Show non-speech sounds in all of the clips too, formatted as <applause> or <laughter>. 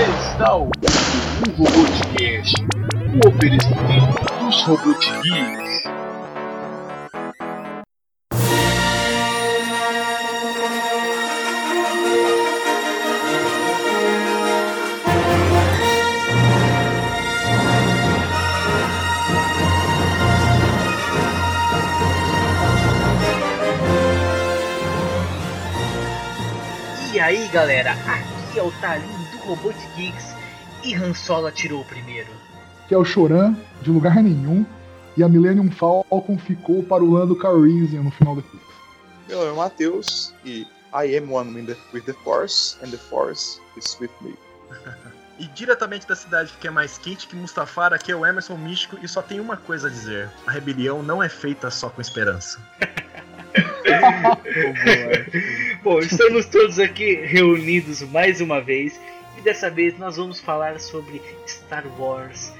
Você está ouvindo o Robotcast, o oferecimento dos Robotgeeks. E aí galera, aqui é o Talim do Robot Geeks e Han Solo atirou primeiro. que é o Choran, de lugar nenhum, e a Millennium Falcon ficou para o Lando Calrissian no final do filme. Meu nome é Matheus e I am one with the, with the Force and the Force is with me. E diretamente da cidade que é mais quente que Mustafar, aqui é o Emerson Místico e só tem uma coisa a dizer: a rebelião não é feita só com esperança. <laughs> <laughs> Bom, estamos todos aqui reunidos mais uma vez e dessa vez nós vamos falar sobre Star Wars,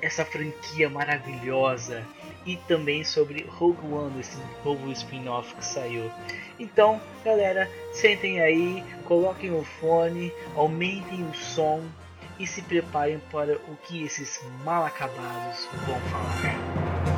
essa franquia maravilhosa e também sobre Rogue One, esse novo spin-off que saiu. Então, galera, sentem aí, coloquem o fone, aumentem o som e se preparem para o que esses mal acabados vão falar.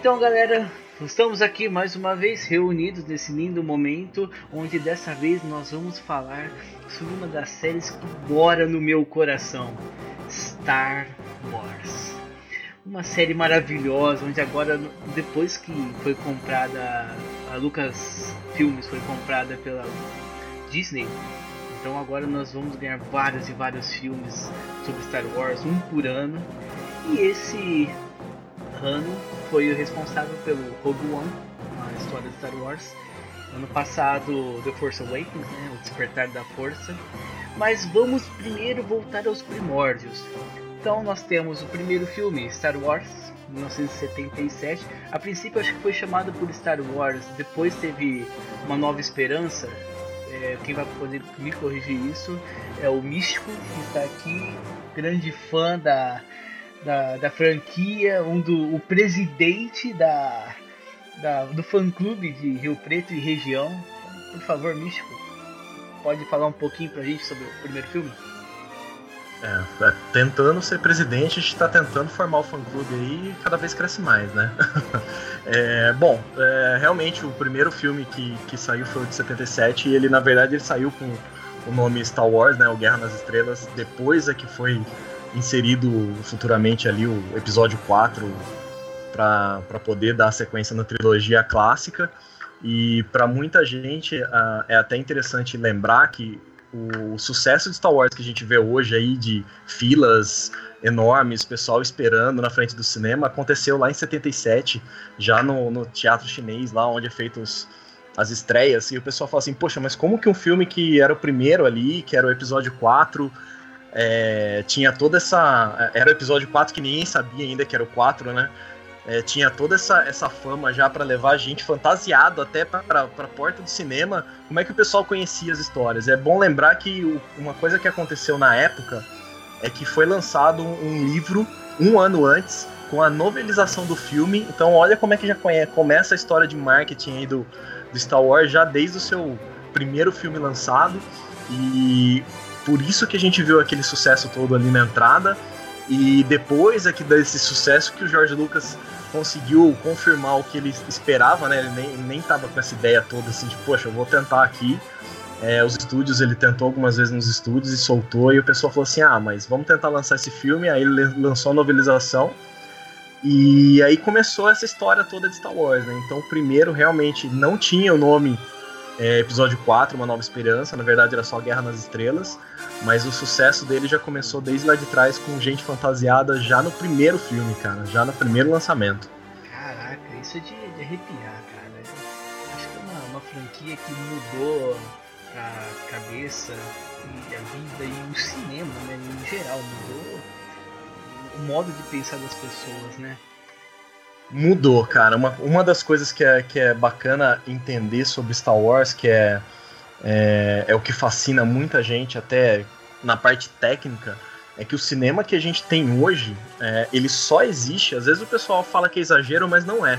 Então, galera, estamos aqui mais uma vez reunidos nesse lindo momento, onde dessa vez nós vamos falar sobre uma das séries que mora no meu coração, Star Wars. Uma série maravilhosa, onde agora, depois que foi comprada, a Lucas Filmes foi comprada pela Disney, então agora nós vamos ganhar vários e vários filmes sobre Star Wars, um por ano. E esse ano foi o responsável pelo Rogue One, a história de Star Wars. Ano passado, The Force Awakens, né, o Despertar da Força. Mas vamos primeiro voltar aos primórdios. Então nós temos o primeiro filme, Star Wars, 1977. A princípio acho que foi chamado por Star Wars, depois teve Uma Nova Esperança. É, quem vai poder me corrigir isso é o Místico, que está aqui, grande fã da, da, da franquia, um do, o presidente da, da, do fã clube de Rio Preto e região. Por favor, Místico, pode falar um pouquinho pra gente sobre o primeiro filme? É, é, tentando ser presidente, a gente tá tentando formar o fã-clube aí e cada vez cresce mais, né? <laughs> É, bom, é, realmente o primeiro filme que, que saiu foi o de 77 e ele, na verdade, ele saiu com o nome Star Wars, né? O Guerra nas Estrelas, depois é que foi inserido futuramente ali o episódio 4 para poder dar sequência na trilogia clássica. E para muita gente uh, é até interessante lembrar que o sucesso de Star Wars que a gente vê hoje aí de filas enormes, pessoal esperando na frente do cinema, aconteceu lá em 77, já no, no teatro chinês, lá onde é feitos as estreias, e o pessoal fala assim, poxa, mas como que um filme que era o primeiro ali, que era o episódio 4, é, tinha toda essa. Era o episódio 4 que ninguém sabia ainda que era o 4, né? É, tinha toda essa, essa fama já para levar a gente fantasiado até para a porta do cinema. Como é que o pessoal conhecia as histórias? É bom lembrar que o, uma coisa que aconteceu na época é que foi lançado um, um, livro um ano antes com a novelização do filme. Então, olha como é que já conhece, começa a história de marketing aí do, do Star Wars já desde o seu primeiro filme lançado. E por isso que a gente viu aquele sucesso todo ali na entrada. E depois aqui desse sucesso que o George Lucas conseguiu confirmar o que ele esperava, né? Ele nem, nem tava com essa ideia toda assim de, poxa, eu vou tentar aqui. É, os estúdios, ele tentou algumas vezes nos estúdios e soltou, e o pessoal falou assim: ah, mas vamos tentar lançar esse filme. Aí ele lançou a novelização. E aí começou essa história toda de Star Wars, né? Então o primeiro realmente não tinha o nome é, episódio 4, Uma Nova Esperança, na verdade era só Guerra nas Estrelas, mas o sucesso dele já começou desde lá de trás com gente fantasiada já no primeiro filme, cara, já no primeiro lançamento. Caraca, isso é de, de arrepiar, cara. Acho que é uma, uma franquia que mudou a cabeça e a vida e o cinema, né, em geral, mudou o modo de pensar das pessoas, né? Mudou, cara. Uma, uma das coisas que é, que é bacana entender sobre Star Wars, que é, é, é o que fascina muita gente, até na parte técnica, é que o cinema que a gente tem hoje, é, ele só existe. Às vezes o pessoal fala que é exagero, mas não é.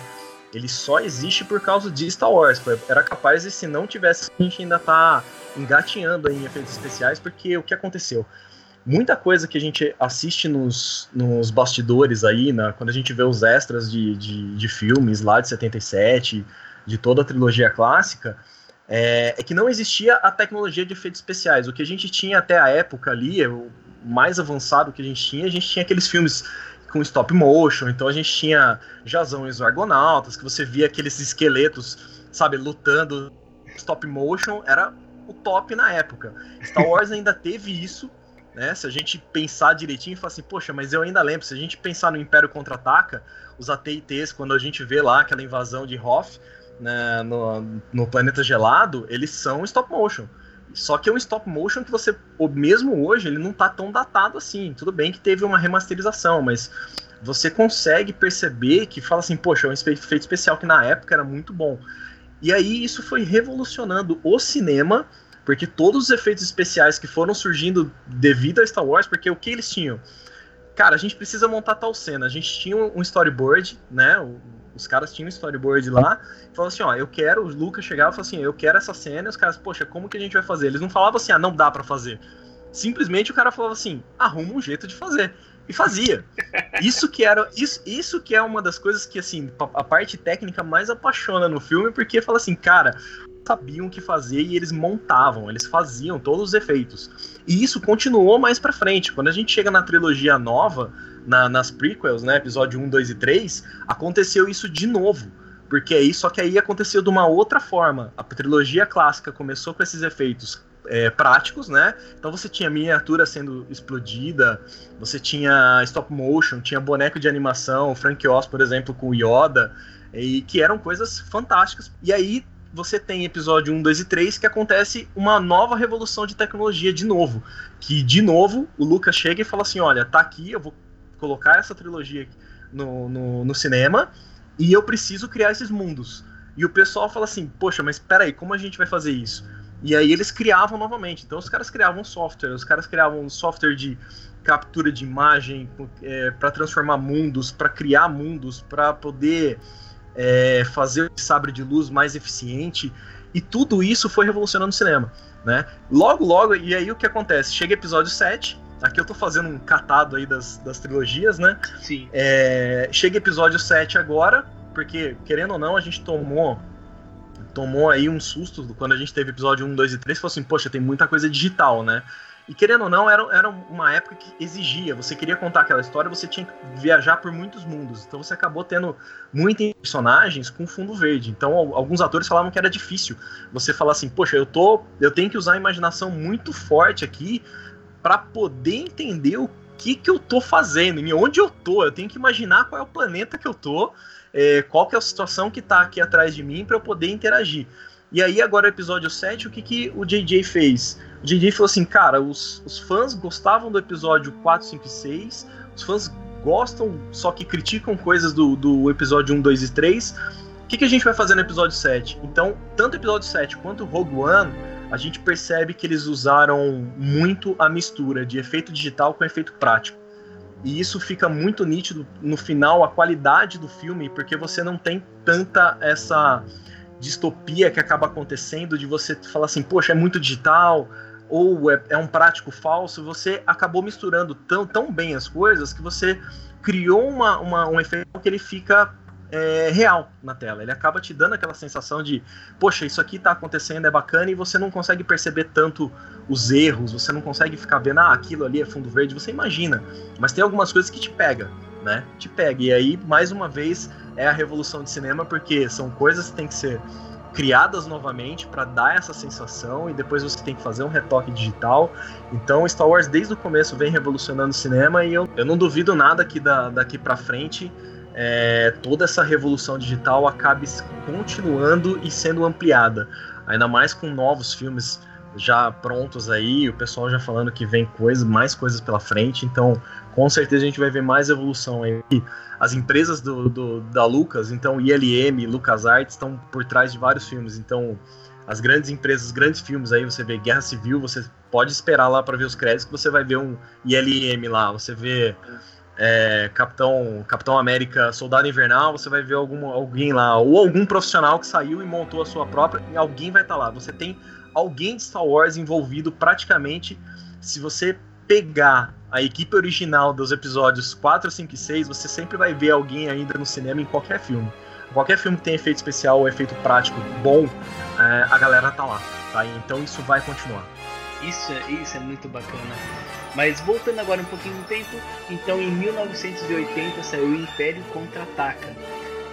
Ele só existe por causa de Star Wars. Era capaz de, se não tivesse, a gente ainda tá engatinhando em efeitos especiais, porque o que aconteceu? Muita coisa que a gente assiste nos, nos bastidores aí, na, quando a gente vê os extras de, de, de filmes lá de 77, de toda a trilogia clássica, é, é, que não existia a tecnologia de efeitos especiais. O que a gente tinha até a época ali, o mais avançado que a gente tinha, a gente tinha aqueles filmes com stop motion, então a gente tinha Jazão e os Argonautas, que você via aqueles esqueletos, sabe, lutando stop motion, era o top na época. Star Wars ainda teve isso, né? Se a gente pensar direitinho e falar assim, poxa, mas eu ainda lembro, se a gente pensar no Império Contra-Ataca, os AT&Ts, quando a gente vê lá aquela invasão de Hoth né, no, no planeta gelado, eles são stop motion. Só que é um stop motion que você, mesmo hoje, ele não tá tão datado assim. Tudo bem que teve uma remasterização, mas você consegue perceber que fala assim, poxa, é um efeito especial que na época era muito bom. E aí isso foi revolucionando o cinema, porque todos os efeitos especiais que foram surgindo devido a Star Wars, porque o que eles tinham? Cara, a gente precisa montar tal cena. A gente tinha um storyboard, né? Os caras tinham um storyboard lá, falavam assim, ó, eu quero, o Lucas chegava e falava assim, eu quero essa cena, e os caras, poxa, como que a gente vai fazer? Eles não falavam assim, ah, não dá para fazer. Simplesmente o cara falava assim, arruma um jeito de fazer e fazia. Isso que era isso, isso que é uma das coisas que assim, a parte técnica mais apaixona no filme, porque fala assim, cara, sabiam o que fazer e eles montavam, eles faziam todos os efeitos. E isso continuou mais para frente. Quando a gente chega na trilogia nova, na, nas prequels, né, episódio 1, 2 e 3, aconteceu isso de novo. Porque aí, só que aí aconteceu de uma outra forma. A trilogia clássica começou com esses efeitos é, práticos, né? Então você tinha miniatura sendo explodida, você tinha stop motion, tinha boneco de animação, Frank Oz, por exemplo, com Yoda, e que eram coisas fantásticas. E aí você tem episódio 1, 2 e 3 que acontece uma nova revolução de tecnologia de novo. Que, de novo, o Lucas chega e fala assim: olha, tá aqui, eu vou colocar essa trilogia no, no, no cinema e eu preciso criar esses mundos. E o pessoal fala assim: poxa, mas peraí, como a gente vai fazer isso? E aí eles criavam novamente. Então os caras criavam software, os caras criavam software de captura de imagem é, para transformar mundos, para criar mundos, para poder é, fazer o sabre de luz mais eficiente. E tudo isso foi revolucionando o cinema. Né? Logo, logo, e aí o que acontece? Chega episódio 7, aqui eu tô fazendo um catado aí das, das trilogias, né? Sim. É, chega episódio 7 agora, porque, querendo ou não, a gente tomou tomou aí um susto quando a gente teve episódio 1, 2 e 3, falou assim, poxa, tem muita coisa digital, né? E querendo ou não, era, era uma época que exigia, você queria contar aquela história, você tinha que viajar por muitos mundos. Então você acabou tendo muitos personagens com fundo verde. Então alguns atores falavam que era difícil você falar assim, poxa, eu tô, eu tenho que usar a imaginação muito forte aqui para poder entender o que que eu tô fazendo, e onde eu tô. Eu tenho que imaginar qual é o planeta que eu tô é, qual que é a situação que está aqui atrás de mim para eu poder interagir. E aí, agora, episódio 7, o que, que o JJ fez? O JJ falou assim, cara, os, os fãs gostavam do episódio 4, 5 e 6, os fãs gostam, só que criticam coisas do, do episódio 1, 2 e 3. O que, que a gente vai fazer no episódio 7? Então, tanto o episódio 7 quanto o Rogue One, a gente percebe que eles usaram muito a mistura de efeito digital com efeito prático. E isso fica muito nítido no final, a qualidade do filme, porque você não tem tanta essa distopia que acaba acontecendo de você falar assim, poxa, é muito digital, ou é, é um prático falso. Você acabou misturando tão, tão bem as coisas que você criou uma, uma, um efeito que ele fica é, real na tela. Ele acaba te dando aquela sensação de, poxa, isso aqui tá acontecendo, é bacana, e você não consegue perceber tanto os erros, você não consegue ficar vendo, ah, aquilo ali é fundo verde, você imagina. Mas tem algumas coisas que te pega, né? Te pega. E aí, mais uma vez, é a revolução de cinema, porque são coisas que têm que ser criadas novamente para dar essa sensação e depois você tem que fazer um retoque digital. Então Star Wars desde o começo vem revolucionando o cinema e eu, eu não duvido nada que da, daqui para frente é, toda essa revolução digital acabe continuando e sendo ampliada, ainda mais com novos filmes já prontos aí, o pessoal já falando que vem coisas, mais coisas pela frente, então com certeza a gente vai ver mais evolução aí. As empresas do, do da Lucas, então ILM, LucasArts, estão por trás de vários filmes, então as grandes empresas, os grandes filmes aí, você vê Guerra Civil, você pode esperar lá para ver os créditos que você vai ver um ILM lá, você vê é, Capitão, Capitão América, Soldado Invernal, você vai ver algum, alguém lá, ou algum profissional que saiu e montou a sua própria, e alguém vai estar tá lá. Você tem alguém de Star Wars envolvido praticamente. Se você pegar a equipe original dos episódios 4, 5 e 6, você sempre vai ver alguém ainda no cinema em qualquer filme. Qualquer filme que tem efeito especial ou efeito prático bom, é, a galera tá lá. Tá? Então isso vai continuar. Isso, é, isso é muito bacana. Mas voltando agora um pouquinho no tempo, então em 1980 saiu o Império Contra-Ataca.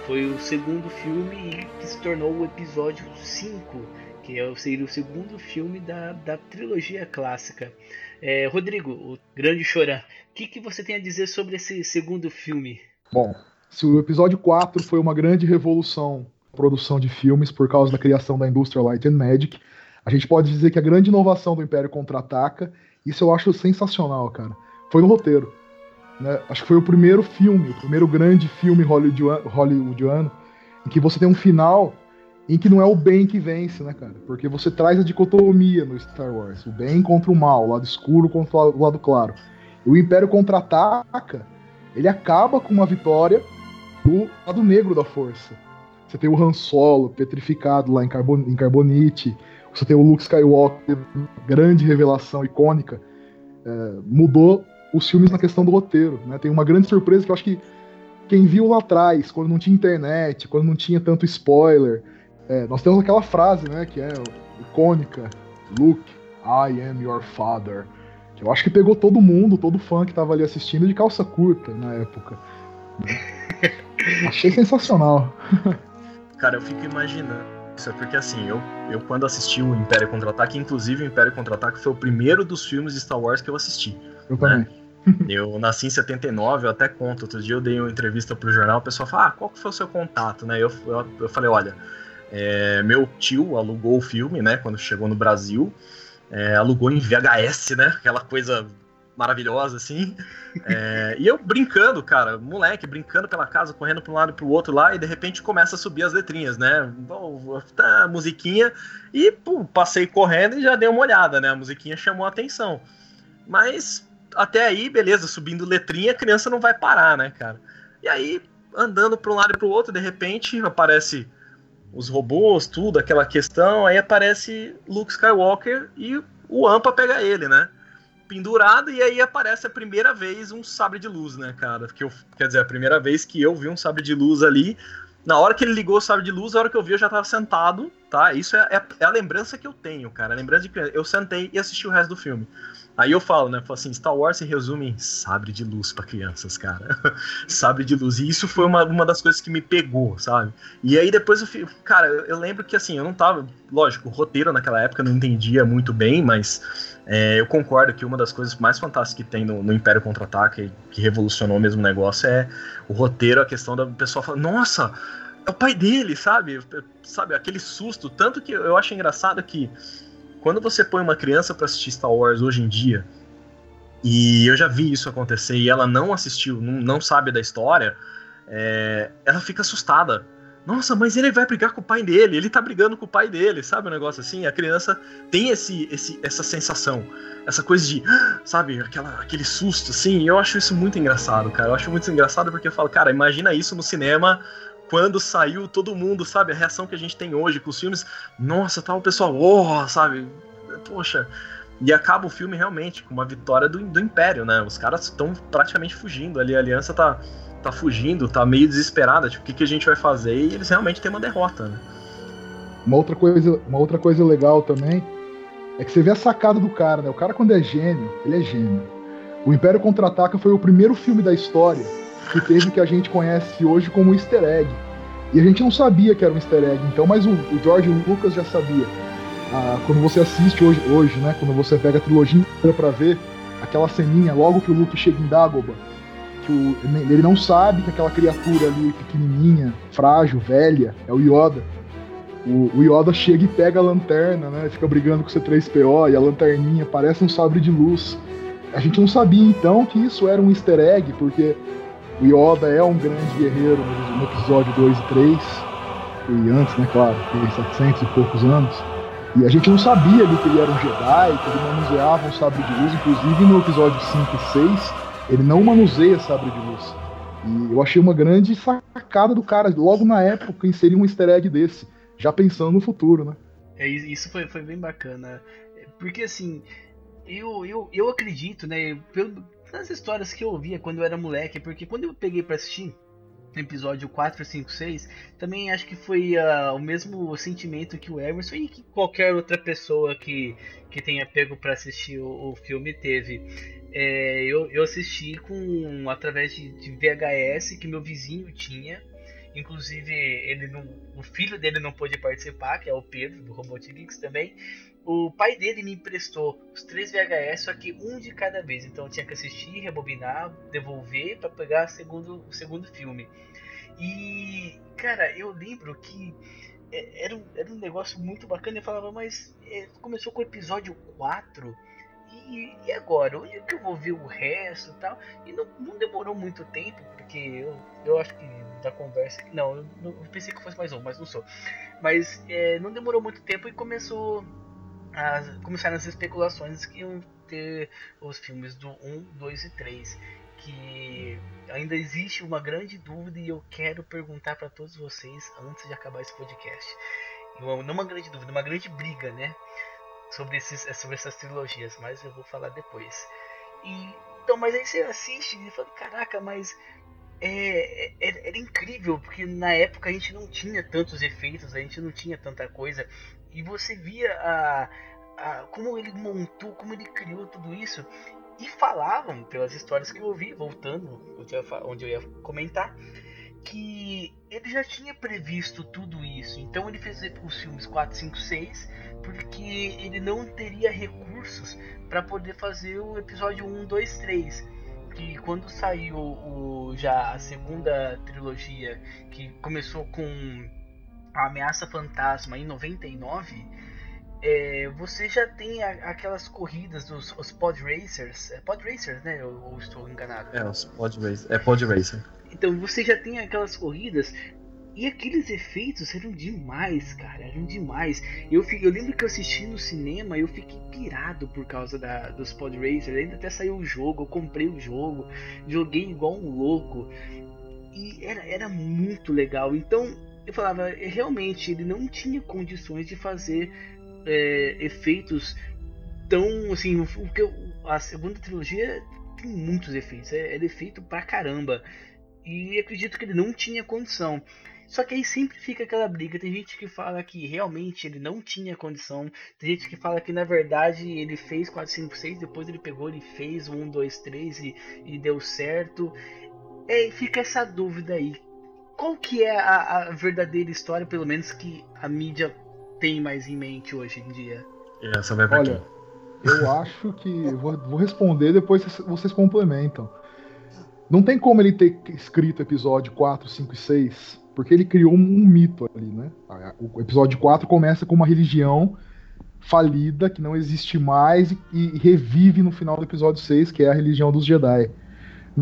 Foi o segundo filme que se tornou o episódio 5 que é seria o segundo filme da, da trilogia clássica. É, Rodrigo, o grande chorão, o que, que você tem a dizer sobre esse segundo filme? Bom, se o episódio 4 foi uma grande revolução na produção de filmes por causa da criação da indústria Light and Magic, a gente pode dizer que a grande inovação do Império Contra-Ataca, isso eu acho sensacional, cara, foi no roteiro. Né? Acho que foi o primeiro filme, o primeiro grande filme hollywoodiano, em que você tem um final em que não é o bem que vence, né, cara? Porque você traz a dicotomia no Star Wars, o bem contra o mal, o lado escuro contra o lado claro. E o Império contra-ataca, ele acaba com uma vitória do lado negro da força. Você tem o Han Solo petrificado lá em, carbon em Carbonite, você tem o Luke Skywalker, grande revelação icônica. É, mudou os filmes na questão do roteiro, né? Tem uma grande surpresa que eu acho que quem viu lá atrás, quando não tinha internet, quando não tinha tanto spoiler, é, nós temos aquela frase, né, que é icônica, Luke, I am your father. Que eu acho que pegou todo mundo, todo fã que tava ali assistindo de calça curta na época. <laughs> Achei sensacional. Cara, eu fico imaginando. Isso é porque assim, eu, eu quando assisti o Império Contra-Ataque, inclusive o Império Contra-Ataque foi o primeiro dos filmes de Star Wars que eu assisti. Eu né? também. Eu nasci em 79, eu até conto. Outro dia eu dei uma entrevista pro jornal, o pessoal fala, ah, qual que foi o seu contato, né? Eu, eu, eu falei, olha, é, meu tio alugou o filme, né, quando chegou no Brasil. É, alugou em VHS, né? Aquela coisa maravilhosa, assim. É, e eu brincando, cara, moleque, brincando pela casa, correndo para um lado e para o outro lá, e de repente começa a subir as letrinhas, né? Tá, musiquinha, e passei correndo e já dei uma olhada, né? A musiquinha chamou a atenção. Mas até aí, beleza, subindo letrinha, a criança não vai parar, né, cara? E aí, andando para um lado e para o outro, de repente aparece os robôs, tudo, aquela questão, aí aparece Luke Skywalker e o Ampa pega ele, né? Pendurado, e aí aparece a primeira vez um sabre de luz, né, cara? Que eu, quer dizer, a primeira vez que eu vi um sabre de luz ali. Na hora que ele ligou o sabre de luz, a hora que eu vi, eu já tava sentado, tá? Isso é, é, é a lembrança que eu tenho, cara. A lembrança de criança. Eu sentei e assisti o resto do filme. Aí eu falo, né? Falo assim, Star Wars se resume em sabre de luz para crianças, cara. <laughs> sabre de luz. E isso foi uma, uma das coisas que me pegou, sabe? E aí depois eu fico. Cara, eu lembro que assim, eu não tava. Lógico, o roteiro naquela época eu não entendia muito bem, mas é, eu concordo que uma das coisas mais fantásticas que tem no, no Império Contra-Ataque, que revolucionou o mesmo negócio, é o roteiro, a questão da pessoa falar, nossa, é o pai dele, sabe? Sabe, aquele susto. Tanto que eu acho engraçado que quando você põe uma criança para assistir Star Wars hoje em dia, e eu já vi isso acontecer e ela não assistiu, não, não sabe da história, é, ela fica assustada. Nossa, mas ele vai brigar com o pai dele, ele tá brigando com o pai dele, sabe? Um negócio assim. A criança tem esse, esse, essa sensação, essa coisa de, <gasps> sabe, aquela, aquele susto, assim. E eu acho isso muito engraçado, cara. Eu acho muito engraçado porque eu falo, cara, imagina isso no cinema quando saiu, todo mundo, sabe, a reação que a gente tem hoje com os filmes, nossa, tá o pessoal, oh, sabe, poxa. E acaba o filme realmente com uma vitória do, do Império, né? Os caras estão praticamente fugindo ali, a aliança tá, tá fugindo, tá meio desesperada, tipo, o que, que a gente vai fazer? E eles realmente têm uma derrota, né? Uma outra coisa, uma outra coisa legal também é que você vê a sacada do cara, né? O cara quando é gênio, ele é gênio. O Império Contra-Ataca foi o primeiro filme da história que teve que a gente conhece hoje como easter egg. E a gente não sabia que era um easter egg, então, mas o, o George Lucas já sabia. Ah, quando você assiste hoje, hoje, né? Quando você pega a trilogia pra ver, aquela ceninha, logo que o Luke chega em Dagobah, que o, ele não sabe que aquela criatura ali, pequenininha, frágil, velha, é o Yoda. o, o Yoda chega e pega a lanterna, né? Fica brigando com o C3PO e a lanterninha parece um sabre de luz. A gente não sabia então que isso era um easter egg, porque o Yoda é um grande guerreiro no, episódio 2 e 3, e antes, né, claro, tem 700 e poucos anos. E a gente não sabia ali que ele era um Jedi, que ele manuseava um sabre de luz, inclusive no episódio 5 e 6, ele não manuseia sabre de luz. E eu achei uma grande sacada do cara, logo na época, inserir um easter egg desse, já pensando no futuro, né? É, isso foi, foi bem bacana. Porque assim, eu, eu, eu acredito, né, pelo, nas histórias que eu ouvia quando eu era moleque, porque quando eu peguei para assistir episódio 4, 5, 6, também acho que foi uh, o mesmo sentimento que o Emerson e que qualquer outra pessoa que, que tenha pego para assistir o, o, filme teve. É, eu, eu assisti com através de, de, VHS que meu vizinho tinha. Inclusive, ele não, o filho dele não pôde participar, que é o Pedro, do Robot Geeks também o pai dele me emprestou os três VHS, só que um de cada vez. Então eu tinha que assistir, rebobinar, devolver para pegar segundo, o segundo filme. E, cara, eu lembro que é, era um, era um negócio muito bacana. Eu falava, mas é, começou com o episódio 4. E, e, agora? Onde é que eu vou ver o resto e tal? E não, não demorou muito tempo, porque eu, eu acho que da conversa. Não eu, eu pensei que fosse mais um, mas não sou. Mas é, não demorou muito tempo e começou as, começaram as especulações que iam ter os filmes do 1, 2 e 3. Que ainda existe uma grande dúvida e eu quero perguntar para todos vocês antes de acabar esse podcast. Não uma grande dúvida, uma grande briga, né? Sobre, esses, sobre essas trilogias, mas eu vou falar depois. E, então, mas aí você assiste e fala: caraca, mas é, é, era, incrível, porque na época a gente não tinha tantos efeitos, a gente não tinha tanta coisa. E você via a, a, como ele montou, como ele criou tudo isso. E falavam, pelas histórias que eu ouvi, voltando onde eu ia, comentar, que ele já tinha previsto tudo isso. Então ele fez os filmes 4, 5, 6, porque ele não teria recursos para poder fazer o episódio 1, 2, 3. Que quando saiu o, já a segunda trilogia, que começou com a Ameaça Fantasma em 99, é, você já tem a, aquelas corridas dos os pod racers, é pod racers, né? Ou, ou estou enganado? É, os pod racers, é pod racer. Então você já tem aquelas corridas e aqueles efeitos eram demais, cara, eram demais. Eu, eu lembro que eu assisti no cinema e eu fiquei pirado por causa da, dos pod racers. Ainda até saiu o jogo, eu comprei o jogo, joguei igual um louco e era, era muito legal. Então eu falava, é, realmente, ele não tinha condições de fazer é, efeitos tão assim. Porque a segunda trilogia tem muitos efeitos, é, é efeito pra caramba. E acredito que ele não tinha condição. Só que aí sempre fica aquela briga. Tem gente que fala que realmente ele não tinha condição. Tem gente que fala que na verdade ele fez 4, 5, 6. Depois ele pegou, ele fez 1, 2, 3 e, e deu certo. É, fica essa dúvida aí qual que é a, a, verdadeira história, pelo menos que a mídia tem mais em mente hoje em dia? Essa vai pra Olha, eu <laughs> acho que. Vou, vou responder depois vocês complementam. Não tem como ele ter escrito episódio 4, 5 e 6, porque ele criou um, um mito ali, né? O episódio 4 começa com uma religião falida, que não existe mais, e, e revive no final do episódio 6, que é a religião dos Jedi.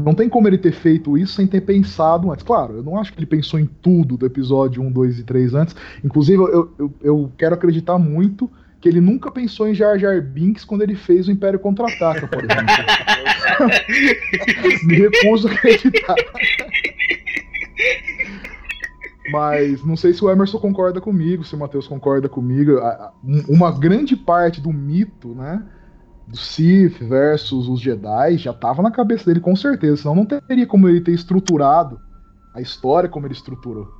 Não tem como ele ter feito isso sem ter pensado antes. Claro, eu não acho que ele pensou em tudo do episódio 1, 2 e 3 antes. Inclusive, eu, eu, eu quero acreditar muito que ele nunca pensou em Jar Jar Binks quando ele fez o Império Contra-Ataca, por exemplo. Me recuso a acreditar. Mas não sei se o Emerson concorda comigo, se o Matheus concorda comigo. Uma grande parte do mito, né? Do Sith versus os Jedi já tava na cabeça dele com certeza, senão não teria como ele ter estruturado a história como ele estruturou.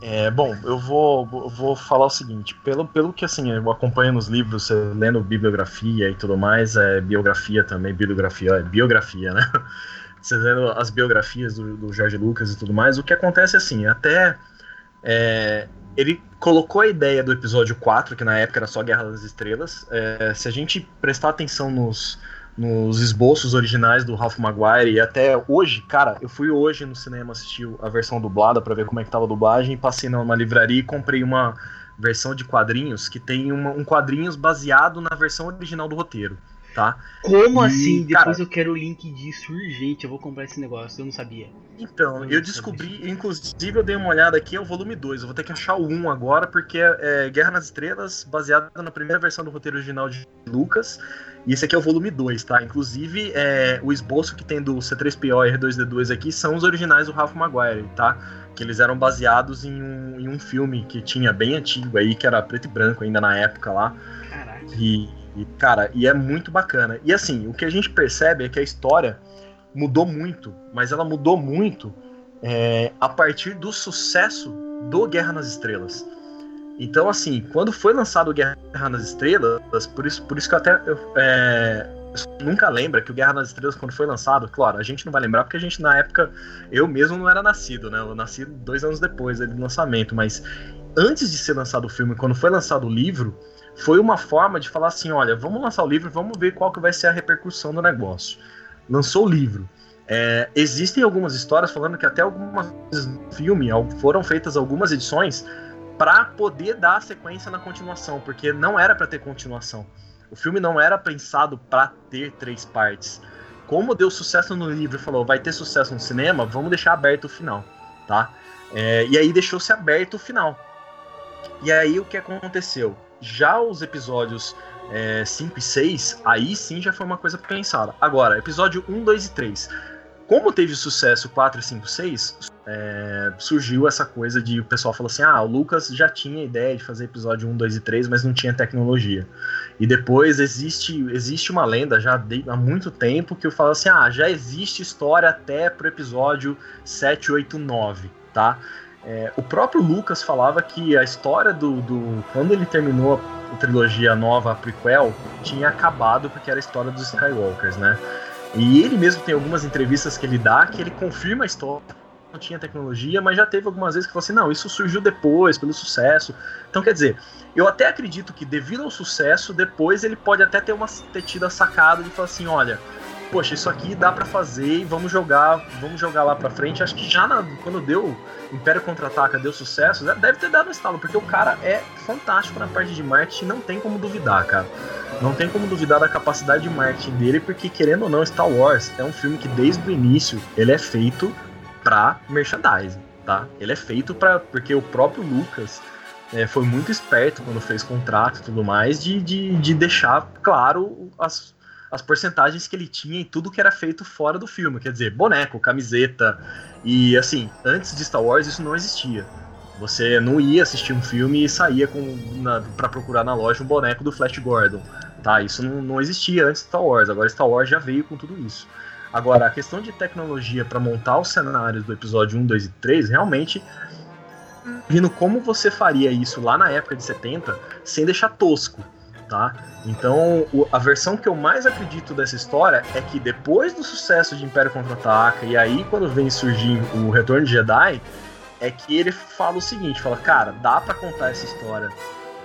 É, bom, eu vou, vou falar o seguinte, pelo, pelo que assim, eu acompanho nos livros, lendo bibliografia e tudo mais, é biografia também, bibliografia, é biografia, né? <laughs> Você lendo as biografias do, do George Lucas e tudo mais, o que acontece assim, até é, ele colocou a ideia do episódio 4, que na época era só Guerra das Estrelas. É, se a gente prestar atenção nos, nos esboços originais do Ralph Maguire e até hoje, cara, eu fui hoje no cinema assistir a versão dublada para ver como é que tava a dublagem, passei numa livraria e comprei uma versão de quadrinhos que tem uma, um quadrinhos baseado na versão original do roteiro, tá? Como E, assim? cara- Depois eu quero o link disso urgente. Eu vou comprar esse negócio. Eu não sabia. Então, eu só, descobri, inclusive eu dei uma olhada aqui, é o volume 2. Eu vou ter que achar o 1 agora, porque é, é Guerra nas Estrelas, baseado na primeira versão do roteiro original de Lucas. E esse aqui é o volume 2, tá? Inclusive, é, o esboço que tem do C3PO e R2D2 aqui são os originais do Ralph Maguire, tá? Que eles eram baseados em um, em um filme que tinha bem antigo aí, que era preto e branco ainda na época lá. Caraca. E, e, cara, e é muito bacana. E assim, o que a gente percebe é que a história mudou muito, mas ela mudou muito é, a partir do sucesso do Guerra nas Estrelas. Então, assim, quando foi lançado Guerra nas Estrelas, por isso, por isso que eu até eu, é, nunca lembra que o Guerra nas Estrelas, quando foi lançado, claro, a gente não vai lembrar porque a gente, na época, eu mesmo não era nascido, né? Eu nasci dois anos depois ali, do lançamento, mas antes de ser lançado o filme, quando foi lançado o livro, foi uma forma de falar assim, olha, vamos lançar o livro, vamos ver qual que vai ser a repercussão do negócio. Lançou o livro. É, existem algumas histórias falando que até algumas filme foram feitas algumas edições para poder dar sequência na continuação, porque não era para ter continuação. O filme não era pensado para ter três partes. Como deu sucesso no livro e falou, vai ter sucesso no cinema, vamos deixar aberto o final, tá? É, e aí deixou-se aberto o final. E aí o que aconteceu? Já os episódios 5 e 6, aí sim já foi uma coisa pensada. Agora, episódio 1, 2 e 3. Como teve sucesso 4, 5, 6, é, surgiu essa coisa de o pessoal falou assim: ah, o Lucas já tinha ideia de fazer episódio 1, 2 e 3, mas não tinha tecnologia. E depois existe, existe uma lenda já de- há muito tempo que eu falo assim: ah, já existe história até pro episódio 7, 8, 9, tá? É, o próprio Lucas falava que a história do, do. Quando ele terminou a trilogia nova, a prequel, tinha acabado porque era a história dos Skywalkers, né? E ele mesmo tem algumas entrevistas que ele dá que ele confirma a história. Não tinha tecnologia, mas já teve algumas vezes que falou assim: não, isso surgiu depois, pelo sucesso. Então, quer dizer, eu até acredito que devido ao sucesso, depois ele pode até ter, uma, ter tido a sacada de falar assim: olha, poxa, isso aqui dá pra fazer e vamos jogar, vamos jogar lá pra frente. Acho que já na- quando deu Império Contra-Ataca, deu sucesso, deve ter dado um estalo, porque o cara é fantástico na parte de marketing, não tem como duvidar, cara. Não tem como duvidar da capacidade de marketing dele, porque querendo ou não, Star Wars é um filme que desde o início ele é feito pra merchandising, tá? Ele é feito para porque o próprio Lucas é, foi muito esperto quando fez contrato e tudo mais de, de, de deixar claro as, as porcentagens que ele tinha em tudo que era feito fora do filme, quer dizer, boneco, camiseta e assim, antes de Star Wars isso não existia. Você não ia assistir um filme e saía para procurar na loja um boneco do Flash Gordon, tá? Isso não, não existia antes de Star Wars. Agora Star Wars já veio com tudo isso. Agora, a questão de tecnologia para montar os cenários do episódio 1, 2 e 3, realmente, vindo como você faria isso lá na época de 70, sem deixar tosco, tá? Então, o- a versão que eu mais acredito dessa história é que depois do sucesso de Império Contra-Ataca, e aí quando vem surgir o Retorno de Jedi, é que ele fala o seguinte, fala, cara, dá pra contar essa história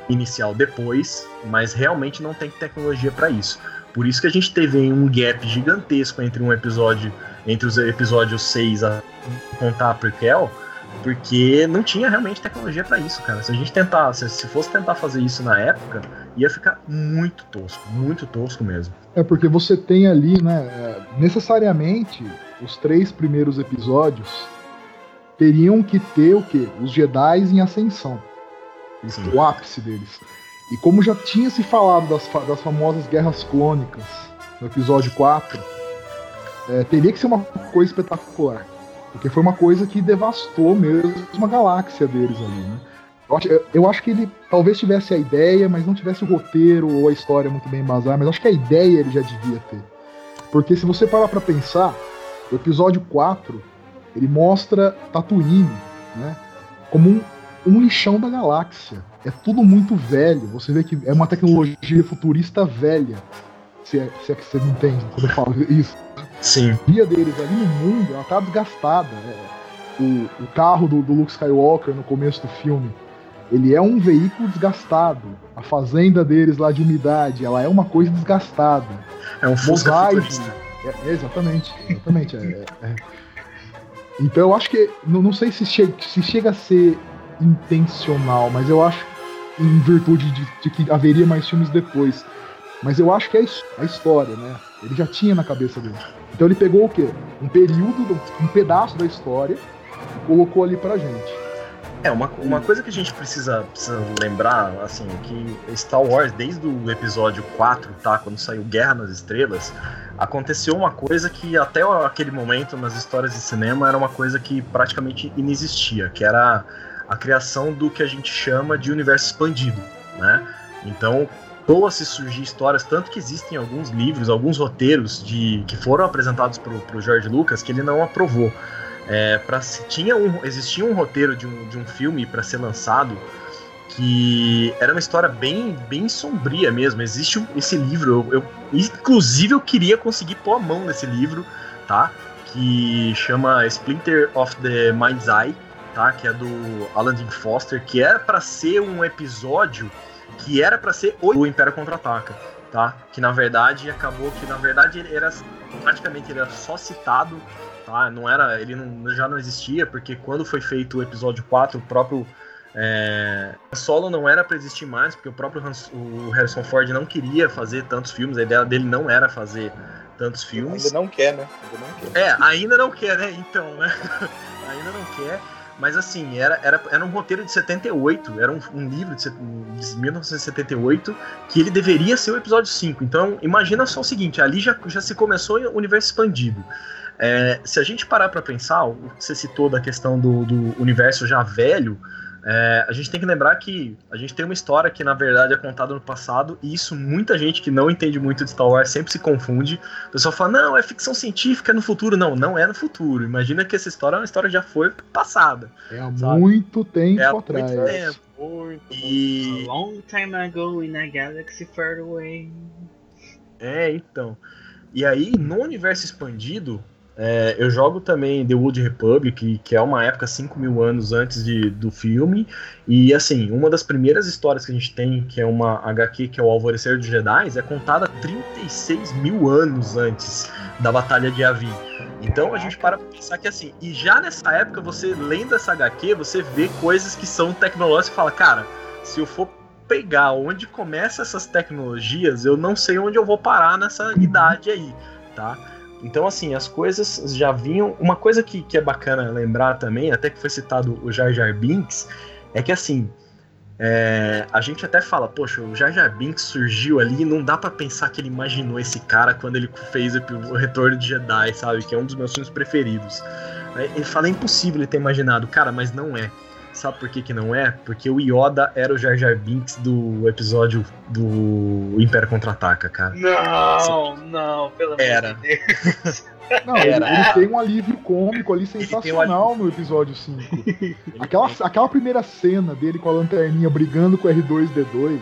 inicial depois, mas realmente não tem tecnologia pra isso. Por isso que a gente teve um gap gigantesco entre um episódio, entre os episódios 6 a contar a prequel, porque não tinha realmente tecnologia pra isso, cara. Se a gente tentar, se, se fosse tentar fazer isso na época, ia ficar muito tosco, muito tosco mesmo. É porque você tem ali, né? é, Necessariamente, os três primeiros episódios teriam que ter o quê? Os Jedi em ascensão. Sim. o ápice deles. E como já tinha se falado das, das famosas guerras clônicas no episódio 4, é, teria que ser uma coisa espetacular. Porque foi uma coisa que devastou mesmo uma galáxia deles ali, né? Eu acho, eu- acho que ele talvez tivesse a ideia, mas não tivesse o roteiro ou a história muito bem embasada, mas acho que a ideia ele já devia ter. Porque se você parar pra pensar, o episódio 4, ele mostra Tatooine, né? Como um, um lixão da galáxia. É tudo muito velho. Você vê que é uma tecnologia futurista velha. Se é, se é que você me entende quando eu falo isso Sim. a via deles ali no mundo, ela tá desgastada. É, o, o carro do, do Luke Skywalker no começo do filme, ele é um veículo desgastado. A fazenda deles lá de umidade, ela é uma coisa desgastada. É um Fusca futurista. É, é, exatamente, exatamente. é, é, é. Então eu acho que. Não, não sei se chega, se chega a ser intencional, mas eu acho em virtude de, de que haveria mais filmes depois. Mas eu acho que é a história, né? Ele já tinha na cabeça dele. Então ele pegou o quê? Um período, um pedaço da história e colocou ali pra gente. É, uma, uma coisa que a gente precisa, precisa lembrar, assim, que Star Wars, desde o episódio 4, tá? Quando saiu Guerra nas Estrelas, aconteceu uma coisa que até aquele momento nas histórias de cinema era uma coisa que praticamente inexistia, que era a criação do que a gente chama de universo expandido, né? Então, começou a se surgir histórias, tanto que existem alguns livros, alguns roteiros de que foram apresentados para o George Lucas que ele não aprovou. É, tinha um, existia um roteiro de um, de um filme para ser lançado que era uma história bem, bem sombria mesmo. Existe esse livro, eu, eu, inclusive eu queria conseguir pôr a mão nesse livro, tá? Que chama Splinter of the Mind's Eye, tá? Que é do Alan Dean Foster, que era para ser um episódio que era para ser o Império Contra-Ataca, tá? Que na verdade acabou que na verdade ele era praticamente ele era só citado, tá? Não era, ele não, já não existia porque quando foi feito o episódio 4, o próprio é, Solo não era para existir mais, porque o próprio Hans, o Harrison Ford não queria fazer tantos filmes, a ideia dele não era fazer tantos filmes. Ainda não quer, né? Ainda não quer. É, ainda não quer, né? Então, né? <laughs> ainda não quer. Mas assim, era, era, era um roteiro de 78, era um, um livro de, de 1978 que ele deveria ser o episódio 5. Então, imagina só o seguinte: ali já, já se começou o universo expandido. É, se a gente parar para pensar, o que você citou da questão do, do universo já velho, é, a gente tem que lembrar que a gente tem uma história que na verdade é contada no passado, e isso muita gente que não entende muito de Star Wars sempre se confunde. O pessoal fala, não, é ficção científica, é no futuro. Não, não é no futuro. Imagina que essa história é uma história que já foi passada. É há sabe? muito tempo é há atrás. Muito tempo. Muito, e... A long time ago in a galaxy far away. É, então. E aí, no universo expandido, é, eu jogo também The Wood Republic, que é uma época 5 mil anos antes de, do filme. E assim, uma das primeiras histórias que a gente tem, que é uma HQ, que é o Alvorecer dos Jedi, é contada 36 mil anos antes da Batalha de Yavin. Então a gente para pra pensar que assim, e já nessa época, você lendo essa HQ, você vê coisas que são tecnológicas e fala, cara, se eu for pegar onde começa essas tecnologias, eu não sei onde eu vou parar nessa idade aí, tá? Então, assim, as coisas já vinham. Uma coisa que, que é bacana lembrar também, até que foi citado o Jar Jar Binks, é que assim. É, a gente até fala, poxa, o Jar Jar Binks surgiu ali, não dá para pensar que ele imaginou esse cara quando ele fez o Retorno de Jedi, sabe? Que é um dos meus filmes preferidos. Ele fala, é impossível ele ter imaginado, cara, mas não é. Sabe por que, que não é? Porque o Yoda era o Jar Jar Binks do episódio do Império Contra-Ataca, cara. Não, não, pelo amor era. de Deus. Não, ele, ele, tem um alívio cômico ali sensacional um no episódio 5. aquela, aquela primeira cena dele com a lanterninha brigando com o R2D2.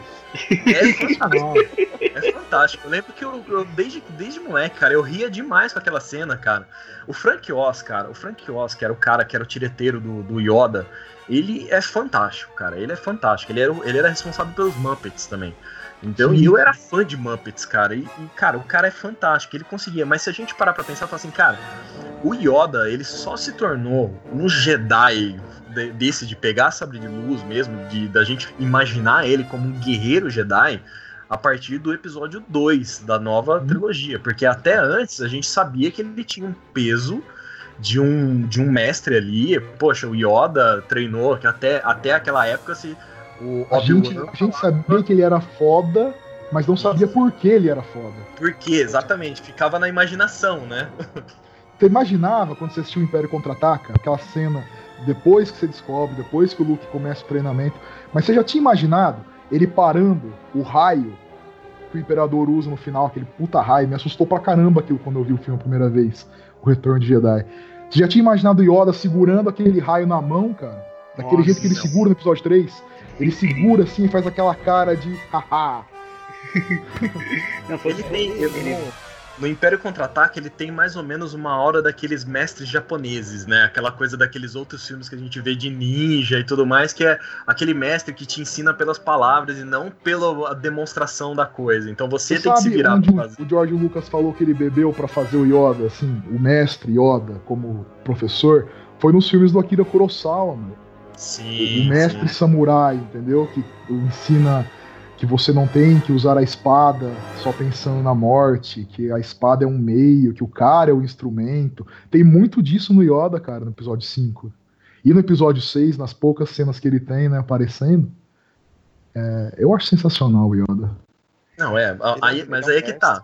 É sensacional. é fantástico. Eu lembro que eu, eu, desde, desde moleque, cara, eu ria demais com aquela cena, cara. O Frank Oz, cara, o Frank Oz, que era o cara que era o tireteiro do, do Yoda, ele é fantástico, cara. Ele é fantástico. Ele era, ele era responsável pelos Muppets também. Então, e eu era fã de Muppets, cara. E, e, cara, o cara é fantástico. Ele conseguia. Mas se a gente parar pra pensar, falar assim, cara, o Yoda, ele só se tornou um Jedi de, desse de pegar sabre de luz mesmo, de da gente imaginar ele como um guerreiro Jedi a partir do episódio 2 da nova hum. trilogia. Porque até antes a gente sabia que ele tinha um peso de um, de um mestre ali. Poxa, o Yoda treinou, que até, até aquela época se. O a, gente, a gente sabia que ele era foda, mas não sabia por que ele era foda. Por quê, exatamente. Ficava na imaginação, né? Você imaginava quando você assistiu o Império Contra-Ataca, aquela cena depois que você descobre, depois que o Luke começa o treinamento, mas você já tinha imaginado ele parando o raio que o Imperador usa no final, aquele puta raio, me assustou pra caramba aquilo quando eu vi o filme a primeira vez o Retorno de Jedi. Você já tinha imaginado Yoda segurando aquele raio na mão, cara? Daquele Nossa, jeito que ele segura no episódio 3? Ele segura assim e faz aquela cara de haha. Não, foi ele tem, ele, no Império Contra-Ataque ele tem mais ou menos uma hora daqueles mestres japoneses, né? Aquela coisa daqueles outros filmes que a gente vê de ninja e tudo mais, que é aquele mestre que te ensina pelas palavras e não pela demonstração da coisa. Então você, você tem que se virar pra fazer. O George Lucas falou que ele bebeu para fazer o Yoda, assim, o mestre Yoda como professor, foi nos filmes do Akira Kurosawa, mano. Sim, o mestre sim. samurai, entendeu? Que ensina que você não tem que usar a espada só pensando na morte, que a espada é um meio, que o cara é o instrumento. Tem muito disso no Yoda, cara, no episódio 5. E no episódio 6, nas poucas cenas que ele tem, né, aparecendo. É, eu acho sensacional o Yoda. Não, é, a- aí, mas é um aí é que tá.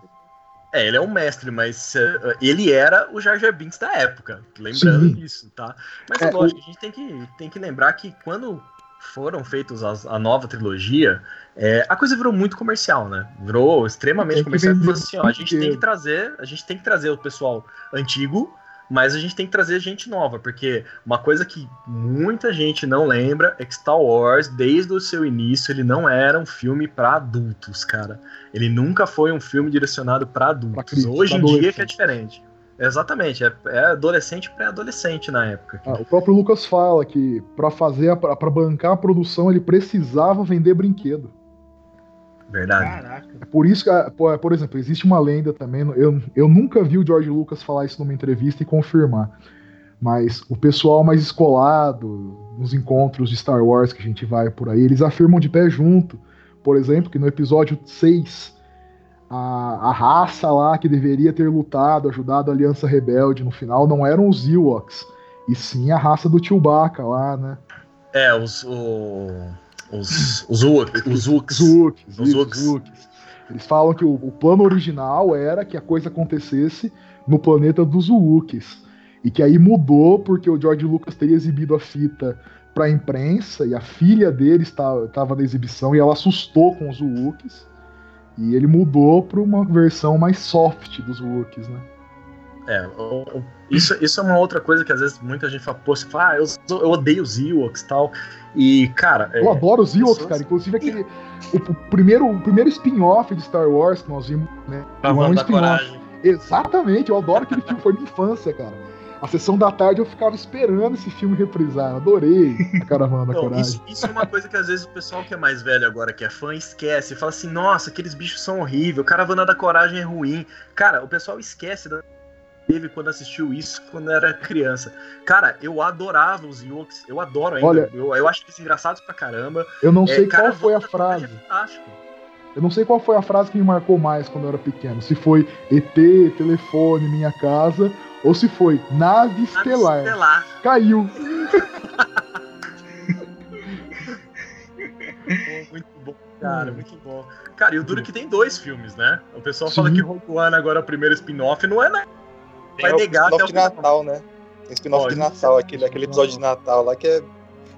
É, ele é um mestre, mas eh, ele era o Jar Jar Binks da época, lembrando Sim. disso, tá? Mas é, É, lógico, a gente tem que, tem que lembrar que quando foram feitos as- a nova trilogia, é, a coisa virou muito comercial, né? Virou extremamente que comercial. Falou assim, ó, a gente tem que trazer, a gente tem que trazer o pessoal antigo, mas a gente tem que trazer gente nova, porque uma coisa que muita gente não lembra é que Star Wars, desde o seu início, ele não era um filme pra adultos, cara. Ele nunca foi um filme direcionado pra adultos. Hoje em dia que é diferente. Exatamente, é, é adolescente pré-adolescente na época. Ah, o próprio Lucas fala que pra fazer, para bancar a produção, ele precisava vender brinquedo. Verdade. Caraca. É por isso que, ah, por por exemplo, existe uma lenda também. Eu, eu nunca vi o George Lucas falar isso numa entrevista e confirmar. Mas o pessoal mais escolado, nos encontros de Star Wars que a gente vai por aí, eles afirmam de pé junto. Por exemplo, que no episódio 6, a, a raça lá que deveria ter lutado, ajudado a Aliança Rebelde no final, não eram os Ewoks, e sim a raça do Chewbacca lá, né? É, os. O, os. Os Wooks. Os. Zooks, Os. Eles falam que o, o plano original era que a coisa acontecesse no planeta dos Wooks. E que aí mudou porque o George Lucas teria exibido a fita pra imprensa e a filha dele estava na exibição e ela assustou com os Wooks. E ele mudou pra uma versão mais soft dos Wooks, né? É, isso, isso é uma outra coisa que às vezes muita gente fala, pô, você fala, ah, eu, eu odeio os Ewoks e tal. E, cara. é, Eu adoro os Ewoks, pessoas- cara. Inclusive aquele. O, o primeiro, o primeiro spin-off de Star Wars que nós vimos, né? Cavalo é um da spin-off. Coragem. Exatamente, eu adoro aquele filme, foi minha infância, cara. A sessão da tarde eu ficava esperando esse filme reprisar, adorei <laughs> a Caravana da Não, Coragem. isso, isso é uma coisa que às vezes o pessoal que é mais velho agora, que é fã, esquece. Fala assim, nossa, aqueles bichos são horríveis, Caravana da Coragem é ruim. Cara, o pessoal esquece da teve quando assistiu isso quando era criança. Cara, eu adorava os Ewoks, eu adoro ainda. Olha- eu, eu acho eles engraçados pra caramba. Eu não É, sei qual Caravana foi a frase. É fantástico. Eu não sei qual foi a frase que me marcou mais quando eu era pequeno. Se foi ET, telefone, minha casa, ou se foi nave Nave estelar. Estelar. Caiu. <laughs> Muito bom, cara, muito bom. Cara, e o duro é que tem dois filmes, né? O pessoal Sim. fala que Rogue One agora é o primeiro spin-off, não é nada. Vai Tem o negar até spin-off o de final. Natal, né? Tem spin-off de Natal, é aquele, aquele episódio de Natal lá que é.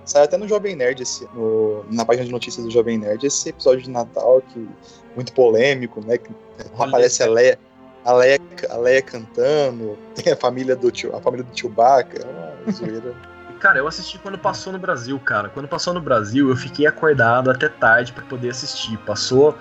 Sai até no Jovem Nerd esse, no- na página de notícias do Jovem Nerd, esse episódio de Natal que muito polêmico, né? Que Olha aparece a Leia, a Leia, a Leia cantando, <laughs> tem a família do tio, a família do Chewbacca, é uma <laughs> zoeira. Cara, eu assisti quando passou no Brasil, cara. Quando passou no Brasil, eu fiquei acordado até tarde pra poder assistir. Passou,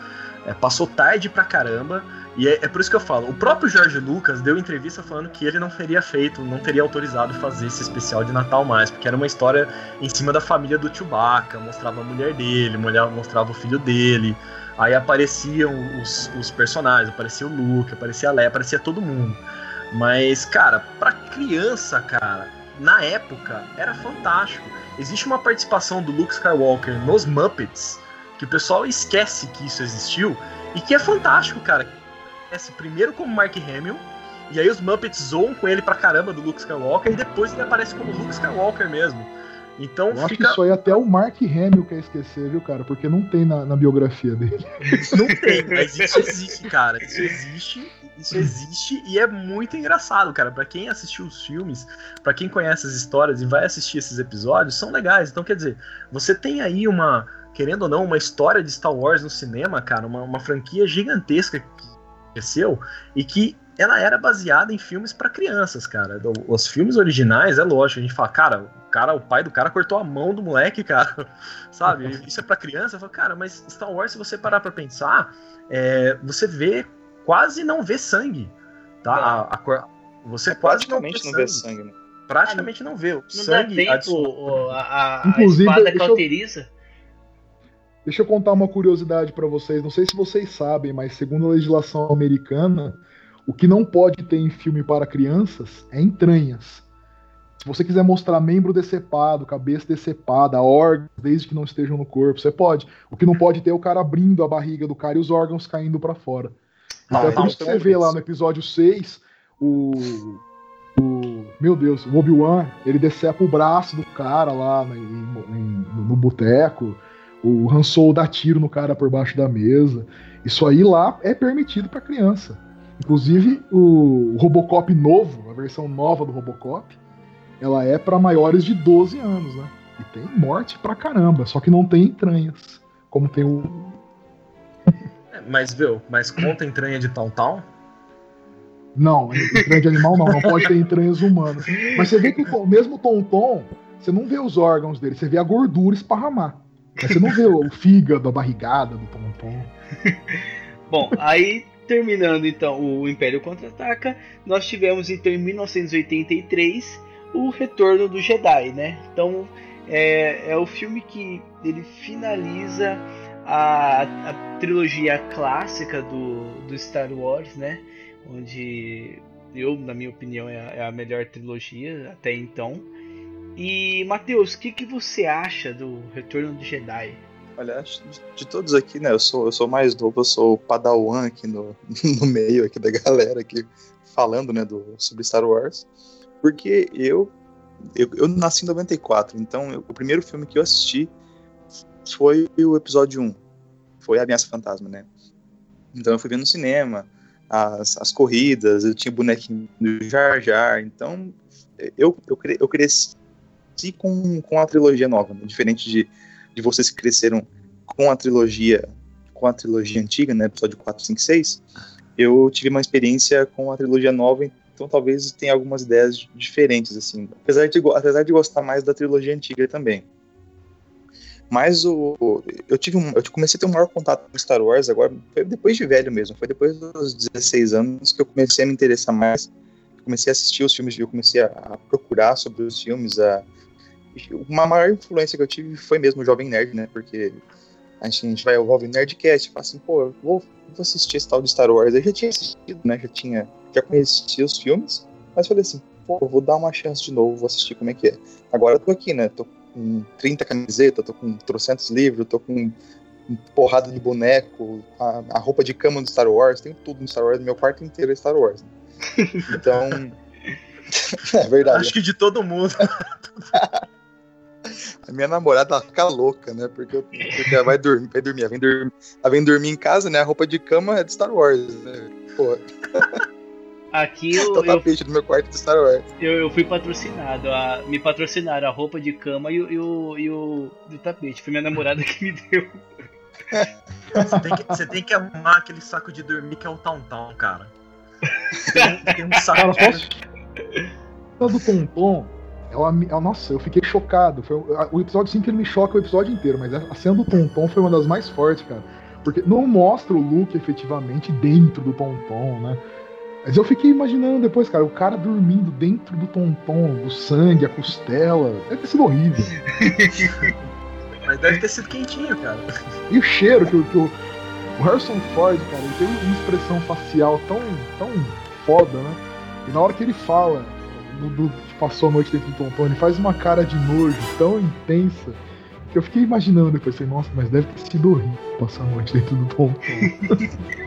é, passou tarde pra caramba. E é, é por isso que eu falo. O próprio Jorge Lucas deu entrevista falando que ele não teria feito, não teria autorizado fazer esse especial de Natal mais, porque era uma história em cima da família do Chewbacca, mostrava a mulher dele, mostrava o filho dele. Aí apareciam os, os personagens, aparecia o Luke, aparecia a Leia, aparecia todo mundo. Mas, cara, pra criança, cara, na época era fantástico. Existe uma participação do Luke Skywalker nos Muppets que o pessoal esquece que isso existiu e que é fantástico, cara. Esse primeiro como Mark Hamill e aí os Muppets zoam com ele pra caramba do Luke Skywalker e depois ele aparece como Luke Skywalker mesmo. Então Eu acho que fica isso aí até o Mark Hamill quer esquecer, viu, cara? Porque não tem na, na biografia dele. <laughs> Não tem, mas isso existe, cara. Isso existe, isso existe e é muito engraçado, cara. Pra quem assistiu os filmes, pra quem conhece as histórias e vai assistir esses episódios, são legais. Então, quer dizer, você tem aí uma, querendo ou não, uma história de Star Wars no cinema, cara, uma, uma franquia gigantesca que cresceu e que ela era baseada em filmes pra crianças, cara. O- Os filmes originais, é lógico, a gente fala, cara, o cara, o pai do cara cortou a mão do moleque, cara. <laughs> Sabe? Isso é pra criança. Eu falo, cara, mas Star Wars, se você parar pra pensar, é, você vê, quase não vê sangue. Tá? A, a você quase não vê Praticamente não sangue. vê sangue, né? Praticamente não vê. O Não sangue, dá tempo, a, a, a Inclusive, espada deixa eu- cauteriza. Deixa eu contar uma curiosidade pra vocês. Não sei se vocês sabem, mas segundo a legislação americana, o que não pode ter em filme para crianças é entranhas. Se você quiser mostrar membro decepado, cabeça decepada, órgãos, desde que não estejam no corpo, você pode. O que não pode ter é o cara abrindo a barriga do cara e os órgãos caindo para fora. Então Não, é por isso que você vê lá no episódio 6, o. o meu Deus, o Obi-Wan, ele decepa o braço do cara lá no, em- no boteco. O Han Solo dá tiro no cara por baixo da mesa. Isso aí lá é permitido pra criança. Inclusive, o Robocop novo, a versão nova do Robocop, ela é pra maiores de 12 anos, né? E tem morte pra caramba, só que não tem entranhas. Como tem o. É, Mas, viu, mas conta entranha de Town Town? Não, entranha de animal não, não pode ter entranhas humanas. Mas você vê que o mesmo Tonton, você não vê os órgãos dele, você vê a gordura esparramar. Mas você não vê o fígado, a barrigada do Tonton. Bom, aí terminando então o Império Contra-Ataca, nós tivemos então em 1983 o Retorno do Jedi, né? Então é, é o filme que ele finaliza a, a trilogia clássica do, do Star Wars, né? Onde eu, na minha opinião, é a, é melhor trilogia até então. E Matheus, o que, que você acha do Retorno do Jedi? Acho de, todos aqui, né? Eu sou, eu sou mais novo, eu sou o Padawan aqui no, <laughs> no meio aqui da galera aqui falando, né, do, sobre Star Wars. Porque eu, eu, eu nasci em 94, então eu- o primeiro filme que eu assisti foi o episódio 1. Foi A Ameaça Fantasma, né? Então eu fui ver no cinema as, as corridas, eu tinha bonequinho do Jar Jar, então eu, eu, eu cresci com, com a trilogia nova, né? diferente de, de vocês que cresceram com a trilogia com a trilogia antiga, né, episódio 4, 5, 6, eu tive uma experiência com a trilogia nova, então talvez tenha algumas ideias diferentes, assim, apesar de, apesar de gostar mais da trilogia antiga também. Mas o- eu tive um, eu comecei a ter um maior contato com Star Wars agora, foi depois de velho mesmo, foi depois dos 16 anos que eu comecei a me interessar mais, comecei a assistir os filmes, eu comecei a, a procurar sobre os filmes, a uma maior influência que eu tive foi mesmo o Jovem Nerd, né? Porque a gente, a gente vai ao Jovem Nerdcast e fala assim, pô, eu vou, vou assistir esse tal de Star Wars. Eu já tinha assistido, né? Já tinha, já conhecia os filmes, mas falei assim, pô, eu vou dar uma chance de novo, vou assistir como é que é. Agora eu tô aqui, né? Tô com 30 camisetas, tô com trocentos livros, tô com porrada de boneco, a, a roupa de cama do Star Wars, tem tudo no Star Wars, meu quarto inteiro é Star Wars. né? <laughs> Então, <laughs> é verdade. Acho que de todo mundo. <laughs> A minha namorada fica louca, né? Porque, eu- porque ela vai dormir, vai dormir, ela vem dormir, ela vem dormir em casa, né? A roupa de cama é de Star Wars, né? Pô, Aqui <laughs> o eu, eu, tapete do meu quarto de Star Wars. eu, eu fui patrocinado. A, me patrocinaram a roupa de cama e, o- e, o, e, o, e o tapete. Foi minha namorada que me deu. Você tem, que, você tem que arrumar aquele saco de dormir que é o Town Town, cara. Tem, um- tem um saco Cara, de posso. A do Tonton, ela, me- ela- nossa, eu fiquei chocado. Foi, o- episódio 5 ele me choca o episódio inteiro, mas a cena do Tonton foi uma das mais fortes, cara. Porque não mostra o Luke efetivamente dentro do Tonton, né? Mas eu fiquei imaginando depois, cara, o cara dormindo dentro do Tonton, o sangue, a costela. Deve ter sido horrível. <laughs> Mas deve ter sido quentinho, cara. E o cheiro que, o- que o, o Harrison Ford, cara, ele tem uma expressão facial tão, tão foda, né? E na hora que ele fala do, do que passou a noite dentro do Tonton, ele faz uma cara de nojo tão intensa que eu fiquei imaginando depois, assim, nossa, mas deve ter sido horrível passar a noite dentro do Tonton. <laughs>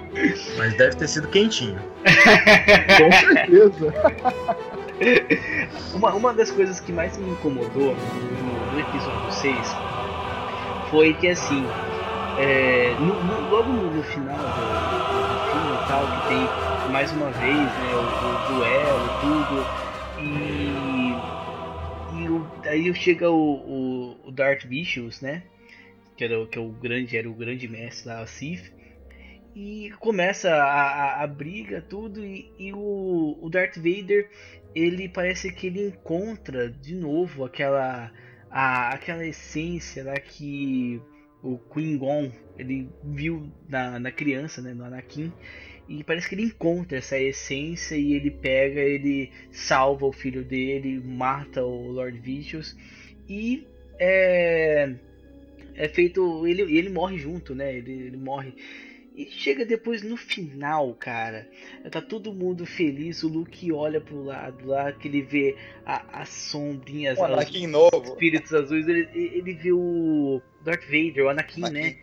Mas deve ter sido quentinho. <laughs> Com certeza. Uma, uma das coisas que mais me incomodou no, no episódio 6 foi que assim, é, no- no- logo no, no final do, do filme e tal, que tem mais uma vez né, o, o duelo tudo, aí chega o, o, o Darth Vicious, né? Que era, o- que é o grande, era o grande mestre lá, o Sith. E começa a, a, a briga, tudo, e, e o, o Darth Vader ele parece que ele encontra de novo aquela a, aquela essência lá que o Qui-Gon ele viu na, na criança, né, no Anakin, e parece que ele encontra essa essência e ele pega, ele salva o filho dele, mata o Lord Vicious e é, é feito ele ele morre junto, né? Ele, ele morre E chega depois no final, cara. Tá todo mundo feliz. O Luke olha pro lado lá, que ele vê a, as sombrinhas, o Anakin novo. espíritos azuis. Ele, ele vê o Darth Vader, o Anakin, Anakin. né?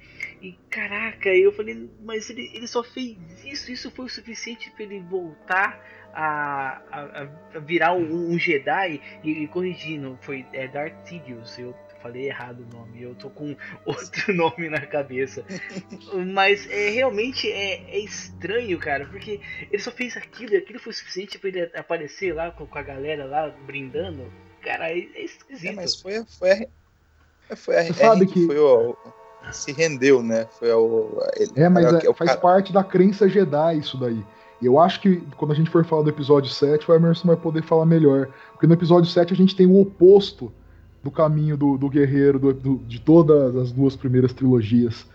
E caraca, eu falei, mas ele, ele só fez isso, isso foi o suficiente para ele voltar a, a, a virar um, um, Jedi e, e corrigindo, foi é Darth Sidious, eu falei errado o nome, eu tô com <laughs> outro nome na cabeça. <laughs> Mas é realmente é, é, estranho, cara, porque ele só fez aquilo e aquilo foi suficiente para ele aparecer lá com, com, a galera lá brindando. Cara, é, é esquisito. É, mas foi, foi a, foi a, Você sabe que foi o, se rendeu, né? Foi o, ele, é, mas é, faz cara... parte da crença Jedi isso daí. E eu acho que quando a gente for falar do episódio 7, o Emerson vai poder falar melhor. Porque no episódio 7 a gente tem o oposto do caminho do, do guerreiro do, do, de todas as duas primeiras trilogias.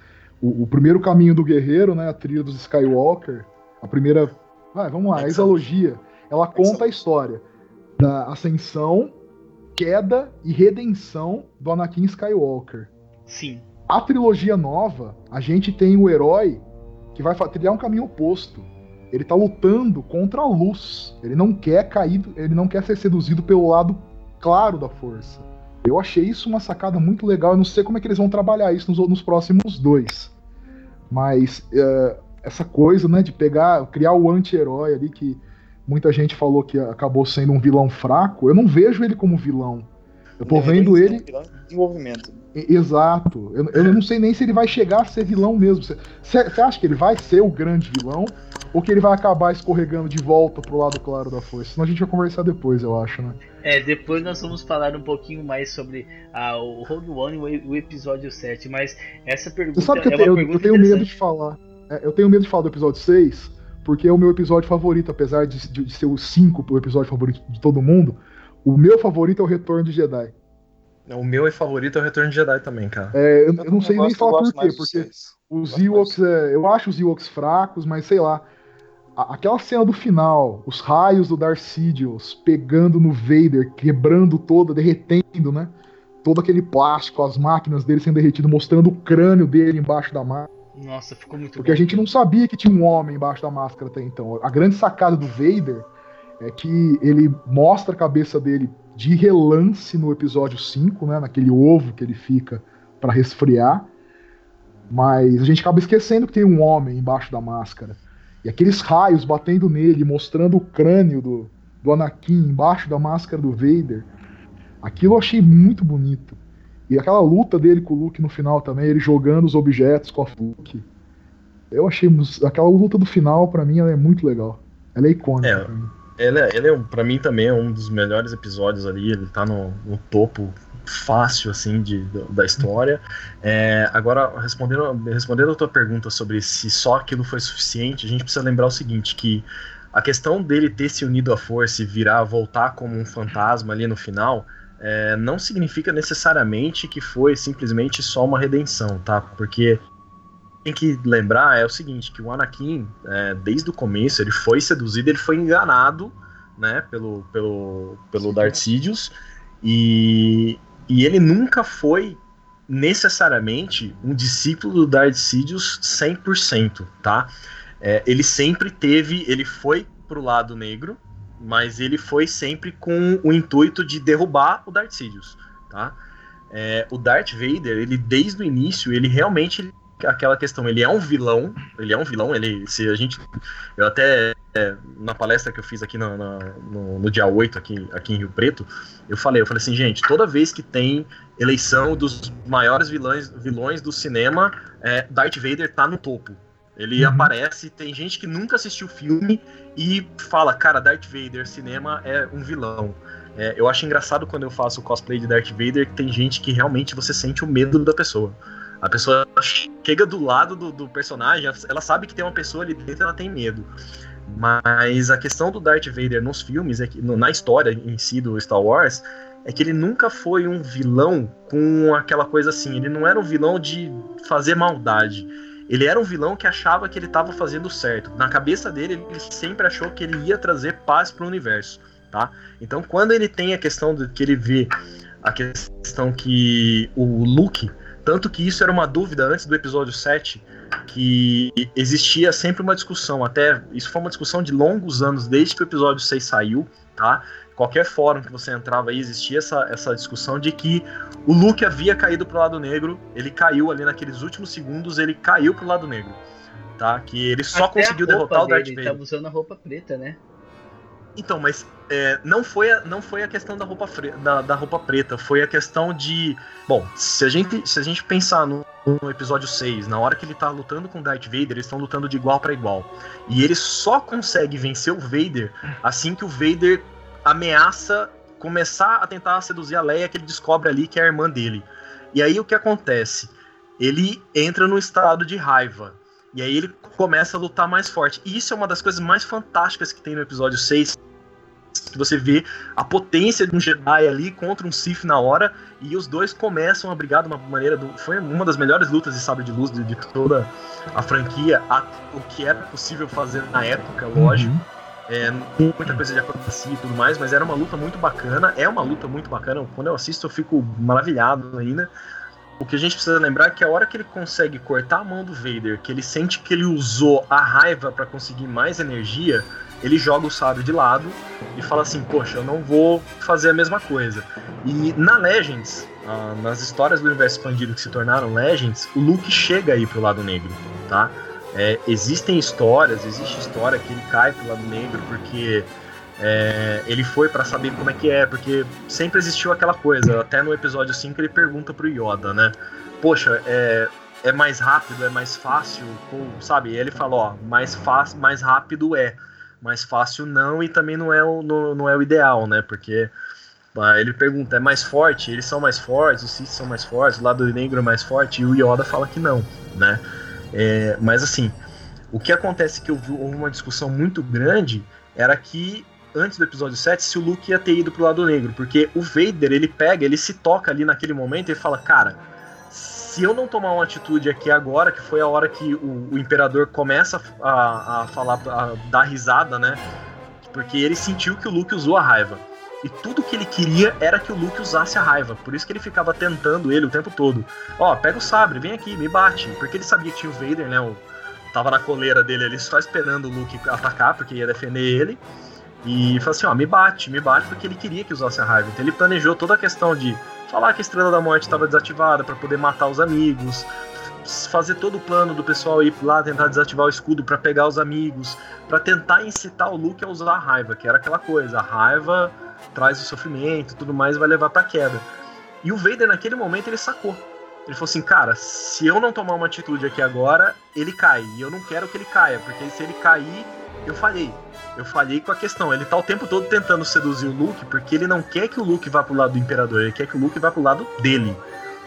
O, o, primeiro caminho do guerreiro, né, a trilha dos Skywalker, a primeira. Vai, vamos lá, a exalogia. Ela conta a história da ascensão, queda e redenção do Anakin Skywalker. Sim. A trilogia nova, a gente tem o herói que vai trilhar um caminho oposto. Ele tá lutando contra a luz. Ele não quer cair, ele não quer ser seduzido pelo lado claro da força. Eu achei isso uma sacada muito legal. Eu não sei como é que eles vão trabalhar isso nos, nos próximos dois. Mas uh, essa coisa, né, de pegar, criar o anti-herói ali que muita gente falou que acabou sendo um vilão fraco. Eu não vejo ele como vilão. Eu tô vendo ele. Um desenvolvimento. Exato. Eu, eu não sei nem se ele vai chegar a ser vilão mesmo. Você acha que ele vai ser o grande vilão? Ou que ele vai acabar escorregando de volta pro lado claro da força? Senão a gente vai conversar depois, eu acho, né? É, depois nós vamos falar um pouquinho mais sobre ah, o Rogue One e o, episódio 7, mas essa pergunta Você sabe que é eu, tenho, eu tenho medo de falar. É, eu tenho medo de falar do episódio 6, porque é o meu episódio favorito, apesar de, de, de ser o 5 o episódio favorito de todo mundo. O meu favorito é o Retorno de Jedi. O meu é favorito é o Retorno de Jedi também, cara. É, eu, eu não sei nem falar por quê, porque os Ewoks, é, eu acho os Ewoks fracos, mas sei lá. A, aquela cena do final, os raios do Darth Sidious pegando no Vader, quebrando toda, derretendo, né? Todo aquele plástico, as máquinas dele sendo derretido, mostrando o crânio dele embaixo da máscara. Nossa, ficou muito Porque bom. a gente não sabia que tinha um homem embaixo da máscara até então. A grande sacada do Vader é que ele mostra a cabeça dele de relance no episódio 5, né, naquele ovo que ele fica para resfriar. Mas a gente acaba esquecendo que tem um homem embaixo da máscara. E aqueles raios batendo nele, mostrando o crânio do, do Anakin embaixo da máscara do Vader. Aquilo eu achei muito bonito. E aquela luta dele com o Luke no final também, ele jogando os objetos com a Luke. Eu achei aquela luta do final para mim ela é muito legal. Ela é icônica. É, ele é, ele é para mim também é um dos melhores episódios ali. Ele tá no, no topo fácil assim de, da história. É, agora respondendo respondendo a tua pergunta sobre se só aquilo foi suficiente, a gente precisa lembrar o seguinte que a questão dele ter se unido à força e virar voltar como um fantasma ali no final é, não significa necessariamente que foi simplesmente só uma redenção, tá? Porque tem que lembrar é o seguinte, que o Anakin, é, desde o começo, ele foi seduzido, ele foi enganado, né, pelo, pelo, pelo Darth Sidious, e, e ele nunca foi necessariamente um discípulo do Darth Sidious 100%, tá? É, ele sempre teve, ele foi pro lado negro, mas ele foi sempre com o intuito de derrubar o Darth Sidious, tá? É, o Darth Vader, ele desde o início, ele realmente aquela questão, ele é um vilão, ele é um vilão, ele, se a gente, eu até, é, na palestra que eu fiz aqui no, no, no, dia 8, aqui, aqui em Rio Preto, eu falei, eu falei assim, gente, toda vez que tem eleição dos maiores vilões, vilões do cinema, é, Darth Vader tá no topo, ele uhum. aparece, tem gente que nunca assistiu o filme e fala, cara, Darth Vader, cinema é um vilão. É, eu acho engraçado quando eu faço cosplay de Darth Vader que tem gente que realmente você sente o medo da pessoa. A pessoa chega do lado do, do, personagem, ela sabe que tem uma pessoa ali dentro, ela tem medo. Mas a questão do Darth Vader nos filmes, é que, na história em si do Star Wars, é que ele nunca foi um vilão com aquela coisa assim. Ele não era um vilão de fazer maldade. Ele era um vilão que achava que ele estava fazendo certo. Na cabeça dele, ele sempre achou que ele ia trazer paz para o universo, tá? Então, quando ele tem a questão de que ele vê a questão que o Luke tanto que isso era uma dúvida antes do episódio 7. que existia sempre uma discussão, até isso foi uma discussão de longos anos, desde que o episódio 6 saiu, tá? Qualquer fórum que você entrava aí existia essa, essa discussão de que o Luke havia caído pro lado negro, ele caiu ali naqueles últimos segundos, ele caiu pro lado negro, tá? Que ele só Até conseguiu derrotar o Darth dele, Vader. Ele tá usando a roupa preta, né? Então, mas é, não, foi a, não foi a questão da roupa, fre- da, da roupa preta, foi a questão de. Bom, se a gente, se a gente pensar no, no episódio 6, na hora que ele tá lutando com o Darth Vader, eles estão lutando de igual para igual. E ele só consegue vencer o Vader assim que o Vader ameaça começar a tentar seduzir a Leia, que ele descobre ali que é a irmã dele. E aí o que acontece? Ele entra no estado de raiva. E aí ele começa a lutar mais forte. E isso é uma das coisas mais fantásticas que tem no episódio 6, que você vê a potência de um Jedi ali contra um Sith na hora e os dois começam a brigar de uma maneira do, foi uma das melhores lutas de sabre de luz de, de toda a franquia a- o que era possível fazer na época lógico Uhum. é, muita coisa de acrobacia e tudo mais mas era uma luta muito bacana é uma luta muito bacana quando eu assisto eu fico maravilhado ainda o que a gente precisa lembrar é que a hora que ele consegue cortar a mão do Vader, que ele sente que ele usou a raiva para conseguir mais energia, ele joga o sábio de lado e fala assim: Poxa, eu não vou fazer a mesma coisa. E na Legends, ah, nas histórias do universo expandido que se tornaram Legends, o Luke chega aí pro lado negro, tá? É, existem histórias, existe história que ele cai pro lado negro porque é, ele foi para saber como é que é, porque sempre existiu aquela coisa. Até no episódio 5 ele pergunta pro Yoda, né? Poxa, é, é mais rápido, é mais fácil, sabe? E ele fala, ó, mais fácil, mais rápido é, mais fácil não e também não é o, não, não é o ideal, né? Porque ah, ele pergunta, é mais forte? Eles são mais fortes, os Sith são mais fortes, o lado negro é mais forte, e o Yoda fala que não, né? É, mas assim, o que acontece que houve houve uma discussão muito grande era que antes do episódio 7 se o Luke ia ter ido pro lado negro, porque o Vader, ele pega, ele se toca ali naquele momento e fala, cara, se eu não tomar uma atitude aqui agora, que foi a hora que o, o imperador começa a, a falar, a dar risada, né? Porque ele sentiu que o Luke usou a raiva. E tudo que ele queria era que o Luke usasse a raiva. Por isso que ele ficava tentando ele o tempo todo. Ó, pega o sabre, vem aqui, me bate. Porque ele sabia que tinha o Vader, né? O, tava na coleira dele ali só esperando o Luke atacar, porque ia defender ele. E falou assim, ó, me bate, me bate, porque ele queria que usasse a raiva. Então ele planejou toda a questão de falar que a Estrela da Morte estava desativada para poder matar os amigos, fazer todo o plano do pessoal ir lá tentar desativar o escudo para pegar os amigos, para tentar incitar o Luke a usar a raiva, que era aquela coisa, a raiva traz o sofrimento, tudo mais vai levar para queda. E o Vader naquele momento ele sacou. Ele falou assim, cara, se eu não tomar uma atitude aqui agora, ele cai. E eu não quero que ele caia, porque se ele cair, eu falhei. Eu falhei com a questão. Ele tá o tempo todo tentando seduzir o Luke, porque ele não quer que o Luke vá pro lado do Imperador, ele quer que o Luke vá pro lado dele.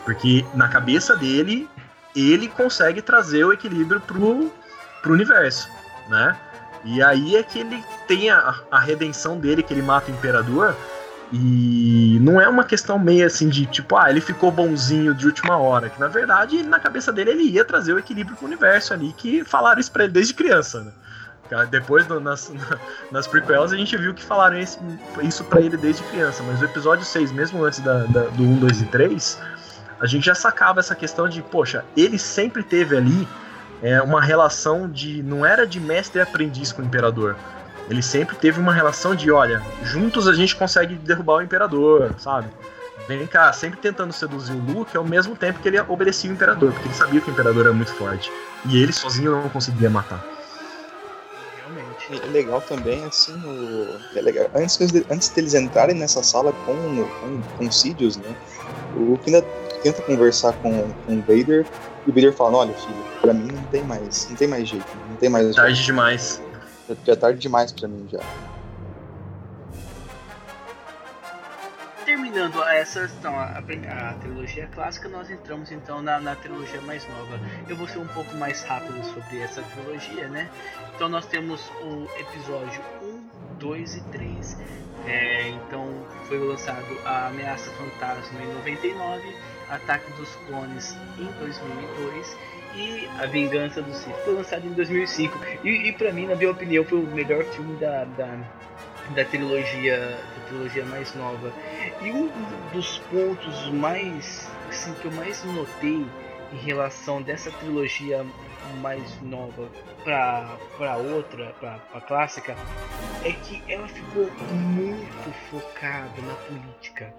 Porque na cabeça dele, ele consegue trazer o equilíbrio pro, pro universo, né? E aí é que ele tem a, a redenção dele, que ele mata o Imperador, e não é uma questão meio assim de tipo, ah, ele ficou bonzinho de última hora. Que na verdade, na cabeça dele, ele ia trazer o equilíbrio pro universo ali, que falaram isso pra ele desde criança, né? Depois, nas, <laughs> nas prequels, a gente viu que falaram isso, pra ele desde criança. Mas o episódio 6, mesmo antes da, da- do 1, 2 e 3, a gente já sacava essa questão de, poxa, ele sempre teve ali é, uma relação de. Não era de mestre e aprendiz com o imperador. Ele sempre teve uma relação de, olha, juntos a gente consegue derrubar o imperador, sabe? Vem cá, sempre tentando seduzir o Luke ao mesmo tempo que ele obedecia o imperador, porque ele sabia que o imperador era muito forte. E ele sozinho não conseguia matar. É legal também, assim, o... é legal. Antes, antes deles entrarem nessa sala com, com, com Sidious, né? O Luke ainda tenta conversar com, com o Vader e o Vader fala, olha, filho, pra mim não tem mais, não tem mais jeito, não tem mais Tarde demais. já, já é tarde demais pra mim já. Terminando essa então, a, a trilogia clássica, nós entramos então na, na trilogia mais nova. Eu vou ser um pouco mais rápido sobre essa trilogia, né? Então nós temos o episódio 1, 2 e 3. É, então foi lançado a Ameaça Fantasma em 99, Ataque dos Clones em 2002 e A Vingança do Sith foi lançado em 2005. E, e para mim, na minha opinião, foi o melhor filme da, da, da trilogia da trilogia mais nova. E um dos pontos mais assim, que eu mais notei em relação dessa trilogia mais nova pra, pra outra, pra, pra clássica, é que ela ficou muito focada na política.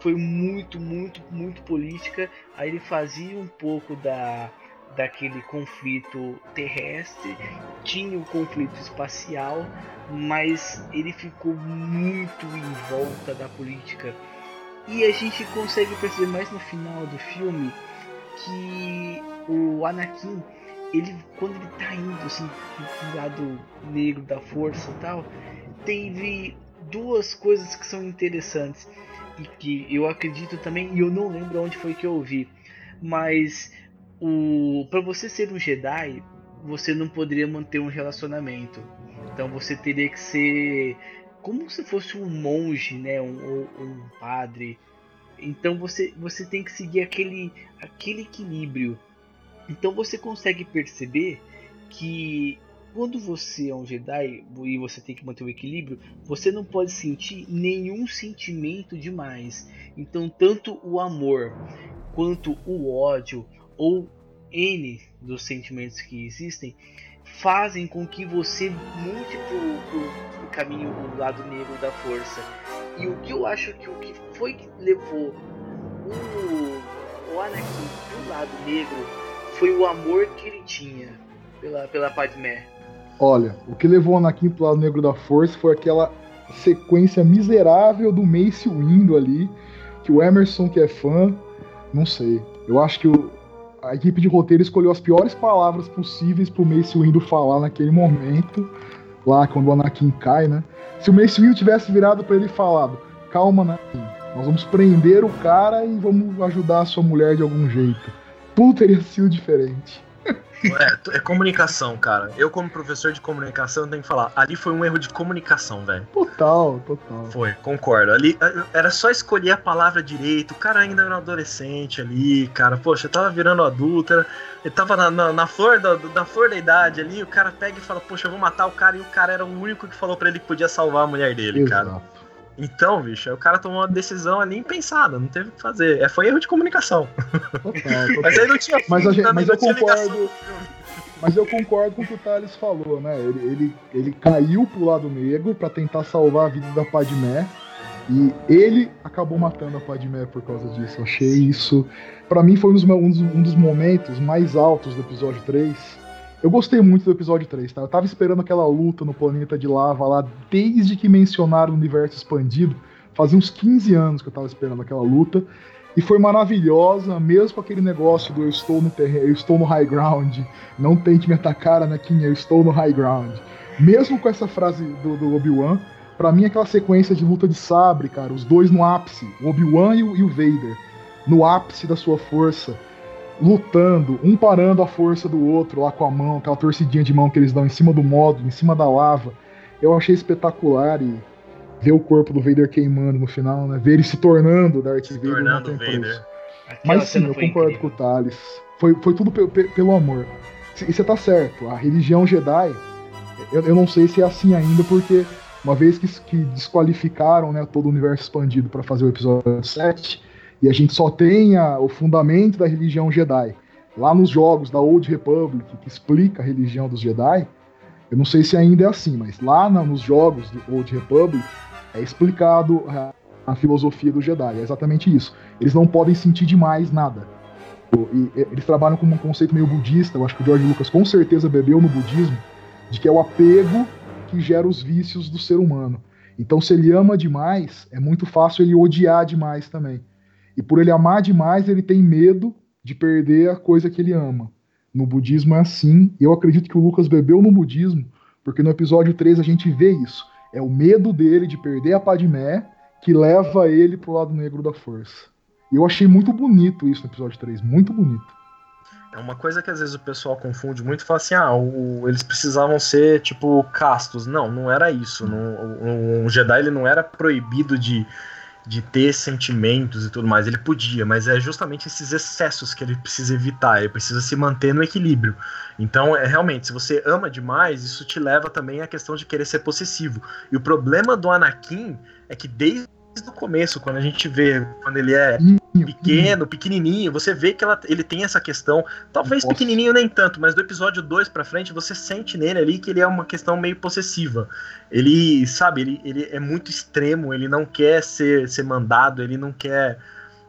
Foi muito, muito, muito política. Aí ele fazia um pouco da daquele conflito terrestre, tinha o conflito espacial, mas ele ficou muito em volta da política. E a gente consegue perceber mais no final do filme que o Anakin ele quando ele tá indo assim pro lado negro da força e tal, teve duas coisas que são interessantes e que eu acredito também, e eu não lembro onde foi que eu ouvi, mas o para você ser um Jedi, você não poderia manter um relacionamento. Então você teria que ser como se fosse um monge, né, um, um padre. Então você você tem que seguir aquele aquele equilíbrio então você consegue perceber que quando você é um Jedi e você tem que manter o equilíbrio, você não pode sentir nenhum sentimento demais. Então, tanto o amor quanto o ódio ou N dos sentimentos que existem fazem com que você mude pro, pro, caminho do lado negro da força. E o que eu acho que o que foi que levou o, o Anakin pro lado negro foi o amor que ele tinha pela, pela Padmé. Olha, o que levou o Anakin pro lado negro da força foi aquela sequência miserável do Mace Windu ali, que o Emerson, que é fã, não sei. Eu acho que o, a equipe de roteiro escolheu as piores palavras possíveis pro Mace Windu falar naquele momento, lá quando o Anakin cai, né? Se o Mace Windu tivesse virado para ele e falado: "Calma, Anakin, nós vamos prender o cara e vamos ajudar a sua mulher de algum jeito" tudo teria sido diferente. É, é comunicação, cara. Eu, como professor de comunicação, tenho que falar. Ali foi um erro de comunicação, velho. Total, total. Foi, concordo. Ali era só escolher a palavra direito. O cara ainda era um adolescente ali, cara. Poxa, tava virando adulto. Era, ele tava na, na, na flor da, da flor da idade ali. O cara pega e fala, poxa, eu vou matar o cara. E o cara era o único que falou para ele que podia salvar a mulher dele, Exato. cara. Então, bicho, o cara tomou uma decisão ali impensada, não teve o que fazer. É, foi erro de comunicação. Total, <laughs> total. Mas aí não tinha fim, mas, gente, mas eu concordo. Mas eu concordo com o que o Thales falou, né? Ele, ele, ele caiu pro lado negro para tentar salvar a vida da Padmé. E ele acabou matando a Padmé por causa disso. Eu achei isso. para mim foi um dos, um, dos, um dos momentos mais altos do episódio 3 eu gostei muito do episódio 3, tá? Eu tava esperando aquela luta no planeta de lava lá desde que mencionaram o universo expandido. Fazia uns 15 anos que eu tava esperando aquela luta. E foi maravilhosa, mesmo com aquele negócio do eu estou no terreno, eu estou no high ground, não tente me atacar, Anakin, eu estou no high ground. Mesmo com essa frase do, do Obi-Wan, para mim aquela sequência de luta de sabre, cara, os dois no ápice, o Obi-Wan e, e o Vader, no ápice da sua força lutando, um parando a força do outro lá com a mão, aquela torcidinha de mão que eles dão em cima do módulo, em cima da lava. Eu achei espetacular e ver o corpo do Vader queimando no final, né? Ver ele se tornando Darth se Vader. Tornando Vader. Mas sim, eu concordo incrível. com o Thales. Foi, foi tudo pe pe pelo amor. E você tá certo, a religião Jedi, eu, eu, não sei se é assim ainda, porque uma vez que, que desqualificaram né, todo o universo expandido para fazer o episódio 7, e a gente só tem o fundamento da religião Jedi. Lá nos jogos da Old Republic, que explica a religião dos Jedi, eu não sei se ainda é assim, mas lá na, nos jogos do Old Republic é explicado a, a, filosofia do Jedi. É exatamente isso. Eles não podem sentir demais nada. E, e, eles trabalham com um conceito meio budista, eu acho que o George Lucas com certeza bebeu no budismo, de que é o apego que gera os vícios do ser humano. Então, se ele ama demais, é muito fácil ele odiar demais também. E por ele amar demais, ele tem medo de perder a coisa que ele ama. No budismo é assim. Eu acredito que o Lucas bebeu no budismo, porque no episódio 3 a gente vê isso. É o medo dele de perder a Padmé que leva ele pro lado negro da força. Eu achei muito bonito isso no episódio 3, muito bonito. É uma coisa que às vezes o pessoal confunde muito e fala assim: ah, o, eles precisavam ser, tipo, castos. Não, não era isso. Não, o, o Jedi ele não era proibido de de ter sentimentos e tudo mais. Ele podia, mas é justamente esses excessos que ele precisa evitar. Ele precisa se manter no equilíbrio. Então, é realmente, se você ama demais, isso te leva também à questão de querer ser possessivo. E o problema do Anakin é que desde o começo, quando a gente vê quando ele é pequeno, pequenininho, você vê que ela, ele tem essa questão, talvez Nossa. pequenininho nem tanto, mas do episódio 2 pra frente você sente nele ali que ele é uma questão meio possessiva. Ele, sabe, ele, ele é muito extremo, ele não quer ser, ser mandado, ele não quer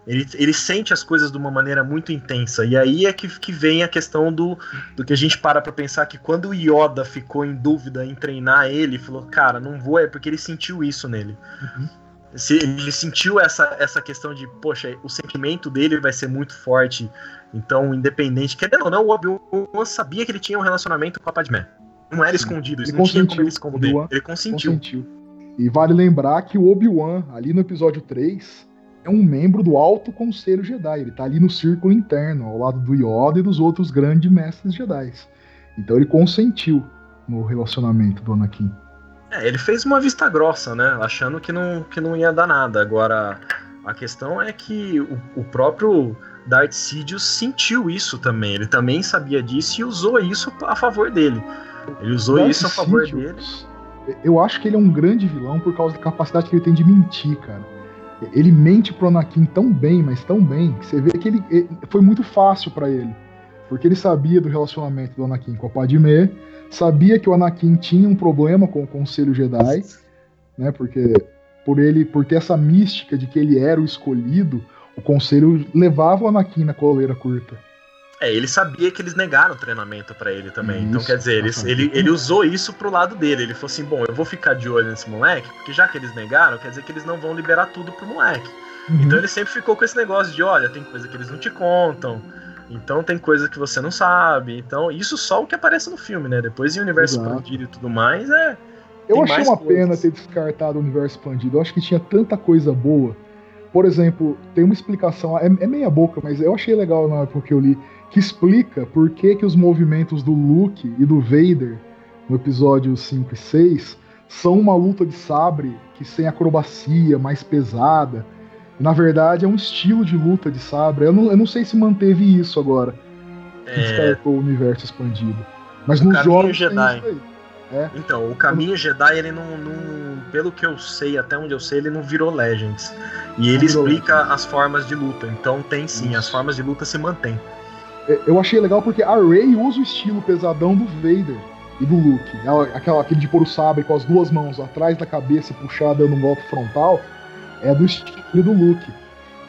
ele, ele sente as coisas de uma maneira muito intensa. E aí é que, que vem a questão do, do que a gente para pra pensar que quando o Yoda ficou em dúvida em treinar ele, falou, cara, não vou, é porque ele sentiu isso nele. Uhum. Se ele sentiu essa, essa questão de, poxa, o sentimento dele vai ser muito forte. Então, independente. Quer dizer, não, o Obi-Wan sabia que ele tinha um relacionamento com a Padmé. Não era escondido, isso Ele não tinha como ele esconder. Ele consentiu. Consentiu. E vale lembrar que o Obi-Wan, ali no episódio 3, é um membro do Alto Conselho Jedi. Ele tá ali no círculo interno, ao lado do Yoda e dos outros grandes mestres Jedi. Então ele consentiu no relacionamento do Anakin. É, ele fez uma vista grossa, né? Achando que não, que não ia dar nada. Agora, a questão é que o, o próprio Darth Sidious sentiu isso também. Ele também sabia disso e usou isso a favor dele. Ele usou Darth isso a favor Sidious, Eu acho que ele é um grande vilão por causa da capacidade que ele tem de mentir, cara. Ele mente pro Anakin tão bem, mas tão bem, que você vê que ele, ele- foi muito fácil pra ele. Porque ele sabia do relacionamento do Anakin com a Padmé, sabia que o Anakin tinha um problema com o Conselho Jedi, né? Porque por ele, por ter essa mística de que ele era o escolhido, o Conselho levava o Anakin na coleira curta. É, ele sabia que eles negaram o treinamento pra ele também. então, Isso, quer dizer, ele, ele, ele usou isso pro lado dele. Ele falou assim: bom, eu vou ficar de olho nesse moleque, porque já que eles negaram, quer dizer que eles não vão liberar tudo pro moleque. Uhum. Então ele sempre ficou com esse negócio de: olha, tem coisa que eles não te contam. Então tem coisa que você não sabe. Então, isso só o que aparece no filme, né? Depois em universo Exato. expandido e tudo mais, é. Eu achei uma coisas. pena ter descartado o universo expandido. Eu acho que tinha tanta coisa boa. Por exemplo, tem uma explicação, é, é meia boca, mas eu achei legal na época que eu li, que explica por que, que os movimentos do Luke e do Vader no episódio 5 e 6 são uma luta de sabre que sem acrobacia, mais pesada. Na verdade, é um estilo de luta de sabre. Eu não, eu não sei se manteve isso agora, é o universo expandido. Mas O jogos tem Jedi. aí. Então, o caminho Jedi, ele não, não- Pelo que eu sei, até onde eu sei, ele não virou Legends. E ele explica as formas de luta. Então tem sim, Isso. as formas de luta se mantêm. É, Eu achei legal porque a Rey usa o estilo pesadão do Vader e do Luke. Ela- aquela, aquele de pôr o sabre com as duas mãos atrás da cabeça e puxar dando um golpe frontal é do estilo do Luke.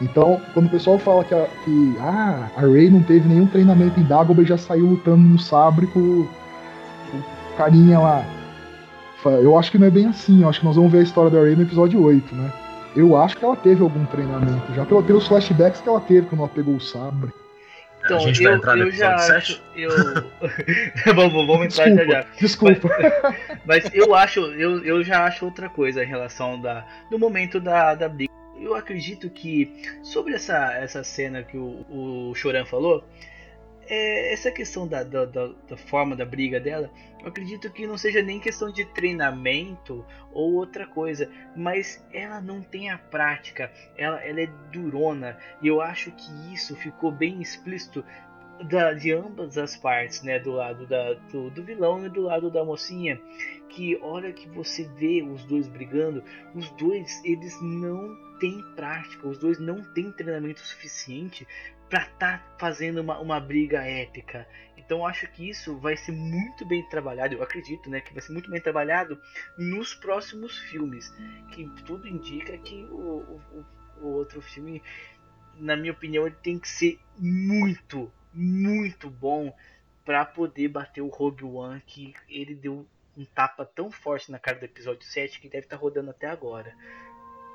Então, quando o pessoal fala que a, que, ah, a Rey não teve nenhum treinamento em Dagobah e já saiu lutando no sabre com, o carinha lá. Eu acho que não é bem assim. Eu acho que nós vamos ver a história da Rey no episódio 8, né? Eu acho que ela teve algum treinamento já, pelo- pelos flashbacks que ela teve quando ela pegou o sabre. Então, a gente eu, vai entrar no eu já episódio acho. 7? Eu... <laughs> vamos, vamos entrar já já. Desculpa, desculpa. Mas eu acho, eu, eu já acho outra coisa em relação da, do momento da, da briga. Eu acredito que sobre essa, essa cena que o, o Choran falou, é, essa questão da, da, da, da forma da briga dela, eu acredito que não seja nem questão de treinamento ou outra coisa, mas ela não tem a prática, ela, ela é durona, e eu acho que isso ficou bem explícito da- de ambas as partes, né? Do lado da, do, do vilão e do lado da mocinha. Que hora que você vê os dois brigando, os dois eles não têm prática, os dois não têm treinamento suficiente para estar tá fazendo uma, uma briga épica. Então acho que isso vai ser muito bem trabalhado, eu acredito, né, que vai ser muito bem trabalhado nos próximos filmes, que tudo indica que o, o, o- outro filme, na minha opinião, ele tem que ser muito, muito bom para poder bater o Rogue One, que ele deu um tapa tão forte na cara do episódio 7 que deve estar rodando até agora.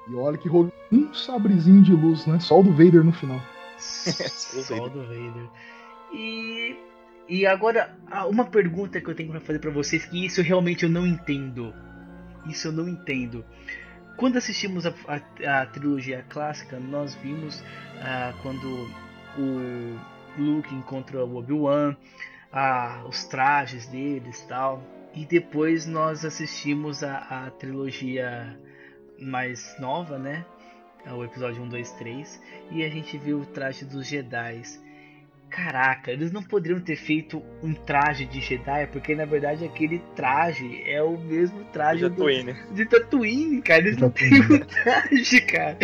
E olha que rolou um sabrezinho de luz, né? Só o do Vader no final. Só do Vader. E, e agora, uma pergunta que eu tenho para fazer para vocês, que isso realmente eu não entendo. Isso eu não entendo. Quando assistimos a, a- a trilogia clássica, nós vimos ah, quando o Luke encontra o Obi-Wan, ah, os trajes deles tal. E depois nós assistimos a, a trilogia mais nova, né? É O episódio 1, 2, 3 e a gente viu o traje dos Jedi. caraca, eles não poderiam ter feito um traje de Jedi, porque na verdade aquele traje é o mesmo traje de Tatooine. Do, de Tatooine, cara. Eles não têm um traje, cara.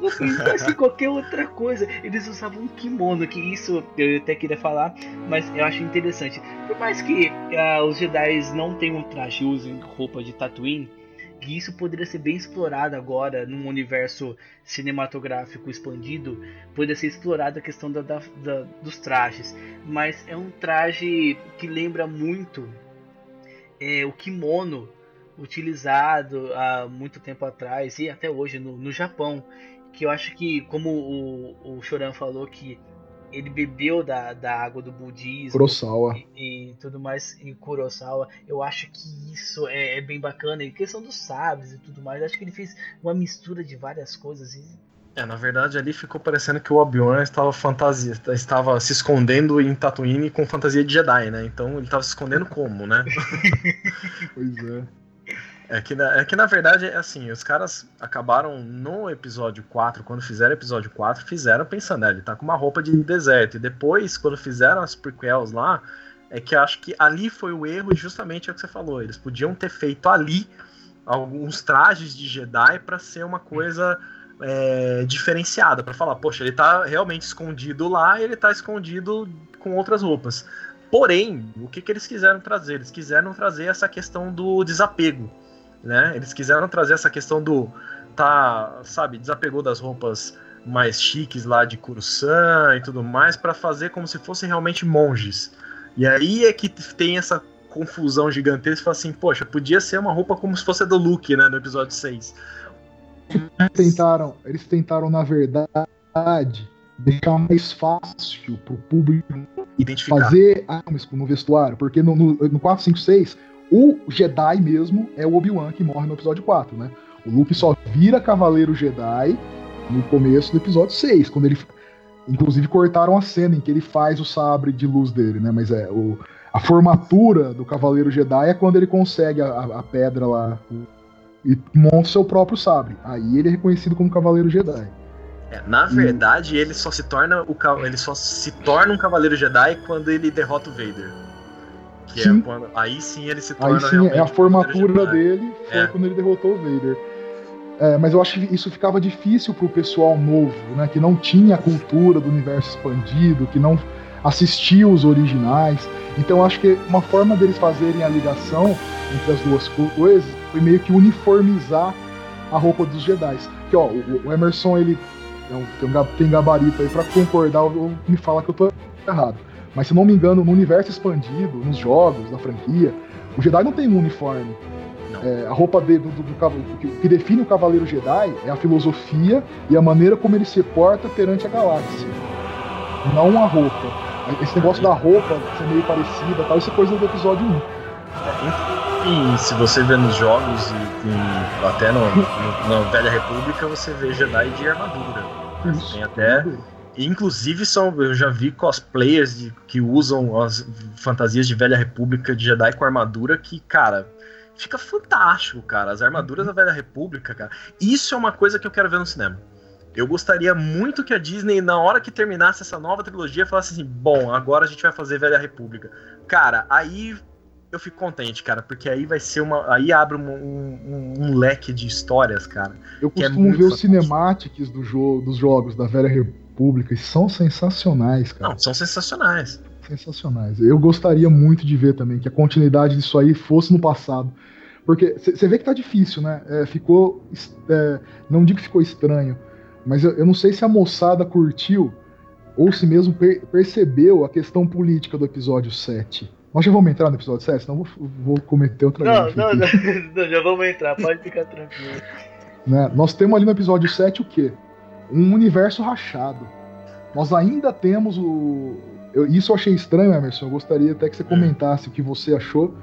Não pensasse em qualquer outra coisa. Eles usavam um kimono, que isso eu até queria falar, mas eu acho interessante. Por mais que uh, os Jedi não tenham um traje, usem roupa de Tatooine, que isso poderia ser bem explorado agora num universo cinematográfico expandido, poderia ser explorada a questão da, da, da, dos trajes, mas é um traje que lembra muito é, o kimono utilizado há muito tempo atrás e até hoje no, no Japão, que eu acho que, como o, o Choran falou, que ele bebeu da, da água do budismo Kurosawa. E, e tudo mais em Kurosawa. Eu acho que isso é, é, bem bacana. Em questão dos sabres e tudo mais, acho que ele fez uma mistura de várias coisas. E... É, na verdade ali ficou parecendo que o Obi-Wan estava fantasia, estava se escondendo em Tatooine com fantasia de Jedi, né? Então ele estava se escondendo como, né? <laughs> pois é. É que, na, é que na verdade é assim, os caras acabaram no episódio 4, quando fizeram episódio 4, fizeram pensando, né, ele tá com uma roupa de deserto. E depois, quando fizeram as prequels lá, é que acho que ali foi o erro, justamente é o que você falou. Eles podiam ter feito ali alguns trajes de Jedi para ser uma coisa é, diferenciada, para falar, poxa, ele tá realmente escondido lá e ele tá escondido com outras roupas. Porém, o que, que eles quiseram trazer? Eles quiseram trazer essa questão do desapego né? Eles quiseram trazer essa questão do tá, sabe, desapegou das roupas mais chiques lá de Kurusan e tudo mais para fazer como se fossem realmente monges. E aí é que tem essa confusão gigantesca, fala assim, poxa, podia ser uma roupa como se fosse a do Luke, né, no episódio 6. Eles tentaram, eles tentaram na verdade deixar mais fácil pro público identificar fazer no vestuário, porque no, no, no 4, 5, 6 o Jedi mesmo é o Obi-Wan que morre no episódio 4, né? O Luke só vira Cavaleiro Jedi no começo do episódio 6, quando ele. Inclusive cortaram a cena em que ele faz o sabre de luz dele, né? Mas é. O, a formatura do Cavaleiro Jedi é quando ele consegue a, a pedra lá e monta seu próprio sabre. Aí ele é reconhecido como Cavaleiro Jedi. É, na verdade, e... ele só se torna o ele só se torna um Cavaleiro Jedi quando ele derrota o Vader. Que é sim. É quando, aí sim ele se torna. Aí sim, é a formatura dele foi é. quando ele derrotou o Vader. É, mas eu acho que isso ficava difícil pro pessoal novo, né? Que não tinha a cultura do universo expandido, que não assistia os originais. Então eu acho que uma forma deles fazerem a ligação entre as duas coisas foi meio que uniformizar a roupa dos Jedi. Que ó, o, o Emerson ele tem, um, tem gabarito aí para concordar ou me falar que eu tô errado. Mas se não me engano, no universo expandido, nos jogos da franquia, o Jedi não tem um uniforme. É, a roupa de, do, do, do, o que define o Cavaleiro Jedi é a filosofia e a maneira como ele se porta perante a galáxia. Não a roupa. Esse negócio da roupa ser meio parecida, tal, isso é coisa do episódio 1. E se você vê nos jogos e, e até no, no, na Velha República, você vê Jedi de armadura. Isso, tem até Inclusive, são, eu já vi cosplayers de, que usam as fantasias de Velha República de Jedi com armadura que, cara, fica fantástico, cara. As armaduras da Velha República, cara. Isso é uma coisa que eu quero ver no cinema. Eu gostaria muito que a Disney, na hora que terminasse essa nova trilogia, falasse assim: bom, agora a gente vai fazer Velha República. Cara, aí eu fico contente, cara, porque aí vai ser uma. Aí abre um, um, um leque de histórias, cara. Eu é costumo é ver os cinemáticos do jogo, dos jogos da Velha República públicas são sensacionais, cara. Não, são sensacionais. Sensacionais. Eu gostaria muito de ver também que a continuidade disso aí fosse no passado. Porque você vê que tá difícil, né? É, ficou. É, não digo que ficou estranho, mas eu, eu, não sei se a moçada curtiu ou se mesmo per percebeu a questão política do episódio 7. Nós já vamos entrar no episódio 7, senão vou, vou cometer outra não, não, não, <laughs> não, já vamos entrar, pode ficar tranquilo. Né? Nós temos ali no episódio 7 o quê? Um universo rachado. Nós ainda temos o. Eu, isso eu achei estranho, Emerson. Eu gostaria até que você hum. comentasse o que você achou.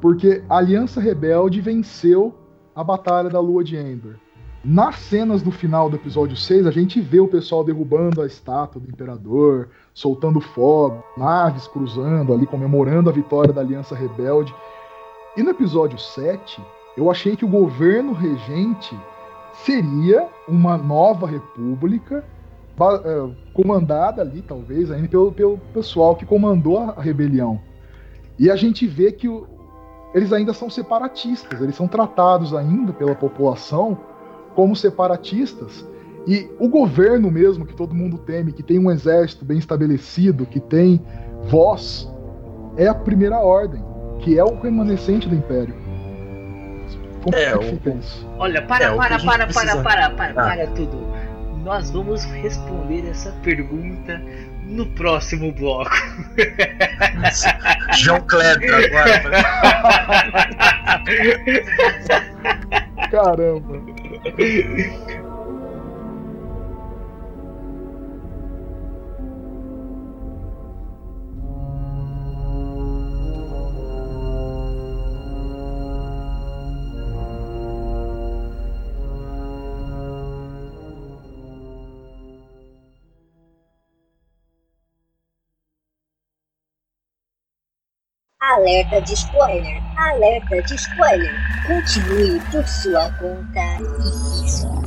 Porque a Aliança Rebelde venceu a Batalha da Lua de Endor. Nas cenas do final do episódio 6, a gente vê o pessoal derrubando a estátua do Imperador, soltando fogo, naves cruzando ali, comemorando a vitória da Aliança Rebelde. E no episódio 7, eu achei que o governo regente seria uma nova república é, comandada ali, talvez, ainda pelo, pelo pessoal que comandou a rebelião. E a gente vê que o, eles ainda são separatistas, eles são tratados ainda pela população como separatistas. E o governo mesmo, que todo mundo teme, que tem um exército bem estabelecido, que tem voz, é a primeira ordem, que é o remanescente do império. Como é, é que fica isso? Olha, para, é, para, para, para, para, para, ah. para tudo nós vamos responder essa pergunta no próximo bloco. <laughs> João Kleber agora. Caramba. Alerta de spoiler! Alerta de spoiler! Continue por sua conta e risco.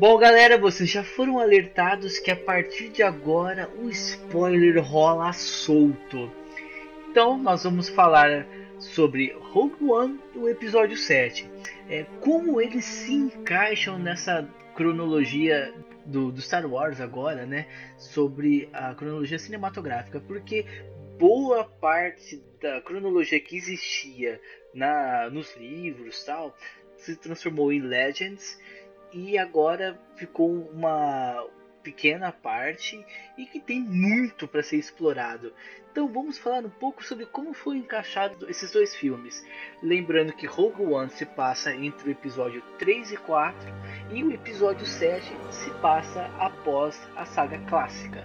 Bom, galera, vocês já foram alertados que a partir de agora o spoiler rola solto. Então, nós vamos falar sobre Rogue One e o episódio 7. É, como eles se encaixam nessa cronologia do, do, Star Wars agora, né? Sobre a cronologia cinematográfica, porque boa parte da cronologia que existia na, nos livros tal se transformou em Legends e agora ficou uma pequena parte e que tem muito para ser explorado. Então vamos falar um pouco sobre como foi encaixado esses dois filmes. Lembrando que Rogue One se passa entre o episódio 3 e 4 e o episódio 7 se passa após a saga clássica.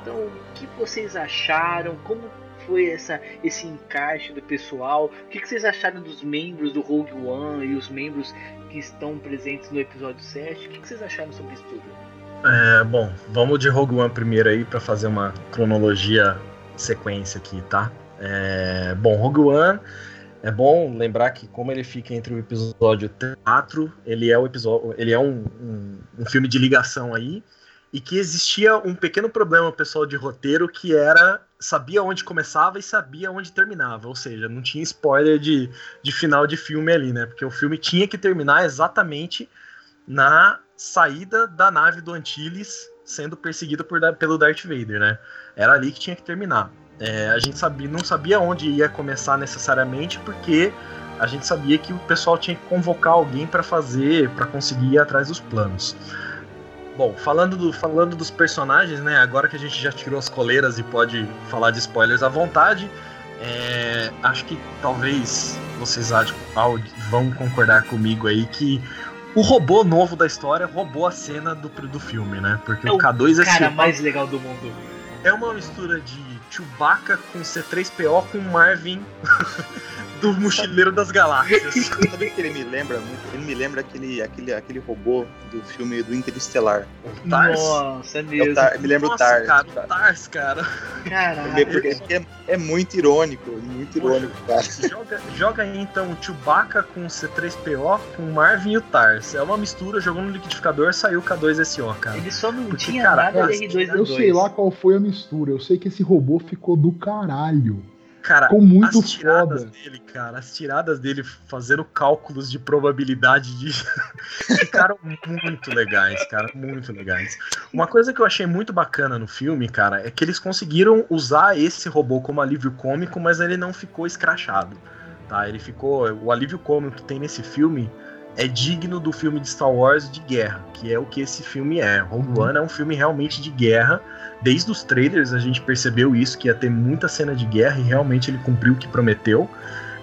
Então, o que vocês acharam? Como foi essa, esse encaixe do pessoal? O que, vocês acharam dos membros do Rogue One e os membros que estão presentes no episódio 7? O que, vocês acharam sobre isso tudo? É, bom, vamos de Rogue One primeiro aí para fazer uma cronologia sequência aqui, tá? É, bom, Rogue One é bom lembrar que como ele fica entre o episódio 4, ele é o episódio, ele é um, um, um filme de ligação aí e que existia um pequeno problema pessoal de roteiro que era sabia onde começava e sabia onde terminava, ou seja, não tinha spoiler de, de final de filme ali, né? Porque o filme tinha que terminar exatamente na saída da nave do Antilles sendo perseguido por, pelo Darth Vader, né? Era ali que tinha que terminar. É, a gente sabia, não sabia onde ia começar necessariamente, porque a gente sabia que o pessoal tinha que convocar alguém para fazer, para conseguir ir atrás dos planos. Bom, falando, do, falando dos personagens, né? Agora que a gente já tirou as coleiras e pode falar de spoilers à vontade, é, acho que talvez vocês vão concordar comigo aí que o robô novo da história roubou a cena do, do filme, né? Porque é o K2 é o cara mais legal do mundo. É uma mistura de Chewbacca com C3PO com Marvin <laughs> do Mochileiro das Galáxias. <laughs> Sabe o que ele me lembra muito? Ele me lembra aquele, aquele, aquele robô do filme do Interestelar. O Tars. Nossa, é mesmo. É Tar, me lembra Nossa, o Tars. Cara, o Tars, cara. Caraca. Porque é, é, muito irônico, muito irônico, cara. Joga, joga aí então o Chewbacca com C3PO, com o Marvin e o Tars. É uma mistura, jogou no liquidificador, saiu o K2SO, cara. Ele só não Porque, tinha cara, nada de R2D2. Eu sei lá qual foi a mistura, eu sei que esse robô ficou do caralho. Cara, Ficou muito as tiradas foda. dele, cara, as tiradas dele fazendo cálculos de probabilidade de. <laughs> ficaram muito legais, cara, muito legais. Uma coisa que eu achei muito bacana no filme, cara, é que eles conseguiram usar esse robô como alívio cômico, mas ele não ficou escrachado. Tá? Ele ficou. O alívio cômico que tem nesse filme é digno do filme de Star Wars de guerra, que é o que esse filme é. Rogue uhum. One é um filme realmente de guerra Desde os trailers a gente percebeu isso, que ia ter muita cena de guerra e realmente ele cumpriu o que prometeu.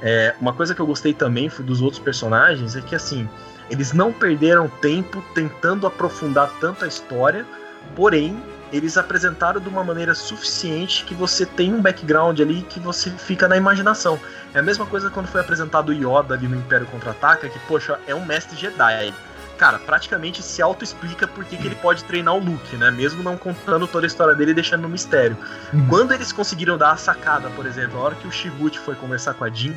É, uma coisa que eu gostei também foi dos outros personagens é que assim, eles não perderam tempo tentando aprofundar tanto a história, porém eles apresentaram de uma maneira suficiente que você tem um background ali que você fica na imaginação. É a mesma coisa quando foi apresentado o Yoda ali no Império Contra-Ataca, que, poxa, é um mestre Jedi. Cara, praticamente se auto-explica por que ele pode treinar o Luke, né? Mesmo não contando toda a história dele e deixando no mistério. Uhum. Quando eles conseguiram dar a sacada, por exemplo, a hora que o Shibuchi foi conversar com a Jean,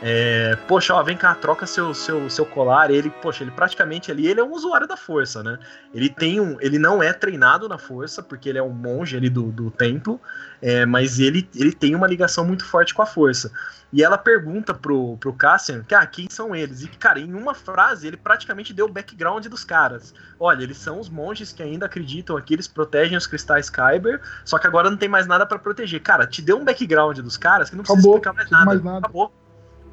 é, poxa, ó, vem cá, troca seu, seu, seu colar. Ele, poxa, ele praticamente ali, ele é um usuário da força, né? Ele tem um, ele não é treinado na força porque ele é um monge ali do, do templo, é, mas ele, ele tem uma ligação muito forte com a força. E ela pergunta pro, pro Cassian, que, ah, quem são eles? E, cara, em uma frase, ele praticamente deu o background dos caras. Olha, eles são os monges que ainda acreditam aqui, eles protegem os cristais Kyber, só que agora não tem mais nada para proteger. Cara, te deu um background dos caras que não precisa Acabou, explicar mais nada. mais nada. Acabou.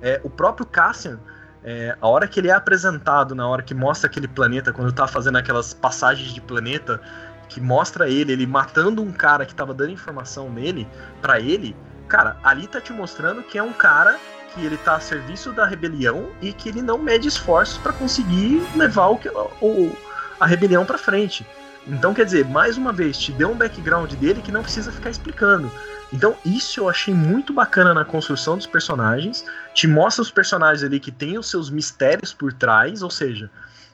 É, o próprio Cassian, é, a hora que ele é apresentado, na hora que mostra aquele planeta, quando tá fazendo aquelas passagens de planeta, que mostra ele, ele matando um cara que tava dando informação nele, para ele, cara, ali tá te mostrando que é um cara que ele tá a serviço da rebelião e que ele não mede esforços para conseguir levar o, o, a rebelião para frente. Então, quer dizer, mais uma vez, te deu um background dele que não precisa ficar explicando. Então, isso eu achei muito bacana na construção dos personagens. Te mostra os personagens ali que têm os seus mistérios por trás, ou seja,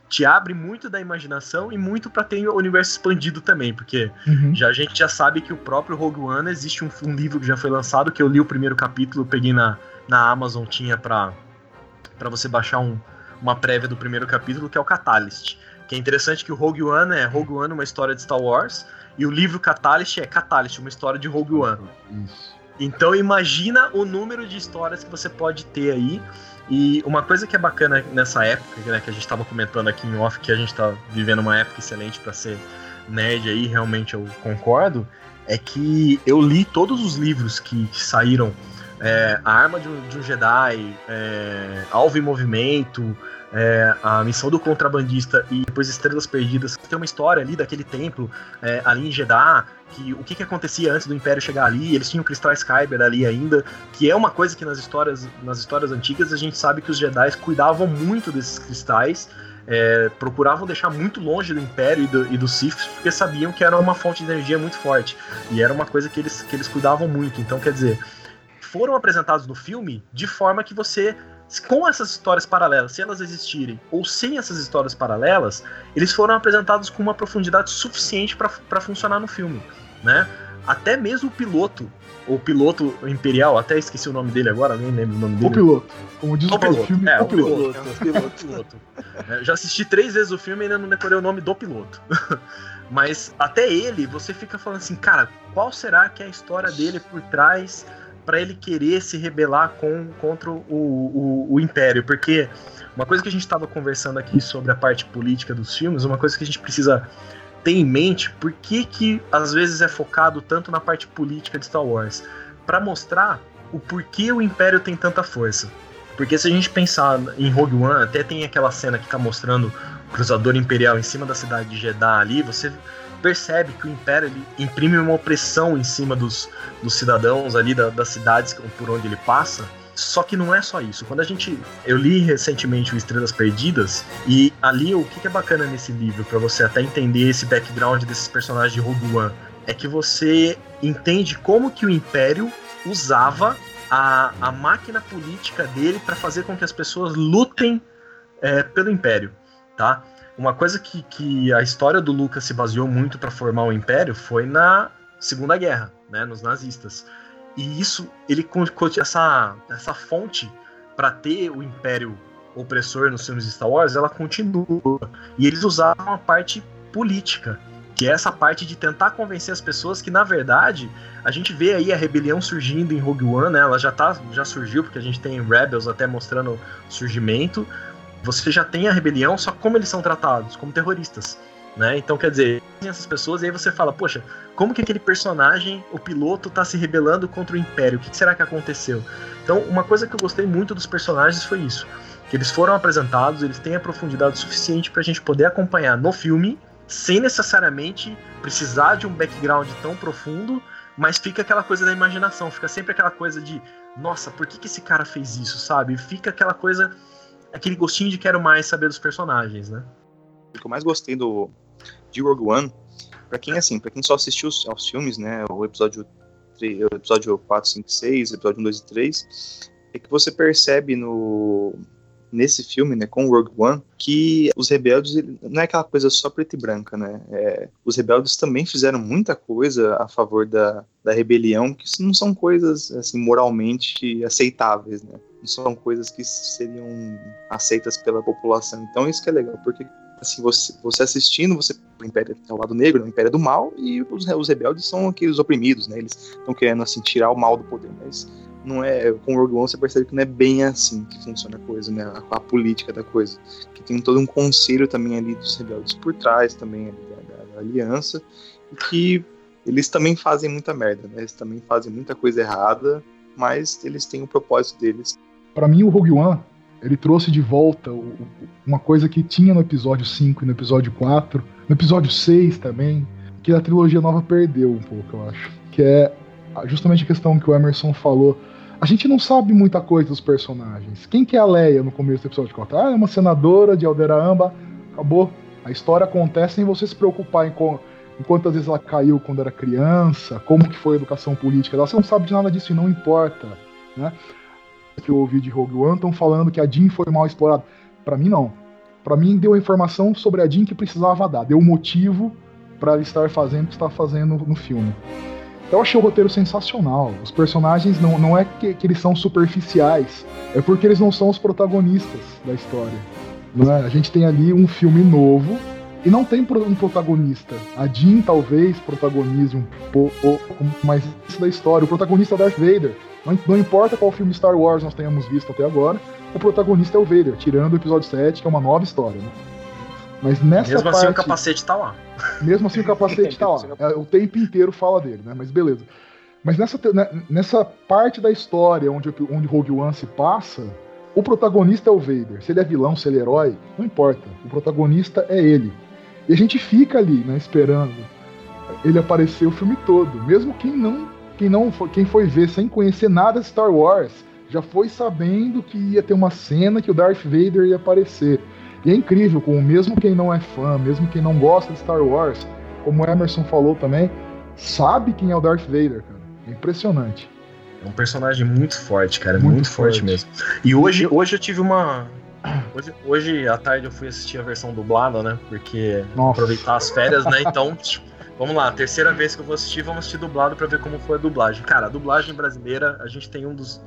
te abre muito da imaginação e muito para ter o universo expandido também, porque uhum. já a gente já sabe que o próprio Rogue One existe um, um, livro que já foi lançado que eu li o primeiro capítulo, peguei na, na Amazon tinha para para você baixar um, uma prévia do primeiro capítulo que é o Catalyst, que é interessante que o Rogue One é Rogue One uma história de Star Wars e o livro Catalyst é Catalyst, uma história de Rogue One. Isso. Então imagina o número de histórias que você pode ter aí. E uma coisa que é bacana nessa época, né, que a gente estava comentando aqui em off, que a gente está vivendo uma época excelente para ser nerd aí, realmente eu concordo, é que eu li todos os livros que, que saíram. É, a Arma de um, de um Jedi, é, Alvo em Movimento, é, a missão do contrabandista e depois Estrelas Perdidas, tem uma história ali daquele templo é, ali em Jeddah, que o que, que acontecia antes do Império chegar ali, eles tinham cristais Kyber ali ainda, que é uma coisa que nas histórias, nas histórias antigas a gente sabe que os Jedi cuidavam muito desses cristais, é, procuravam deixar muito longe do Império e do, e do Sith, porque sabiam que era uma fonte de energia muito forte, e era uma coisa que eles, que eles cuidavam muito, então quer dizer, foram apresentados no filme de forma que você com essas histórias paralelas, se elas existirem, ou sem essas histórias paralelas, eles foram apresentados com uma profundidade suficiente para funcionar no filme, né? Até mesmo o piloto, o piloto imperial, até esqueci o nome dele agora, nem lembro o nome dele. O piloto, como diz o, piloto. filme, é, o, o piloto. piloto. É, o piloto. é, já assisti três vezes o filme e ainda não decorei o nome do piloto. <laughs> Mas até ele, você fica falando assim, cara, qual será que é a história dele por trás para ele querer se rebelar com, contra o, o, o Império, porque uma coisa que a gente estava conversando aqui sobre a parte política dos filmes, uma coisa que a gente precisa ter em mente, por que que às vezes é focado tanto na parte política de Star Wars? Para mostrar o porquê o Império tem tanta força. Porque se a gente pensar em Rogue One, até tem aquela cena que está mostrando o cruzador imperial em cima da cidade de Jeddah ali, você percebe que o Império ele imprime uma opressão em cima dos, dos cidadãos ali da, das cidades por onde ele passa. Só que não é só isso. Quando a gente. Eu li recentemente o Estrelas Perdidas, e ali o que é bacana nesse livro, para você até entender esse background desses personagens de Rogue é que você entende como que o Império usava a, a máquina política dele para fazer com que as pessoas lutem é, pelo Império, tá? Uma coisa que, que a história do Lucas se baseou muito para formar o Império foi na Segunda Guerra, né, nos nazistas. E isso, ele essa essa fonte para ter o Império opressor nos filmes de Star Wars, ela continua. E eles usavam a parte política, que é essa parte de tentar convencer as pessoas que na verdade a gente vê aí a rebelião surgindo em Rogue One, né? Ela já tá já surgiu porque a gente tem Rebels até mostrando surgimento, você já tem a rebelião, só como eles são tratados? Como terroristas. Né? Então, quer dizer, essas pessoas, e aí você fala, poxa, como que aquele personagem, o piloto, tá se rebelando contra o Império? O que será que aconteceu? Então, uma coisa que eu gostei muito dos personagens foi isso. Que eles foram apresentados, eles têm a profundidade suficiente pra gente poder acompanhar no filme, sem necessariamente precisar de um background tão profundo, mas fica aquela coisa da imaginação, fica sempre aquela coisa de, nossa, por que, que esse cara fez isso, sabe? Fica aquela coisa aquele gostinho de quero mais saber dos personagens, né? O que eu mais gostei do, de Rogue One Pra quem, assim, pra quem só assistiu os, aos filmes, né, o episódio, 3, o episódio 4, 5, 6, o episódio 1, 2 e 3, é que você percebe no, nesse filme, né, com Rogue One, que os rebeldes não é aquela coisa só preta e branca, né? É, os rebeldes também fizeram muita coisa a favor da, da rebelião, que não são coisas assim moralmente aceitáveis, né? Não são coisas que seriam aceitas pela população. Então isso que é legal, porque assim, você, você assistindo, você o Império é o lado negro, o Império é do mal, e os, os rebeldes são aqueles oprimidos, né? Eles estão querendo assim tirar o mal do poder, mas não é com Rogue One você percebe que não é bem assim que funciona a coisa, né? A, a, política da coisa, que tem todo um conselho também ali dos rebeldes por trás também da, da, da, aliança e que eles também fazem muita merda, né? Eles também fazem muita coisa errada, mas eles têm o propósito deles. Para mim o Rogue One ele trouxe de volta uma coisa que tinha no episódio 5 e no episódio 4, no episódio 6 também, que a trilogia nova perdeu um pouco, eu acho. Que é justamente a questão que o Emerson falou a gente não sabe muita coisa dos personagens. Quem que é a Leia no começo do episódio 4? Ah, é uma senadora de Alderaamba, acabou. A história acontece sem você se preocupar em, em quantas vezes ela caiu quando era criança, como que foi a educação política dela. Você não sabe de nada disso e não importa, né? Que eu ouvi de Rogue One estão falando que a Jean foi mal explorada. Para mim não. Para mim deu a informação sobre a Jean que precisava dar, deu o motivo para ela estar fazendo o que está fazendo no filme. Eu achei o roteiro sensacional. Os personagens não, não é que, que eles são superficiais, é porque eles não são os protagonistas da história. É? A gente tem ali um filme novo e não tem um protagonista. A Jean talvez protagonize um pouco, mas isso da história. O protagonista é Darth Vader. Não, não, importa qual filme Star Wars nós tenhamos visto até agora, o protagonista é o Vader, tirando o episódio 7, que é uma nova história. Né? Mas nessa Mesmo parte, assim o capacete tá lá. Mesmo assim o capacete tá lá. <laughs> É, o tempo inteiro fala dele, né? Mas beleza. Mas nessa, né, nessa parte da história onde, onde Rogue One se passa, o protagonista é o Vader. Se ele é vilão, se ele é herói, não importa. O protagonista é ele. E a gente fica ali, né, esperando ele aparecer o filme todo. Mesmo quem não, quem não quem foi ver sem conhecer nada de Star Wars, já foi sabendo que ia ter uma cena que o Darth Vader ia aparecer. E é incrível, como mesmo quem não é fã, mesmo quem não gosta de Star Wars, como o Emerson falou também, sabe quem é o Darth Vader, cara. É impressionante. É um personagem muito forte, cara. Muito, muito forte. forte. mesmo. E hoje, hoje eu tive uma. Hoje, hoje à tarde eu fui assistir a versão dublada, né? Porque Nossa. aproveitar as férias, né? Então, <laughs> vamos lá, terceira vez que eu vou assistir, vamos assistir dublado para ver como foi a dublagem. Cara, a dublagem brasileira, a gente tem um dos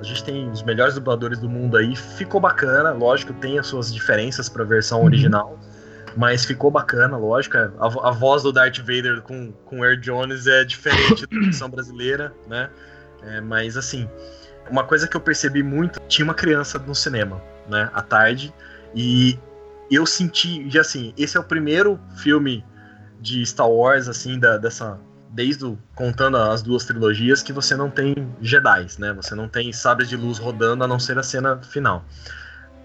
a gente tem os melhores dubladores do mundo aí. Ficou bacana, lógico, tem as suas diferenças para a versão uhum. original. Mas ficou bacana, lógico. É, a, a, voz do Darth Vader com, com Air Jones é diferente da versão brasileira, né? É, mas assim, uma coisa que eu percebi muito, tinha uma criança no cinema, né? À tarde. E eu senti, e assim, esse é o primeiro filme de Star Wars, assim, da, dessa desde o, contando as duas trilogias, que você não tem Jedi, né? Você não tem sabres de luz rodando, a não ser a cena final.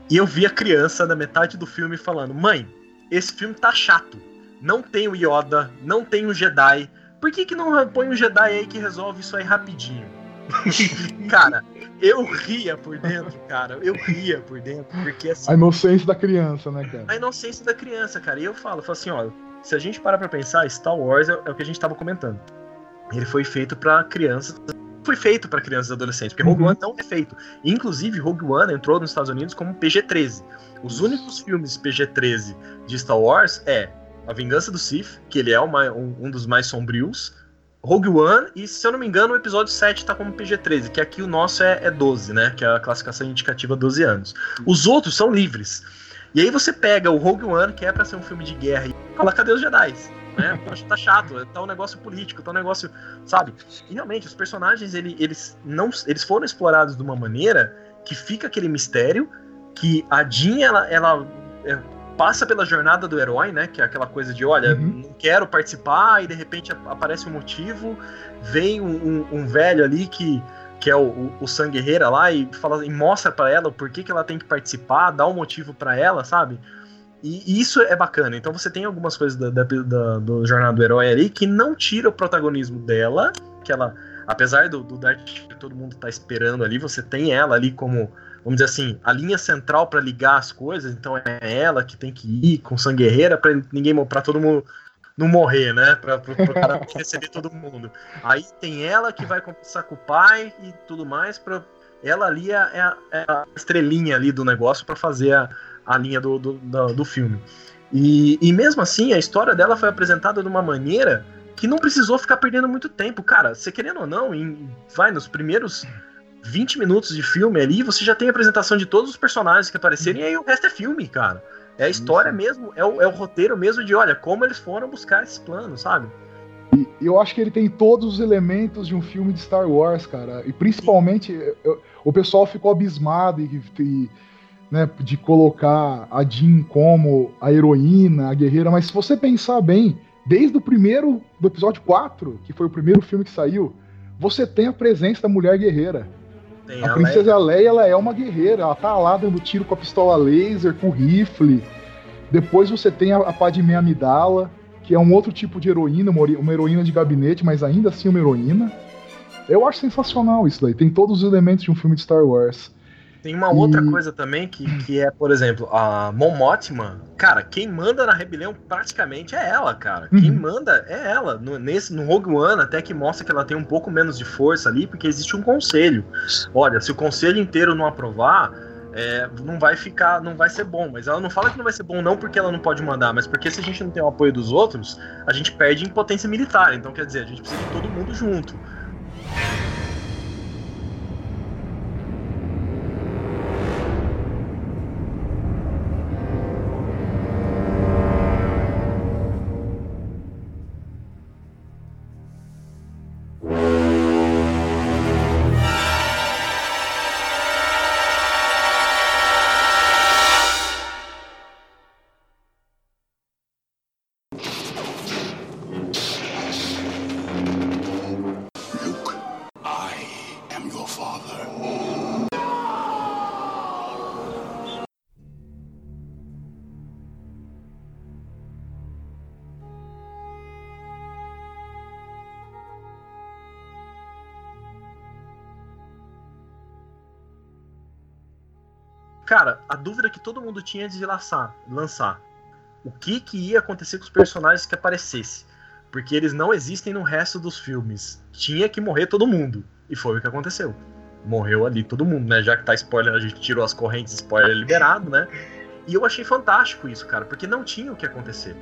E eu vi a criança na metade do filme falando: Mãe, esse filme tá chato. Não tem o Yoda, não tem o Jedi. Por que, que não põe um Jedi aí que resolve isso aí rapidinho? <laughs> cara, eu ria por dentro, cara. Eu ria por dentro, porque assim. A inocência da criança, né, cara? A inocência da criança, cara. E eu falo, eu falo assim, ó, se a gente parar pra pensar, Star Wars é, é o que a gente tava comentando. Ele foi feito para crianças. Foi feito para crianças e adolescentes, porque Rogue uhum. One não é feito. Inclusive, Rogue One entrou nos Estados Unidos como PG-13. Os únicos filmes PG-13 de Star Wars é A Vingança do Sith, que ele é uma, um, um, dos mais sombrios, Rogue One, e se eu não me engano, o episódio 7 tá como PG-13, que aqui o nosso é, é 12, né? Que é a classificação indicativa 12 anos. Os outros são livres. E aí você pega o Rogue One, que é para ser um filme de guerra, e fala, cadê os Jedi? Né? Acho que tá chato, tá um negócio político, tá um negócio, sabe? E realmente, os personagens, ele, eles, não, eles foram explorados de uma maneira que fica aquele mistério, que a Jean, ela, ela é, passa pela jornada do herói, né? Que é aquela coisa de, olha, uhum. não quero participar, e de repente aparece um motivo, vem um, um, um velho ali que que é o, o, o lá, e, fala, e mostra para ela o porquê que ela tem que participar, dá um motivo para ela, sabe? E, isso é bacana. Então você tem algumas coisas da, da, da, do Jornal do Herói ali que não tira o protagonismo dela, que ela, apesar do, do Darth que todo mundo tá esperando ali, você tem ela ali como, vamos dizer assim, a linha central para ligar as coisas, então é ela que tem que ir com Sam Guerreira para ninguém para todo mundo não morrer, né? Pro cara <laughs> receber todo mundo. Aí tem ela que vai conversar com o pai e tudo mais. Pra, ela ali é, é, a, é a estrelinha ali do negócio para fazer a, a linha do, do, do, do filme. E, e mesmo assim, a história dela foi apresentada de uma maneira que não precisou ficar perdendo muito tempo. Cara, você querendo ou não, em, vai nos primeiros 20 minutos de filme ali, você já tem a apresentação de todos os personagens que aparecerem, e aí o resto é filme, cara. É a história Isso. mesmo, é o, é o roteiro mesmo de, olha, como eles foram buscar esse plano, sabe? E eu acho que ele tem todos os elementos de um filme de Star Wars, cara. E principalmente, eu, o pessoal ficou abismado e, e né, de colocar a Jean como a heroína, a guerreira, mas se você pensar bem, desde o primeiro, do episódio 4, que foi o primeiro filme que saiu, você tem a presença da mulher guerreira. Tem a, a princesa Leia. Leia, ela é uma guerreira, ela tá lá dando tiro com a pistola laser, com o rifle. Depois você tem a, a Padmé Amidala, que é um outro tipo de heroína, uma heroína de gabinete, mas ainda assim uma heroína. Eu acho sensacional isso daí. Tem todos os elementos de um filme de Star Wars. Tem uma outra coisa também que, que é, por exemplo, a Mon Mothma, cara, quem manda na rebelião praticamente é ela, cara. Uhum. Quem manda é ela. No, nesse, no Rogue One, até que mostra que ela tem um pouco menos de força ali, porque existe um conselho. Olha, se o conselho inteiro não aprovar, é, não vai ficar, não vai ser bom. Mas ela não fala que não vai ser bom não porque ela não pode mandar, mas porque se a gente não tem o apoio dos outros, a gente perde em potência militar. Então quer dizer, a gente precisa de todo mundo junto. Cara, a dúvida que todo mundo tinha de lançar, lançar. O que, que ia acontecer com os personagens que aparecesse? Porque eles não existem no resto dos filmes. Tinha que morrer todo mundo. E foi o que aconteceu. Morreu ali todo mundo, né? Já que tá spoiler, a gente tirou as correntes, spoiler <laughs> liberado, né? E eu achei fantástico isso, cara, porque não tinha o que acontecer.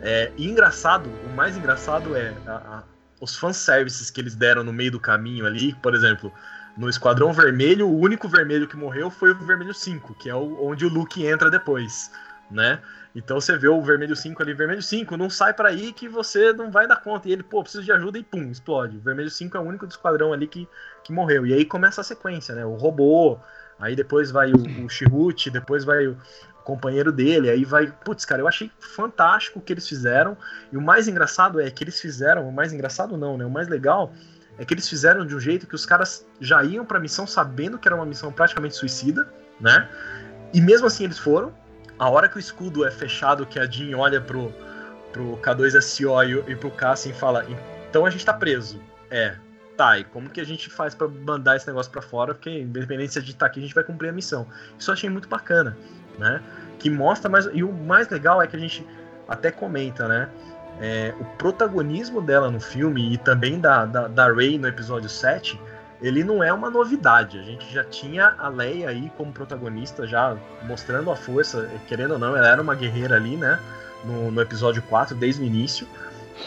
É, e engraçado, o mais engraçado é a, a, os fanservices que eles deram no meio do caminho ali, por exemplo, no Esquadrão Vermelho, o único vermelho que morreu foi o Vermelho 5, que é o, onde o Luke entra depois, né? Então você vê o Vermelho 5 ali, Vermelho 5, não sai para aí que você não vai dar conta. E ele, pô, precisa de ajuda e pum, explode. O Vermelho 5 é o único do esquadrão ali que, que morreu. E aí começa a sequência, né? O robô, aí depois vai o, o depois vai o companheiro dele, aí vai. Putz, cara, eu achei fantástico o que eles fizeram. E o mais engraçado é que eles fizeram, o mais engraçado não, né? O mais legal é que eles fizeram de um jeito que os caras já iam pra missão sabendo que era uma missão praticamente suicida, né? E mesmo assim eles foram. A hora que o escudo é fechado, que a Jean olha pro, pro K2SO e, e pro Cassian e fala: Então a gente tá preso. É, tá, e como que a gente faz para mandar esse negócio para fora? Porque, independente se a gente tá aqui, a gente vai cumprir a missão. Isso eu achei muito bacana, né? Que mostra mais. E o mais legal é que a gente até comenta, né? É, o protagonismo dela no filme e também da, da, da Rey no episódio 7, ele não é uma novidade. A gente já tinha a Leia aí como protagonista, já mostrando a força, querendo ou não, ela era uma guerreira ali, né? No, no episódio 4, desde o início.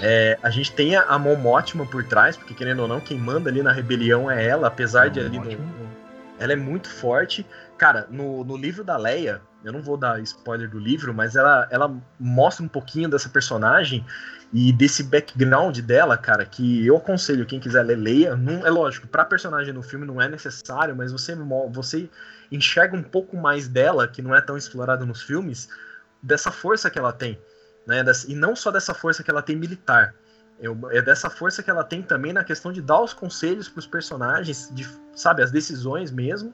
É, a gente tem a, a Mothma por trás, porque querendo ou não, quem manda ali na rebelião é ela, apesar de ali. No, no, ela é muito forte. Cara, no, no livro da Leia, eu não vou dar spoiler do livro, mas ela, ela mostra um pouquinho dessa personagem e desse background dela, cara, que eu aconselho quem quiser ler, leia. Não, é lógico, pra personagem no filme não é necessário, mas você, você enxerga um pouco mais dela, que não é tão explorado nos filmes, dessa força que ela tem. Né? E não só dessa força que ela tem militar. É dessa força que ela tem também na questão de dar os conselhos para os personagens, de, sabe, as decisões mesmo,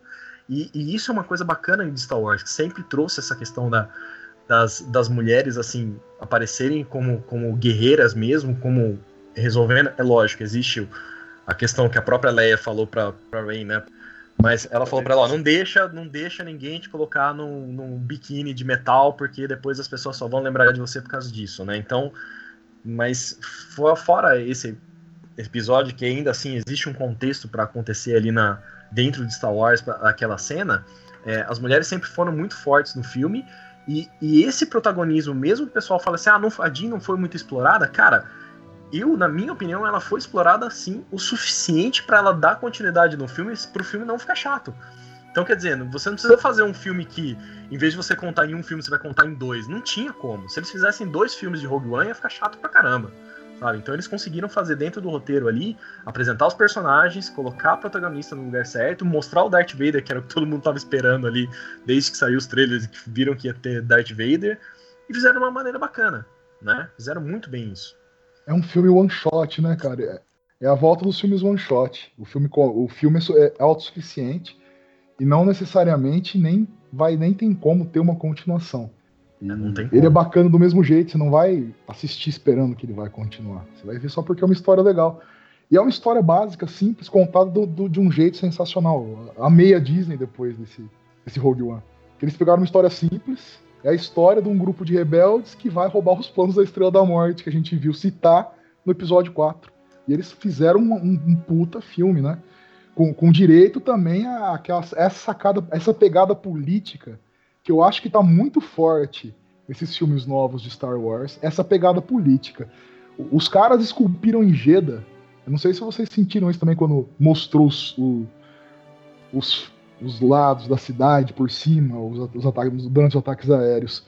e, e, isso é uma coisa bacana de Star Wars, que sempre trouxe essa questão da, das, das mulheres assim aparecerem como, como guerreiras mesmo, como resolvendo. É lógico, existe a questão que a própria Leia falou para Rey, né? Mas ela falou para ela, não deixa, não deixa ninguém te colocar num, num biquíni de metal, porque depois as pessoas só vão lembrar de você por causa disso, né? Então, Mas fora esse episódio que ainda assim existe um contexto para acontecer ali na dentro de Star Wars aquela cena, é, as mulheres sempre foram muito fortes no filme e, e esse protagonismo, mesmo que o pessoal fala assim, ah, não, a Jean não foi muito explorada, cara, eu, na minha opinião, ela foi explorada sim o suficiente para ela dar continuidade no filme, para o filme não ficar chato. Então, quer dizer, você não precisa fazer um filme que, em vez de você contar em um filme, você vai contar em dois. Não tinha como. Se eles fizessem dois filmes de Rogue One, ia ficar chato pra caramba. Sabe? Então eles conseguiram fazer dentro do roteiro ali, apresentar os personagens, colocar a protagonista no lugar certo, mostrar o Darth Vader, que era o que todo mundo tava esperando ali, desde que saiu os trailers e que viram que ia ter Darth Vader, e fizeram de uma maneira bacana, né? Fizeram muito bem isso. É um filme one shot, né, cara? É, é a volta dos filmes one shot. O filme, o filme é, é autossuficiente e não necessariamente nem vai nem tem como ter uma continuação. É, ele é bacana do mesmo jeito, você não vai assistir esperando que ele vai continuar. Você vai ver só porque é uma história legal. E é uma história básica, simples, contada do, do, de um jeito sensacional. Amei a Disney depois desse, desse Rogue One. Eles pegaram uma história simples, é a história de um grupo de rebeldes que vai roubar os planos da Estrela da Morte, que a gente viu citar no episódio 4. E eles fizeram um, um, um puta filme, né? com, com direito também a, aquela, essa sacada, essa pegada política que eu acho que está muito forte nesses filmes novos de Star Wars, essa pegada política. Os caras esculpiram em Jeddah. Eu não sei se vocês sentiram isso também quando mostrou os, os, os lados da cidade por cima, os, os ataques, durante os ataques aéreos.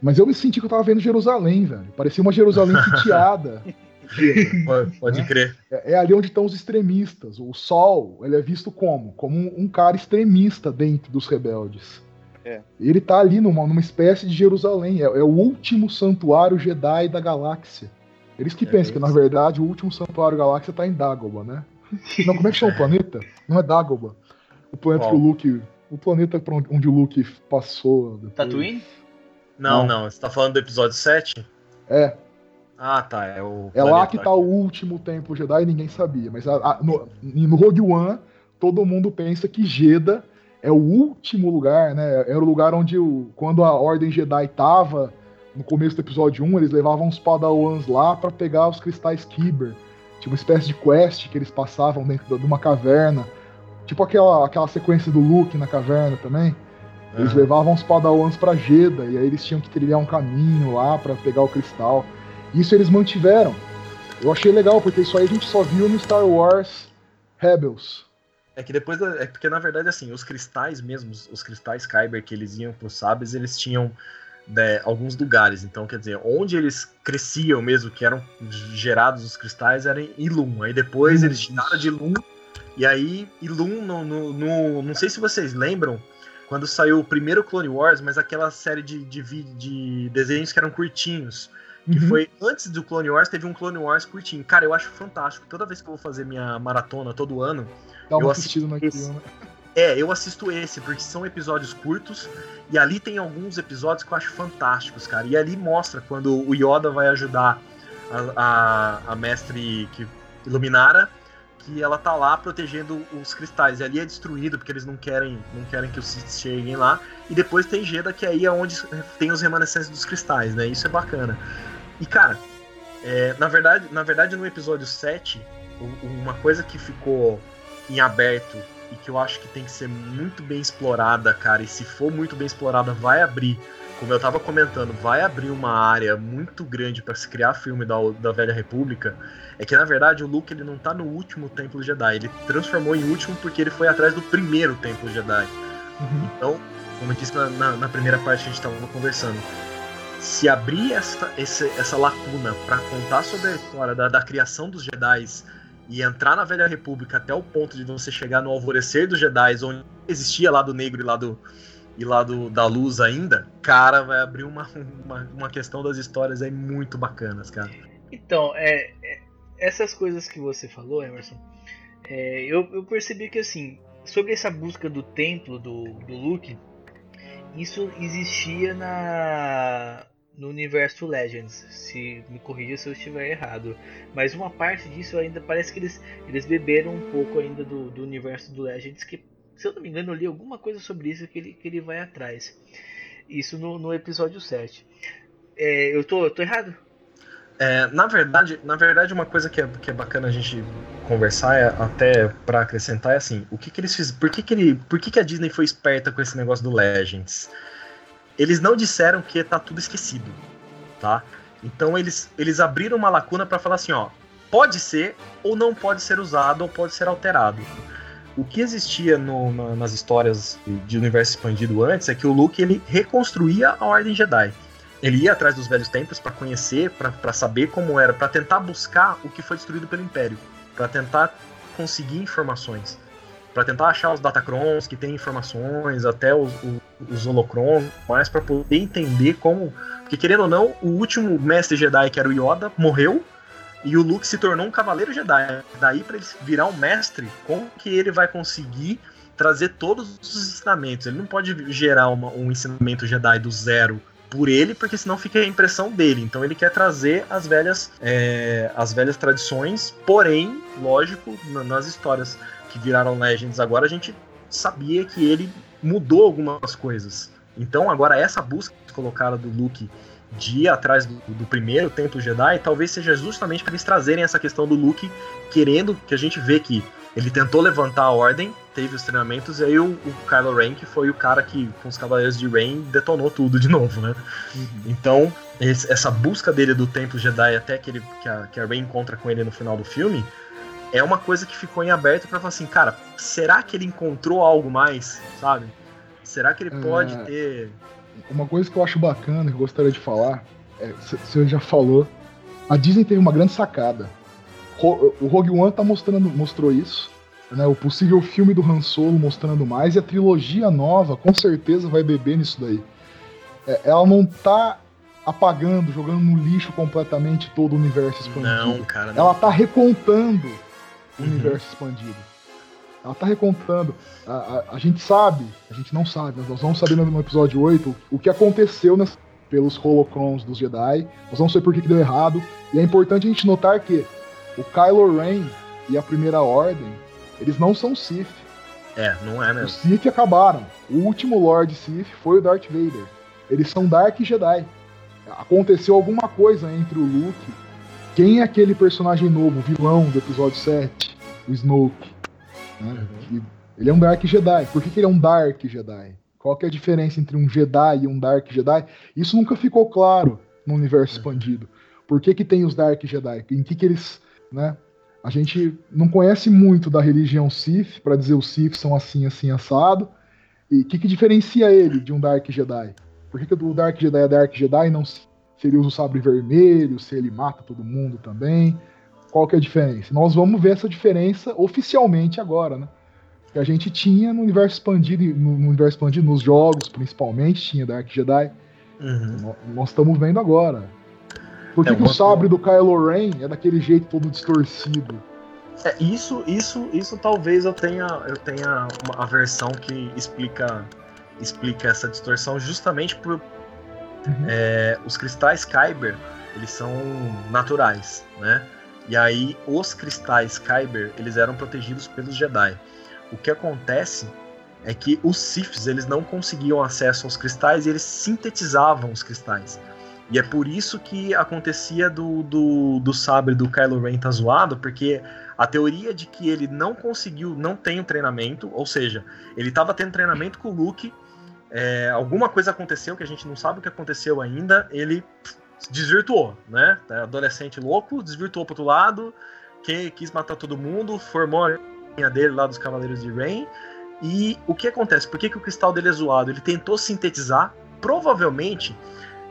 Mas eu me senti que eu tava vendo Jerusalém, velho. Parecia uma Jerusalém <laughs> sitiada. pode, pode né? crer. É, é, ali onde estão os extremistas. O Sol, ele é visto como? Como um, um cara extremista dentro dos rebeldes. É. Ele tá ali numa, numa espécie de Jerusalém. É, é, o último santuário Jedi da galáxia. Eles que é pensam que, na verdade, o último santuário da galáxia tá em Dagobah, né? Não, como é que chama o planeta? Não é Dagobah. O planeta que o Luke. O planeta onde o Luke passou. Depois. Tatooine? Não, não, não, você tá falando do episódio 7? É. Ah, tá. É, o é lá que tá o último templo Jedi e ninguém sabia. Mas a, a, no, no Rogue One, todo mundo pensa que Jeddah é o último lugar, né? Era o lugar onde, o, quando a Ordem Jedi tava no começo do episódio 1, eles levavam os Padawans lá para pegar os cristais Kyber. Tinha uma espécie de quest que eles passavam dentro de uma caverna. Tipo aquela, aquela sequência do Luke na caverna também. Eles uhum. levavam os Padawans para Jeddah e aí eles tinham que trilhar um caminho lá para pegar o cristal. Isso eles mantiveram. Eu achei legal, porque isso aí a gente só viu no Star Wars Rebels. É que depois. Da, é porque, na verdade, assim, os cristais mesmo, os cristais Kyber que eles iam pros sabres, eles tinham né, alguns lugares. Então, quer dizer, onde eles cresciam mesmo, que eram gerados os cristais, era em Ilum. Aí depois eles tiraram de Ilum. E aí, Ilum, no, no, no, não sei se vocês lembram, quando saiu o primeiro Clone Wars, mas aquela série de, de, de desenhos que eram curtinhos que uhum. foi antes do Clone Wars, teve um Clone Wars curtinho. Cara, eu acho fantástico. Toda vez que eu vou fazer minha maratona todo ano, Dá eu assisto naquilo, né? É, eu assisto esse, porque são episódios curtos, e ali tem alguns episódios que eu acho fantásticos, cara. E ali mostra quando o Yoda vai ajudar a, a, a mestre que Iluminara, que ela tá lá protegendo os cristais. E ali é destruído, porque eles não querem, não querem que os Sith cheguem lá. E depois tem Jeddah, que aí é onde tem os remanescentes dos cristais, né? Isso é bacana. E, cara, é, na, verdade, na verdade, no episódio 7, uma coisa que ficou em aberto e que eu acho que tem que ser muito bem explorada, cara, e se for muito bem explorada, vai abrir, como eu tava comentando, vai abrir uma área muito grande para se criar filme da, da Velha República, é que na verdade o Luke ele não tá no último Templo Jedi, ele transformou em último porque ele foi atrás do primeiro Templo Jedi. Uhum. Então, como eu disse na, na, na primeira parte que a gente tava conversando, se abrir essa, essa, essa lacuna para contar sobre a história da, da criação dos Jedi e entrar na Velha República até o ponto de você chegar no alvorecer dos Jedi, onde existia lado negro e lado, e lado da luz ainda, cara, vai abrir uma, uma, uma questão das histórias aí muito bacanas, cara. Então, é, é essas coisas que você falou, Emerson, é, eu, eu percebi que assim, sobre essa busca do templo do, do Luke, isso existia na no universo Legends, se me corrija se eu estiver errado. Mas uma parte disso ainda parece que eles, eles beberam um pouco ainda do, do universo do Legends, que se eu não me engano eu li alguma coisa sobre isso que ele, que ele vai atrás. Isso no, no episódio 7. É, eu tô, tô errado? É, na verdade, na verdade, uma coisa que é, que é bacana a gente conversar, é, até para acrescentar, é assim, o que, que eles fizeram. Por que, que, ele, por que, que a Disney foi esperta com esse negócio do Legends? Eles não disseram que tá tudo esquecido, tá? Então eles, eles abriram uma lacuna para falar assim, ó, pode ser ou não pode ser usado ou pode ser alterado. O que existia no, na, nas histórias de universo expandido antes é que o Luke ele reconstruía a Ordem Jedi. Ele ia atrás dos velhos tempos para conhecer, para saber como era, para tentar buscar o que foi destruído pelo Império, para tentar conseguir informações, para tentar achar os datacrons que têm informações, até os, os, os holocrons, mais para poder entender como, porque querendo ou não, o último mestre Jedi que era o Yoda morreu e o Luke se tornou um cavaleiro Jedi. Daí para ele virar um mestre, como que ele vai conseguir trazer todos os ensinamentos? Ele não pode gerar uma, um ensinamento Jedi do zero por ele, porque senão fica a impressão dele. Então ele quer trazer as velhas, é, as velhas tradições, porém, lógico, nas histórias que viraram Legends agora, a gente sabia que ele mudou algumas coisas. Então agora essa busca colocada do Luke de ir atrás do, do, primeiro Templo Jedi, talvez seja justamente para eles trazerem essa questão do Luke querendo que a gente vê que ele tentou levantar a ordem, teve os treinamentos, e aí o, o Kylo Ren, que foi o cara que, com os Cavaleiros de Rain, detonou tudo de <laughs> novo, né? Uhum. Então, esse, essa busca dele do Templo Jedi até que, ele, que, a, que a Rey encontra com ele no final do filme, é uma coisa que ficou em aberto para falar assim, cara, será que ele encontrou algo mais, sabe? Será que ele pode é... ter uma coisa que eu acho bacana, que eu gostaria de falar, é, você já falou, a Disney teve uma grande sacada. O Rogue One tá mostrando, mostrou isso, né? O possível filme do Han Solo mostrando mais, e a trilogia nova com certeza vai beber nisso daí. É, ela não tá apagando, jogando no lixo completamente todo o universo expandido. Não, cara. Não. Ela tá recontando. Universo expandido. Ela tá recontando. A, a, a, gente sabe, a gente não sabe, mas nós vamos saber no episódio 8 o que aconteceu pelos holocrons dos Jedi. Nós vamos saber por que, que deu errado. E é importante a gente notar que o Kylo Ren e a Primeira Ordem, eles não são Sith. É, não é mesmo. Os Sith acabaram. O último Lord Sith foi o Darth Vader. Eles são Dark Jedi. Aconteceu alguma coisa entre o Luke. Quem é aquele personagem novo, vilão do episódio 7? O Snoke. Né? Uhum. Ele é um Dark Jedi. Por que, que ele é um Dark Jedi? Qual que é a diferença entre um Jedi e um Dark Jedi? Isso nunca ficou claro no universo uhum. expandido. Por que, que tem os Dark Jedi? Em que, que eles. Né? A gente não conhece muito da religião Sith para dizer os Sith são assim, assim, assado. E o que, que diferencia ele de um Dark Jedi? Por que, que o Dark Jedi é Dark Jedi e não se ele usa o sabre vermelho, se ele mata todo mundo também? Qual que é a diferença? Nós vamos ver essa diferença oficialmente agora, né? Que a gente tinha no universo expandido, no, universo expandido, nos jogos principalmente, tinha Dark Jedi. Uhum. Nós estamos vendo agora. Por que, é, que o sabre do Kylo Ren é daquele jeito todo distorcido? É, isso, isso, isso talvez eu tenha, eu tenha uma, a versão que explica, explica essa distorção justamente por uhum. é, os cristais Kyber, eles são naturais, né? E aí os cristais Kyber, eles eram protegidos pelos Jedi. O que acontece é que os Siths, eles não conseguiam acesso aos cristais e eles sintetizavam os cristais. E é por isso que acontecia do, do, do sabre do Kylo Ren tá zoado, porque a teoria de que ele não conseguiu, não tem o treinamento, ou seja, ele estava tendo treinamento com o Luke, é, alguma coisa aconteceu que a gente não sabe o que aconteceu ainda, ele desvirtuou, né? É adolescente louco, desvirtuou pro outro lado, que quis matar todo mundo, formou a linha dele lá dos Cavaleiros de Rain. E o que acontece? Por que, que o cristal dele é zoado? Ele tentou sintetizar, provavelmente.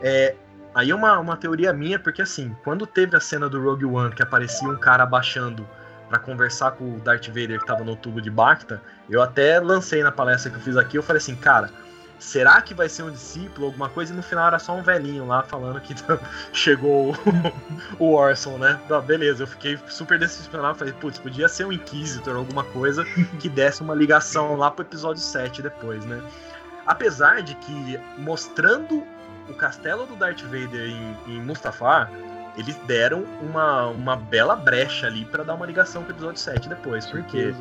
É, aí é uma, uma teoria minha, porque assim, quando teve a cena do Rogue One que aparecia um cara abaixando para conversar com o Darth Vader que tava no tubo de Bacta, eu até lancei na palestra que eu fiz aqui, eu falei assim, cara, será que vai ser um discípulo, alguma coisa? E no final era só um velhinho lá falando que <laughs> chegou <laughs> o Orson, né? Tá, beleza, eu fiquei super decepcionado. Falei, putz, podia ser um Inquisitor, alguma coisa que desse uma ligação lá pro episódio 7 depois, né? Apesar de que, mostrando o castelo do Darth Vader em, em Mustafar, eles deram uma, uma bela brecha ali para dar uma ligação com o episódio 7 depois. Porque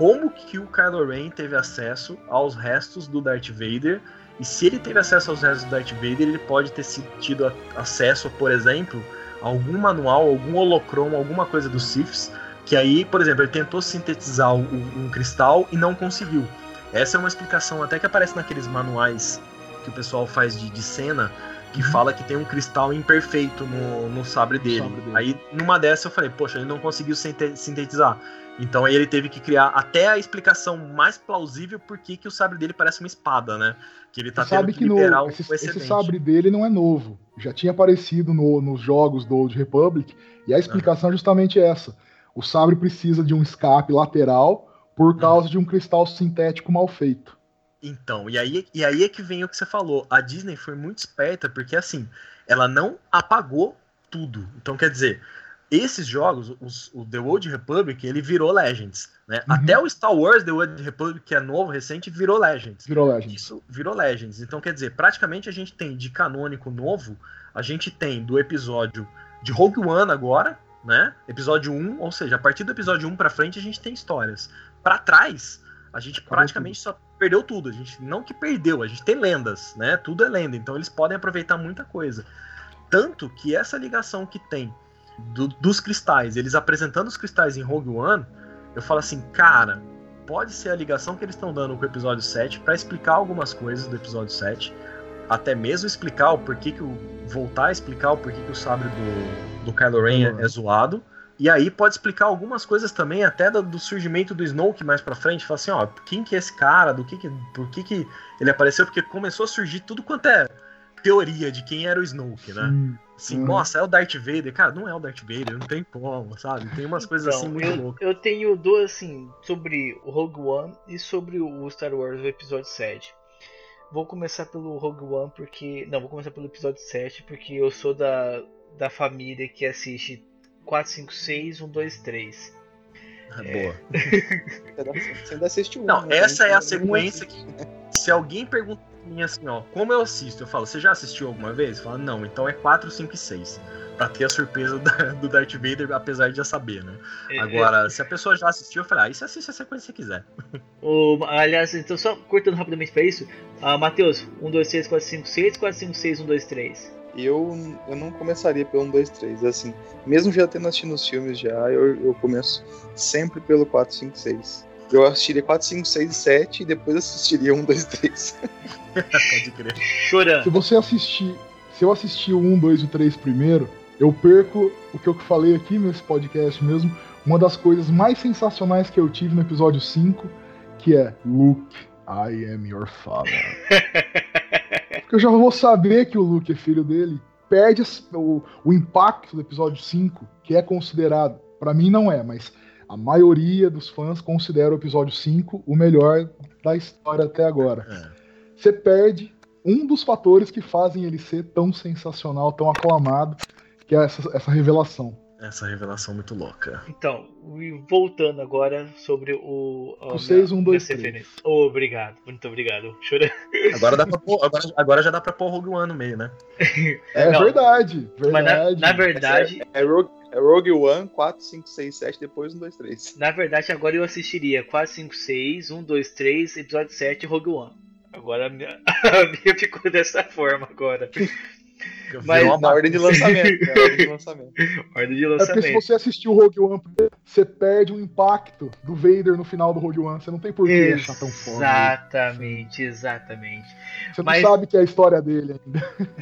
como que o Kylo Ren teve acesso aos restos do Darth Vader. E se ele teve acesso aos restos do Darth Vader, ele pode ter tido acesso, por exemplo, algum manual, algum holocromo, alguma coisa dos Siths, que aí, por exemplo, ele tentou sintetizar um, um cristal e não conseguiu. Essa é uma explicação até que aparece naqueles manuais que o pessoal faz de, de cena, que uhum. fala que tem um cristal imperfeito no, no sabre, dele. sabre dele. Aí, numa dessa, eu falei, poxa, ele não conseguiu sintetizar. Então aí ele teve que criar até a explicação mais plausível por que, que o sabre dele parece uma espada, né? Que ele tá Você sabe que, que no, esse, esse, sabre dele não é novo. Já tinha aparecido no, nos jogos do Old Republic, e a explicação é justamente essa. O sabre precisa de um escape lateral por causa de um cristal sintético mal feito. Então, e aí, e aí é que vem o que você falou. A Disney foi muito esperta, porque assim, ela não apagou tudo. Então, quer dizer, esses jogos, os, o The Old Republic, ele virou Legends. Né? Uhum. Até o Star Wars The Old Republic, que é novo, recente, virou Legends. Virou Legends. Isso virou Legends. Então, quer dizer, praticamente a gente tem de canônico novo, a gente tem do episódio de Rogue One agora, né? Episódio 1, ou seja, a partir do episódio 1 para frente a gente tem histórias. Para trás, a gente Acabou praticamente tudo. só perdeu tudo. A gente não que perdeu, a gente tem lendas, né? Tudo é lenda, então eles podem aproveitar muita coisa. Tanto que essa ligação que tem do, dos cristais, eles apresentando os cristais em Rogue One, eu falo assim, cara, pode ser a ligação que eles estão dando com o episódio 7 para explicar algumas coisas do episódio 7, até mesmo explicar o porquê que o voltar a explicar o porquê que o sabre do, do Kylo Ren uhum. é zoado. E aí pode explicar algumas coisas também, até do, do surgimento do Snoke mais pra frente. Fala assim, ó, quem que é esse cara? Do que que, por que que ele apareceu? Porque começou a surgir tudo quanto é teoria de quem era o Snoke, né? Assim, uhum. nossa, é o Darth Vader. Cara, não é o Darth Vader, não tem como, sabe? Tem umas coisas então, assim muito eu, loucas. Eu tenho duas, assim, sobre o Rogue One e sobre o Star Wars, o episódio 7. Vou começar pelo Rogue One porque. Não, vou começar pelo episódio 7 porque eu sou da, da família que assiste 4, 5, 6, 1, 2, 3. É. Boa. <laughs> Você ainda assiste um. Não, né? essa é a sequência que. Se alguém perguntar assim, ó, como eu assisto? Eu falo, você já assistiu alguma vez? Fala, não, então é 4, 5 e 6. Pra ter a surpresa <laughs> do Darth Vader, apesar de já saber, né? É, Agora, é... se a pessoa já assistiu, eu falo, ah, isso assiste a sequência que você quiser. <laughs> O, aliás, então só cortando rapidamente pra isso, uh, Matheus, 1, 2, 3, 4, 5, 6, 4, 5, 6, 1, 2, 3 eu, eu não começaria pelo 1, 2, 3. Assim, mesmo já tendo assistido os filmes já, eu, eu começo sempre pelo 4, 5, 6. Eu assistiria 4, 5, 6 e 7 e depois assistiria 1, 2, 3. Pode crer. Chorando. Se você assistir. Se eu assistir o 1, 2 e o 3 primeiro, eu perco o que eu falei aqui nesse podcast mesmo. Uma das coisas mais sensacionais que eu tive no episódio 5, que é Luke, I am your father. <laughs> Porque eu já vou saber que o Luke é filho dele. Perde o, o impacto do episódio 5, que é considerado. para mim não é, mas a maioria dos fãs considera o episódio 5 o melhor da história até agora. É. Você perde um dos fatores que fazem ele ser tão sensacional, tão aclamado, que é essa, essa revelação. Essa revelação muito louca. Então, voltando agora sobre o. O 6, 1, 2, 3. Obrigado, muito obrigado. Chorando. Agora, dá pra <laughs> pôr, agora, agora já dá pra pôr Rogue One no meio, né? <laughs> É Não, verdade, verdade. Mas na, na verdade. É, é, Rogue, é Rogue One, 4, 5, 6, 7, depois 1, 2, 3. Na verdade, agora eu assistiria 4, 5, 6, 1, 2, 3, episódio 7 Rogue One. Agora a minha, <laughs> a minha ficou dessa forma agora. <laughs> Mas na ordem de lançamento. É, ordem de lançamento. ordem de lançamento. É porque se você assistiu o Rogue One, você perde o impacto do Vader no final do Rogue One. Você não tem por que achar tão forte. Exatamente, exatamente. Você Mas... não sabe que é a história dele ainda. <laughs>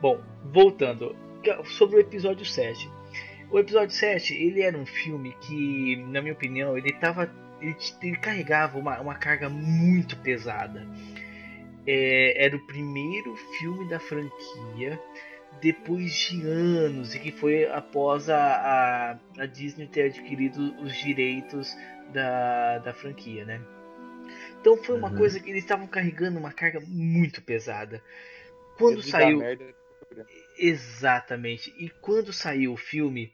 Bom, voltando. Sobre o episódio 7. O episódio 7, ele era um filme que, na minha opinião, ele tava. Ele, ele carregava uma, uma carga muito pesada é, era o primeiro filme da franquia depois de anos e que foi após a, a, a Disney ter adquirido os direitos da, da franquia, né? Então foi uma uhum. coisa que eles estavam carregando uma carga muito pesada. Quando saiu. Exatamente. E quando saiu o filme,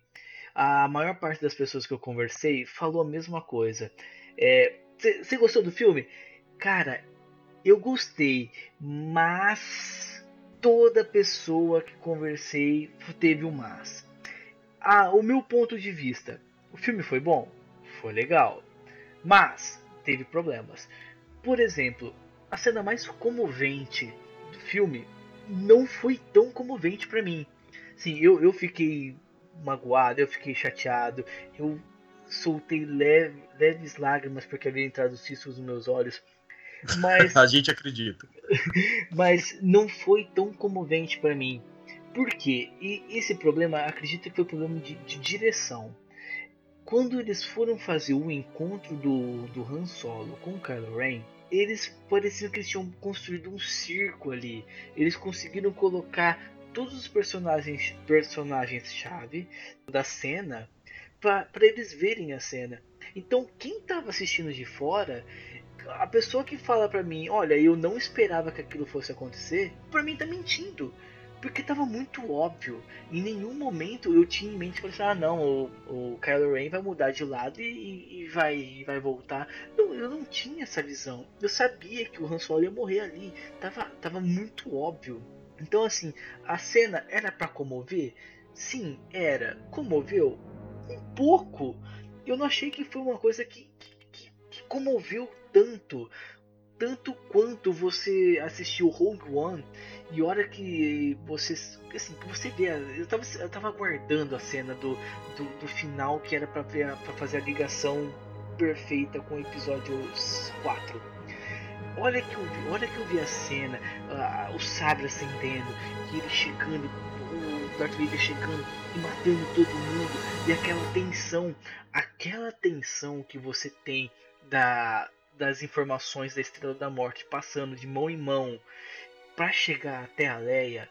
a maior parte das pessoas que eu conversei falou a mesma coisa. Você é, gostou do filme? Cara, eu gostei, mas toda pessoa que conversei teve um mas. Ah, o meu ponto de vista, o filme foi bom, foi legal, mas teve problemas. Por exemplo, a cena mais comovente do filme não foi tão comovente para mim. Sim, eu, eu fiquei magoado, eu fiquei chateado, eu soltei leve, leves lágrimas porque havia entrado cistos nos meus olhos. Mas, <laughs> A gente acredita. <laughs> mas não foi tão comovente para mim. Por quê? E esse problema, acredito que foi problema de, de direção. Quando eles foram fazer o encontro do, do Han Solo com o Kylo Ren, eles pareciam que eles tinham construído um circo ali. Eles conseguiram colocar todos os personagens personagens chave da cena para eles verem a cena. Então, quem estava assistindo de fora, a pessoa que fala pra mim, olha, eu não esperava que aquilo fosse acontecer, pra mim tá mentindo. Porque tava muito óbvio. Em nenhum momento eu tinha em mente falei assim, ah não, o, o Kylo Ren vai mudar de lado e, e vai, e vai voltar. Não, eu não tinha essa visão. Eu sabia que o Han Solo ia morrer ali. Tava, tava muito óbvio. Então assim, a cena era para comover? Sim, era. Comoveu? Um pouco. Eu não achei que foi uma coisa que, que, que, comoveu tanto. Tanto quanto você assistiu Rogue One e hora que você assim, você vê, eu tava, eu tava aguardando a cena do, do, do final que era para fazer a ligação perfeita com o episódio 4. Olha que eu vi, olha que eu vi a cena, ah, o sabre acendendo, e ele chegando, o Darth Vader chegando e matando todo mundo, e aquela tensão, aquela tensão que você tem da, das informações da Estrela da Morte passando de mão em mão para chegar até a Leia,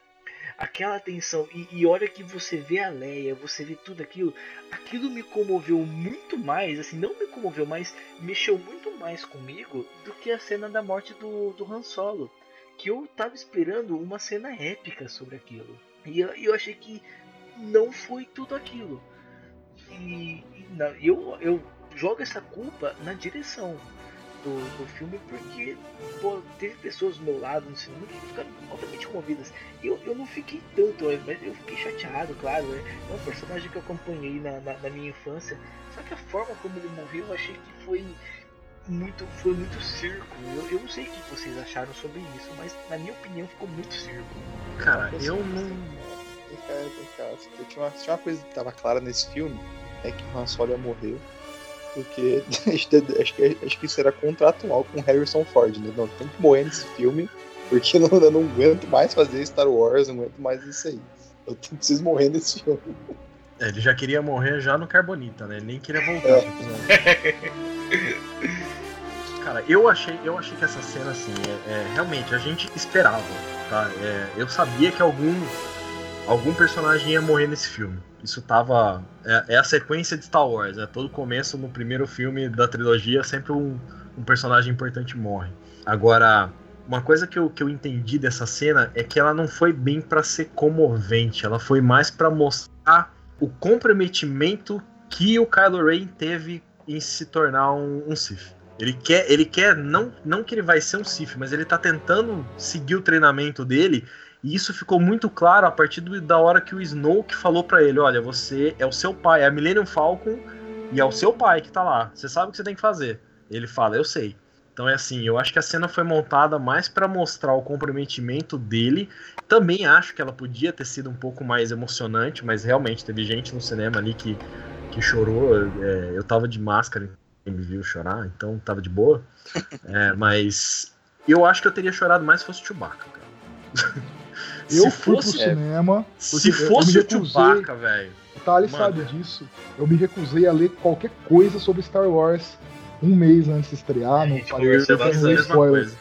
aquela tensão e, e hora que você vê a Leia, você vê tudo aquilo, aquilo me comoveu muito mais, assim, não me comoveu, mas mexeu muito mais comigo do que a cena da morte do, do Han Solo, que eu tava esperando uma cena épica sobre aquilo. E eu, eu achei que não foi tudo aquilo. E, e não, eu, eu jogo essa culpa na direção do, do filme porque pô, teve pessoas do meu lado no cinema que ficaram altamente comovidas. Eu, eu não fiquei tanto, mas eu fiquei chateado, claro. Né? É um personagem que eu acompanhei na, na, na, minha infância. Só que a forma como ele morreu eu achei que foi muito, foi muito circo. Eu, eu não sei o que vocês acharam sobre isso, mas na minha opinião ficou muito circo. Cara, eu não. Vem cá, vem cá. Tinha uma, tinha uma coisa que tava clara nesse filme, é que o Han Solo ia morrer porque <laughs> acho que, acho que isso era contratual com Harrison Ford, né? Não, tem que morrer nesse filme, porque <laughs> não, eu não aguento mais fazer Star Wars, não aguento mais isso aí. Eu preciso morrer nesse filme. É, ele já queria morrer já no Carbonita, né? Ele nem queria voltar. É. <laughs> Cara, eu achei, eu achei que essa cena, assim, é, é realmente, a gente esperava, tá? É, eu sabia que algum, algum personagem ia morrer nesse filme. Isso tava. É, é, a sequência de Star Wars, né? Todo começo no primeiro filme da trilogia, sempre um, um personagem importante morre. Agora, uma coisa que eu, que eu entendi dessa cena é que ela não foi bem para ser comovente, ela foi mais para mostrar o comprometimento que o Kylo Ren teve em se tornar um, um Sith. Ele quer, ele quer não, não que ele vai ser um Sith, mas ele tá tentando seguir o treinamento dele e isso ficou muito claro a partir do, da hora que o Snoke falou para ele: Olha, você é o seu pai, é a Millennium Falcon e é o seu pai que tá lá. Você sabe o que você tem que fazer. Ele fala: Eu sei. Então é assim, eu acho que a cena foi montada mais para mostrar o comprometimento dele. Também acho que ela podia ter sido um pouco mais emocionante, mas realmente teve gente no cinema ali que, que chorou. É, eu tava de máscara, quem me viu chorar, então tava de boa. <laughs> É, mas eu acho que eu teria chorado mais se fosse Chewbacca, cara. <laughs> Eu se fui fosse, pro cinema. Se fosse o Chewbacca, velho. O Thales sabe disso. Eu me recusei a ler qualquer coisa sobre Star Wars um mês antes de estrear. Não conversou bastante. Spoiler.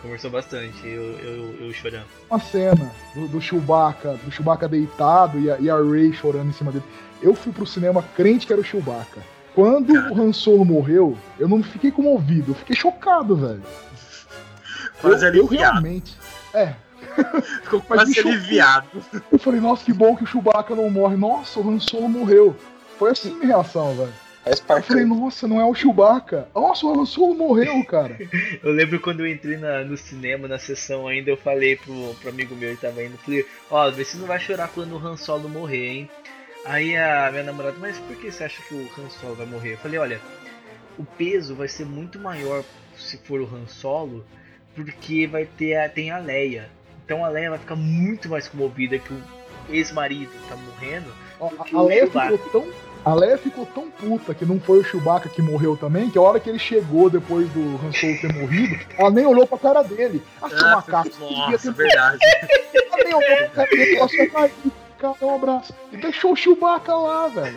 conversou bastante, eu, eu, eu chorando. Uma cena do, do Chewbacca, do Chewbacca deitado e a, e a Rey chorando em cima dele. Eu fui pro cinema crente que era o Chewbacca. Quando Cara. o Han Solo morreu, eu não fiquei comovido, eu fiquei chocado, velho. Quase eu, eu realmente. É, Ficou quase aliviado. Eu falei, nossa, que bom que o Chewbacca não morre. Nossa, o Han Solo morreu. Foi assim a minha reação, velho. Eu falei, nossa, não é o Chewbacca. Nossa, o Han Solo morreu, cara. <laughs> eu lembro quando eu entrei na, no cinema, na sessão ainda, eu falei pro, pro amigo meu que tava indo, falei, ó, oh, vê se não vai chorar quando o Han Solo morrer, hein? Aí a minha namorada, mas por que você acha que o Han Solo vai morrer? Eu falei, olha, o peso vai ser muito maior se for o Han Solo, porque vai ter a, tem a Leia. Então a Leia vai ficar muito mais comovida que o ex-marido tá morrendo. A, a Leia ficou tão. A Leia ficou tão puta que não foi o Chewbacca que morreu também, que a hora que ele chegou depois do Han Solo ter morrido, ela nem olhou pra cara dele. Ah, seu macaco, nossa, ter verdade. <laughs> ela nem olhou pra cara dele, ela só cara, um abraço. E deixou o Chewbacca lá, velho.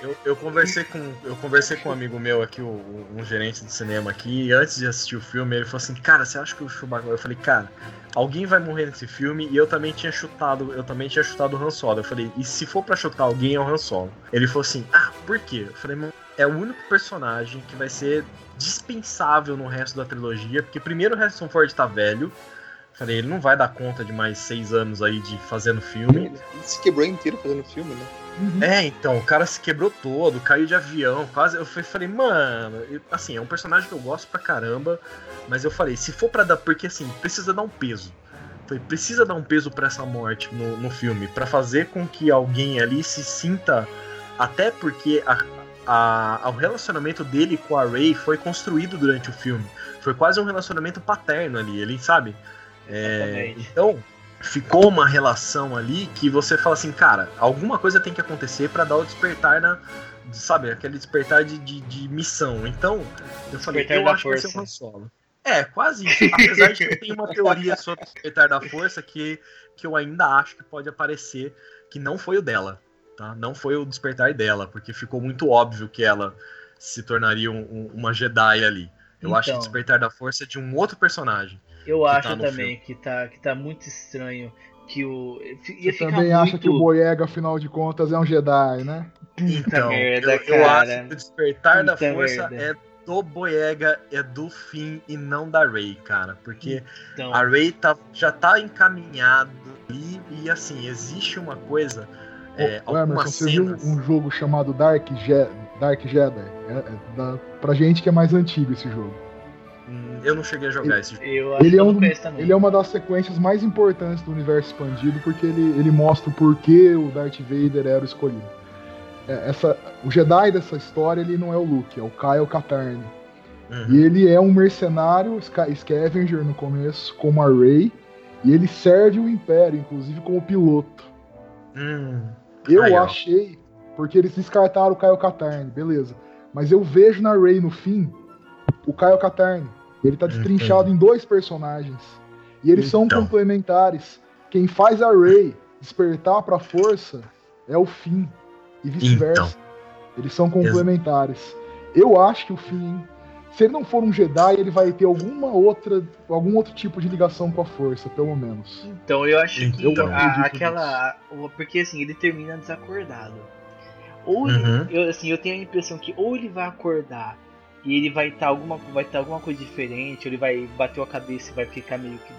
Eu, eu conversei com eu conversei com um amigo meu aqui, o- um gerente de cinema aqui, e antes de assistir o filme, ele falou assim, cara, você acha que o Chewbacca... Eu falei, cara, alguém vai morrer nesse filme, e eu também tinha chutado, eu também tinha chutado o Han Solo. Eu falei, e se for pra chutar alguém, é o Han Solo. Ele falou assim, ah, por quê? Eu falei, "Mano, é o único personagem que vai ser dispensável no resto da trilogia, porque primeiro o Harrison Ford tá velho, falei, ele não vai dar conta de mais seis anos aí de fazendo filme. Ele se quebrou inteiro fazendo filme, né? É, então, o cara se quebrou todo, caiu de avião, quase. Eu fui- falei, mano, eu- assim, é um personagem que eu gosto pra caramba, mas eu falei, se for pra dar. Porque assim, precisa dar um peso. Foi, precisa dar um peso pra essa morte no, no filme, pra fazer com que alguém ali se sinta. Até porque a, a- o relacionamento dele com a Ray foi construído durante o filme. Foi quase um relacionamento paterno ali, ele sabe? É, então, ficou uma relação ali que você fala assim, cara, alguma coisa tem que acontecer pra dar o despertar na. Sabe, aquele despertar de, de, de missão. Então, eu falei, Despertar eu acho que vai ser força. Han Solo. É, quase isso. Apesar de que tenho uma teoria sobre o despertar da força que, que eu ainda acho que pode aparecer, que não foi o dela. Tá? Não foi o despertar dela, porque ficou muito óbvio que ela se tornaria um- um- uma Jedi ali. Eu acho que o Então. despertar da força é de um outro personagem. Eu que acho tá também que tá, que tá muito estranho. Que o. Ia Você também muito... acha que o Boyega, afinal de contas, é um Jedi, né? Puta merda, Então, eu, eu acho cara. que o despertar da Puta força merda. é do Boyega, é do Finn e não da Rey, cara. Porque Então, a Rey tá, já tá encaminhado e, e assim, existe uma coisa. É, Ô, Emerson, você viu cenas. um jogo chamado Dark, Je Dark Jedi? É, é da, pra gente que é mais antigo esse jogo. Eu não cheguei a jogar esse jogo. eu acho Ele que é, um, ele é uma das sequências mais importantes do universo expandido, porque ele, ele mostra o porquê o Darth Vader era o escolhido. É, essa, o Jedi dessa história ele não é o Luke, é o Kyle Katarn. Uhum. E ele é um mercenário Sca- Scavenger no começo, como a Rey, e ele serve o Império, inclusive como piloto. Hum. Eu ó. achei, porque eles descartaram o Kyle Katarn, beleza. Mas eu vejo na Rey no fim o Kyle Katarn. Ele tá destrinchado em dois personagens. E eles são Então. complementares. Quem faz a Rey despertar pra força é o Finn. E vice-versa. Então. Eles são complementares. Eu acho que o Finn, se ele não for um Jedi, ele vai ter alguma outra, algum outro tipo de ligação com a força, pelo menos. Então, eu acho que Então. a- aquela. Porque assim, ele termina desacordado. Ou ele- Uhum. eu, assim, eu tenho a impressão que ou ele vai acordar e ele vai estar alguma, vai tá alguma coisa diferente, ele vai bater a cabeça e vai ficar meio que,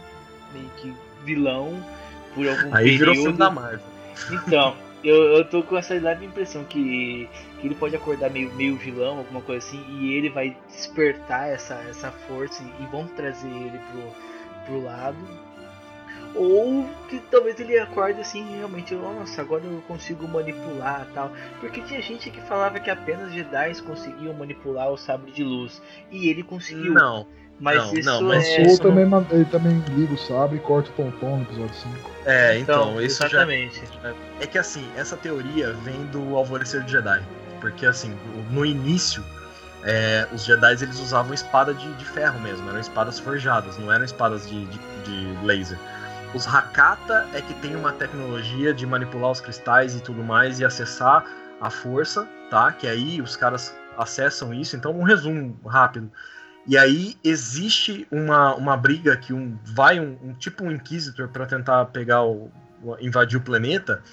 meio que vilão por algum Aí virou período. filme da Marvel. Então, eu, eu tô com essa leve impressão que, que ele pode acordar meio, meio vilão, alguma coisa assim, e ele vai despertar essa, essa força e, e vão trazer ele pro, pro lado. Ou que talvez ele acorde assim, realmente, nossa, agora eu consigo manipular tal. Porque tinha gente que falava que apenas Jedi conseguiam manipular o sabre de luz. E ele conseguiu. Não, mas não, isso não, mas é. Ou isso não- também, ele também liga o sabre e corta o tonton no episódio 5. é, então, isso já exatamente. É que assim, essa teoria vem do Alvorecer de Jedi. Porque assim, no início, é, os Jedi eles usavam espada de, de ferro mesmo, eram espadas forjadas, não eram espadas de, de, de laser. Os Hakata é que tem uma tecnologia de manipular os cristais e tudo mais e acessar a força, tá? Que aí os caras acessam isso. Então, um resumo rápido. E aí existe uma, uma briga que um vai um, um tipo um Inquisitor para tentar pegar o, invadir o planeta.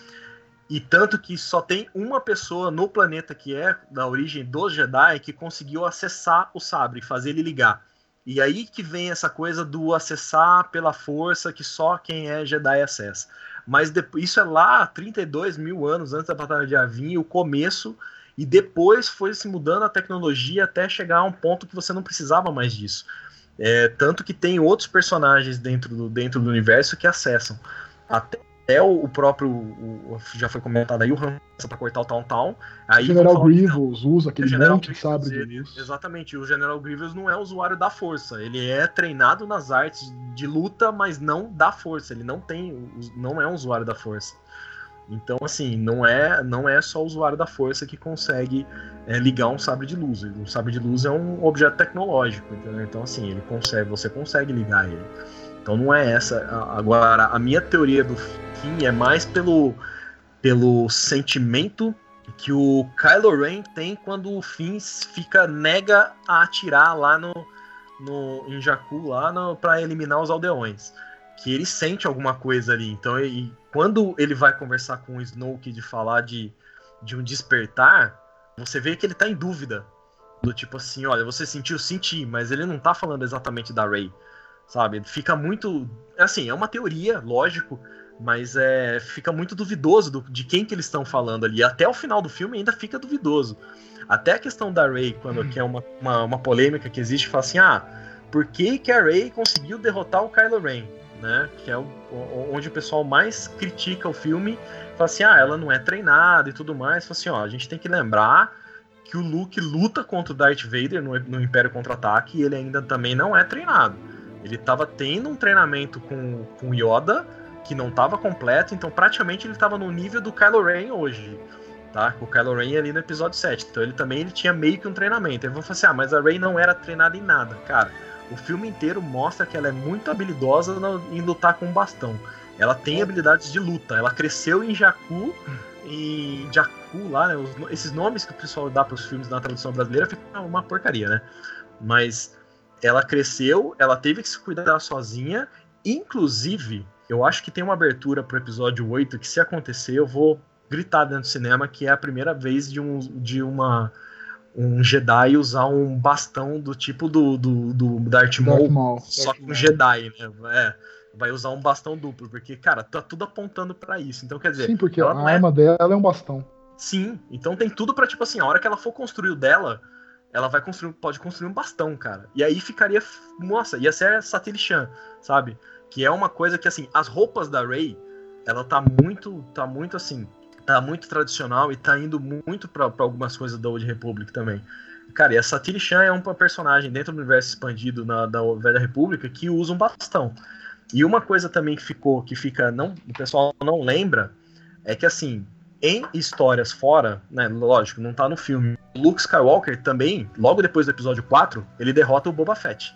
E tanto que só tem uma pessoa no planeta que é da origem dos Jedi que conseguiu acessar o sabre, fazer ele ligar. E aí que vem essa coisa do acessar pela força que só quem é Jedi acessa. Mas depois, isso é lá 32 mil anos antes da Batalha de Yavin, o começo, e depois foi se mudando a tecnologia até chegar a um ponto que você não precisava mais disso. É, tanto que tem outros personagens dentro do, dentro do universo que acessam. Até é o, próprio, o, já foi comentado aí, o Hansa pra cortar o Town Town. Aí o General Grievous usa aquele monte de sabre de ele, luz. Exatamente, o General Grievous não é usuário da força, ele é treinado nas artes de luta, mas não da força, ele não tem, não é um usuário da força. Então, assim, não é, não é só o usuário da força que consegue é, ligar um sabre de luz. Um sabre de luz é um objeto tecnológico, entendeu? Então, assim, ele consegue, você consegue ligar ele. Então não é essa. Agora, a minha teoria do fim é mais pelo, pelo sentimento que o Kylo Ren tem quando o Finn fica nega a atirar lá no, no em Jakku lá para eliminar os aldeões. Que ele sente alguma coisa ali. Então, ele, quando ele vai conversar com o Snoke de falar de, de um despertar, você vê que ele tá em dúvida. Do tipo assim, olha, você sentiu, senti, mas ele não tá falando exatamente da Rey sabe? Fica muito. Assim, é uma teoria, lógico, mas é, fica muito duvidoso do, de quem que eles estão falando ali. Até o final do filme ainda fica duvidoso. Até a questão da Rey, quando que é uma, uma, uma polêmica que existe, fala assim: ah, por que, que a Rey conseguiu derrotar o Kylo Ren? Né? Que é o, onde o pessoal mais critica o filme, fala assim: ah, ela não é treinada e tudo mais. Fala assim: ó, a gente tem que lembrar que o Luke luta contra o Darth Vader no, no Império Contra-Ataque e ele ainda também não é treinado. Ele estava tendo um treinamento com, com Yoda que não estava completo, então praticamente ele estava no nível do Kylo Ren hoje. Tá? O Kylo Ren ali no episódio 7. Então ele também ele tinha meio que um treinamento. Aí vão falar assim: ah, mas a Rey não era treinada em nada. Cara, o filme inteiro mostra que ela é muito habilidosa em lutar com bastão. Ela tem é. habilidades de luta. Ela cresceu em Jakku, em Jakku lá, né? Os, esses nomes que o pessoal dá para os filmes na tradução brasileira fica uma porcaria, né? Mas ela cresceu, ela teve que se cuidar sozinha, inclusive, eu acho que tem uma abertura pro episódio 8 que se acontecer, eu vou gritar dentro do cinema que é a primeira vez de um de uma um Jedi usar um bastão do tipo do, do, do Darth Maul, Maul. só com um Jedi, né? É, vai usar um bastão duplo, porque, cara, tá tudo apontando para isso. Então, quer dizer... Sim, porque a é arma é... dela é um bastão. Sim, então tem tudo para tipo assim, a hora que ela for construir o dela, ela vai construir, pode construir um bastão, cara. E aí ficaria, nossa, ia ser Satirishan, sabe? Que é uma coisa que assim, as roupas da Rey, ela tá muito, tá muito assim, tá muito tradicional e tá indo muito para algumas coisas da Old Republic também. Cara, e a Satirishan é um personagem dentro do universo expandido na, da Velha República que usa um bastão. E uma coisa também que ficou, que fica, não, o pessoal não lembra, é que assim, em histórias fora, né, lógico, não tá no filme. Luke Skywalker também, logo depois do episódio 4, ele derrota o Boba Fett.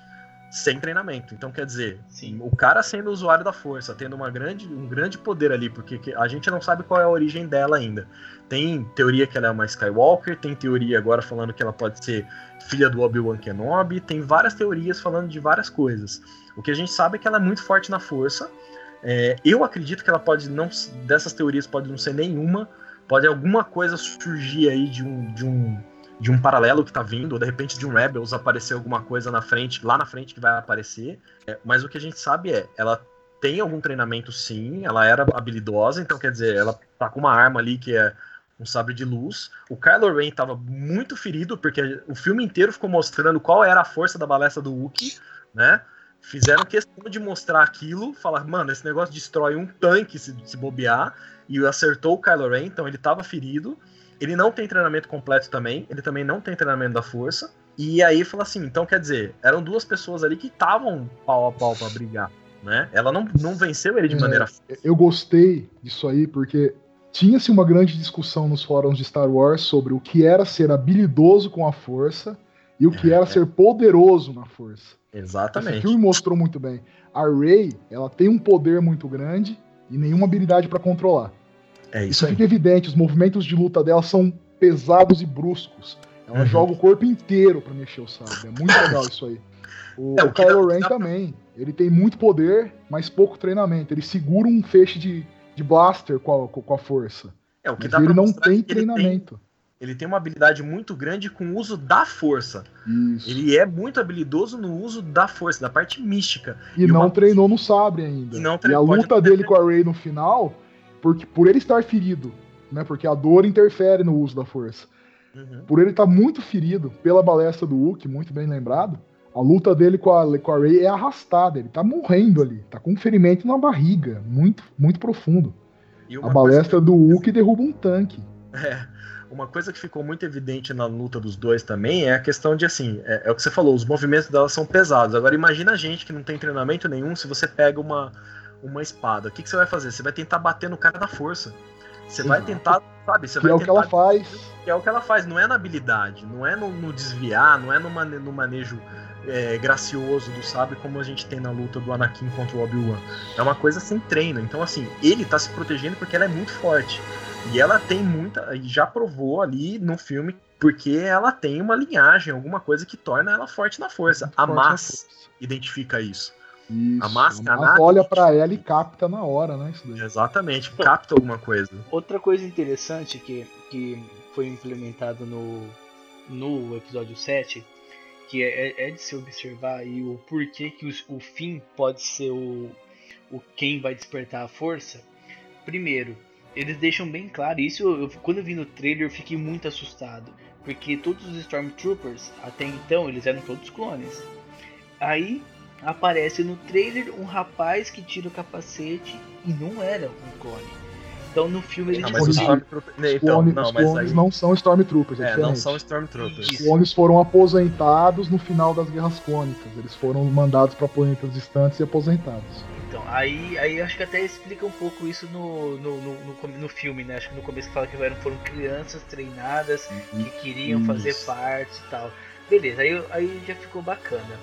Sem treinamento. Então, quer dizer, Sim. o cara sendo usuário da força, tendo uma grande, um grande poder ali, porque a gente não sabe qual é a origem dela ainda. Tem teoria que ela é uma Skywalker, tem teoria agora falando que ela pode ser filha do Obi-Wan Kenobi, tem várias teorias falando de várias coisas. O que a gente sabe é que ela é muito forte na força, é, eu acredito que ela pode não. Dessas teorias pode não ser nenhuma. Pode alguma coisa surgir aí de um, de um, de um paralelo que tá vindo, ou de repente de um Rebels aparecer alguma coisa na frente, lá na frente que vai aparecer. É, mas o que a gente sabe é, ela tem algum treinamento sim, ela era habilidosa, então quer dizer, ela tá com uma arma ali que é um sabre de luz. O Kylo Ren estava muito ferido, porque o filme inteiro ficou mostrando qual era a força da balestra do Wookiee, né? Fizeram questão de mostrar aquilo, falar, mano, esse negócio destrói um tanque se, se bobear, e acertou o Kylo Ren, então ele estava ferido. Ele não tem treinamento completo também, ele também não tem treinamento da força. E aí fala assim, então quer dizer, eram duas pessoas ali que estavam pau a pau para brigar, né? Ela não, não venceu ele de é, maneira. Eu gostei disso aí porque tinha-se uma grande discussão nos fóruns de Star Wars sobre o que era ser habilidoso com a força e o que é, era é. ser poderoso na força. Exatamente. Esse filme mostrou muito bem. A Rey, ela tem um poder muito grande e nenhuma habilidade para controlar. É isso, isso fica evidente. Os movimentos de luta dela são pesados e bruscos. Ela uhum. joga o corpo inteiro para mexer o sabre. É muito legal isso aí. O, é, o Kylo Ren também. Ele tem muito poder, mas pouco treinamento. Ele segura um feixe de, de blaster com a, com a força. É, o que mas ele não tem treinamento. Ele tem uma habilidade muito grande com o uso da força. Isso. Ele é muito habilidoso no uso da força, da parte mística. E, e não uma... treinou no sabre ainda. E, não tre... e a luta dele com a Rey no final, porque, por ele estar ferido, né? Porque a dor interfere no uso da força. Uhum. Por ele estar muito ferido pela balestra do Hulk, muito bem lembrado, A luta dele com a, com a Rey é arrastada, ele tá morrendo ali, tá com um ferimento na barriga, muito, muito profundo. a balestra do Hulk derruba um tanque. É, uma coisa que ficou muito evidente na luta dos dois também é a questão de assim, é, é o que você falou, os movimentos dela são pesados. Agora imagina a gente que não tem treinamento nenhum, se você pega uma, uma espada, o que, que você vai fazer? Você vai tentar bater no cara da força. Você vai tentar, sabe? Você que vai é o que ela faz. Que é o que ela faz, não é na habilidade, não é no, no desviar, não é no, mane no manejo é, gracioso do sabre como a gente tem na luta do Anakin contra o Obi-Wan. É uma coisa sem treino. Então, assim, ele tá se protegendo porque ela é muito forte. E ela tem muita. E já provou ali no filme, porque ela tem uma linhagem, alguma coisa que torna ela forte na força. a Mas identifica isso. Isso, a máscara olha para ela e capta na hora, né? Exatamente, capta alguma coisa. Outra coisa interessante que, que foi implementado no, no episódio 7, que é, é de se observar e o porquê que o, o fim pode ser o, o quem vai despertar a força. Primeiro, eles deixam bem claro, isso eu, quando eu vi no trailer eu fiquei muito assustado, porque todos os Stormtroopers, até então, eles eram todos clones. Aí aparece no trailer um rapaz que tira o capacete e não era um clone. Então no filme eles não, mas os Stormtroopers então, não, os clones aí... não são Stormtroopers, é, é não são Stormtroopers. Os clones foram aposentados no final das Guerras Clônicas. Eles foram mandados para planetas distantes e aposentados. Então, aí, aí acho que até explica um pouco isso no, no, no, no, no filme, né? Acho que no começo fala que eram, foram crianças treinadas que queriam isso. fazer parte e tal. Beleza, aí, aí já ficou bacana.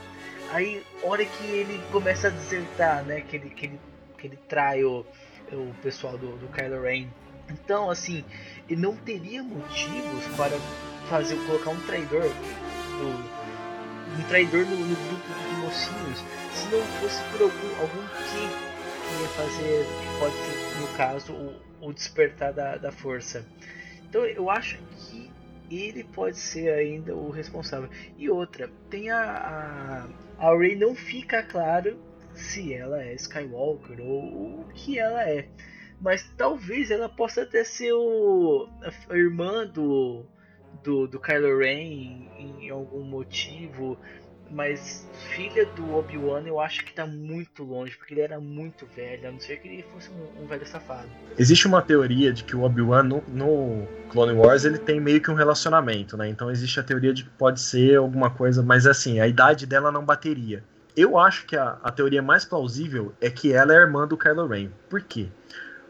Aí, hora que ele começa a desertar, né? Que ele, que ele, que ele trai o, o pessoal do, do Kylo Ren. Então, assim, ele não teria motivos para fazer colocar um traidor do, um traidor no, no grupo de mocinhos se não fosse por algum, algum que, ia fazer, que pode ser, no caso, o, o despertar da, da força. Então eu acho que ele pode ser ainda o responsável. E outra, tem a, a, a Rey não fica claro se ela é Skywalker ou o que ela é. Mas talvez ela possa até ser o, a irmã do, do, do Kylo Ren em, em algum motivo. Mas filha do Obi-Wan eu acho que tá muito longe, porque ele era muito velho, a não ser que ele fosse um, um velho safado. Existe uma teoria de que o Obi-Wan no, no, Clone Wars ele tem meio que um relacionamento, né? Então existe a teoria de que pode ser alguma coisa, mas assim, a idade dela não bateria. Eu acho que a, a teoria mais plausível é que ela é irmã do Kylo Ren. Por quê?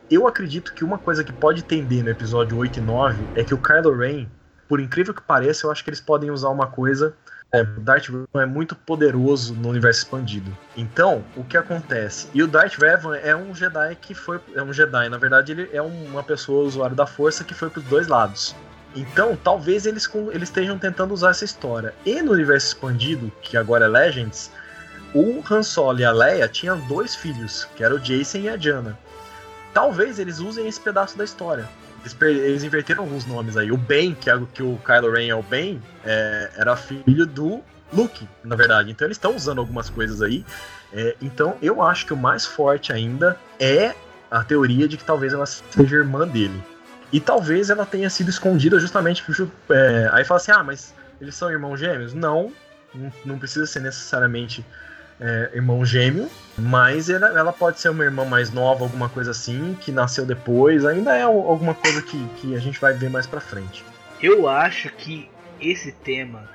Eu acredito que uma coisa que pode tender no episódio 8 e 9 é que o Kylo Ren, por incrível que pareça, eu acho que eles podem usar uma coisa é, Darth Revan é muito poderoso no universo expandido. Então, o que acontece? E o Darth Revan é um Jedi que foi. É um Jedi, na verdade, ele é uma pessoa usuário da força que foi pros dois lados. Então, talvez eles, eles estejam tentando usar essa história. E no universo expandido, que agora é Legends, o Han Solo e a Leia tinham dois filhos, que era o Jason e a Jana. Talvez eles usem esse pedaço da história. Eles, eles, inverteram alguns nomes aí. O Ben, que, é, que o Kylo Ren é o Ben, é, era filho do Luke, na verdade. Então eles estão usando algumas coisas aí. É, então eu acho que o mais forte ainda é a teoria de que talvez ela seja irmã dele. E talvez ela tenha sido escondida justamente. É, aí fala assim: ah, mas eles são irmãos gêmeos? Não, não precisa ser necessariamente é, irmão gêmeo, mas ela, ela, pode ser uma irmã mais nova, alguma coisa assim, que nasceu depois. Ainda é alguma coisa que, que a gente vai ver mais pra frente. Eu acho que esse tema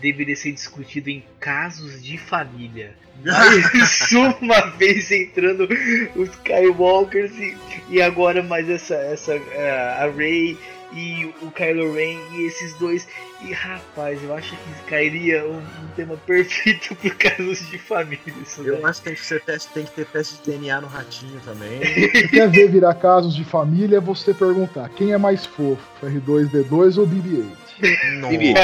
deveria ser discutido em casos de família. Mais <laughs> uma vez entrando os Skywalkers e, e agora mais essa, essa uh, a Rey e o Kylo Ren e esses dois. E rapaz, eu acho que cairia um, um tema perfeito pro casos de família. Isso, eu né? acho que tem que, ser teste, tem que ter teste de DNA no ratinho também. Se <laughs> quer ver virar casos de família, é você perguntar quem é mais fofo, R2D2 ou BB-8? BB-8.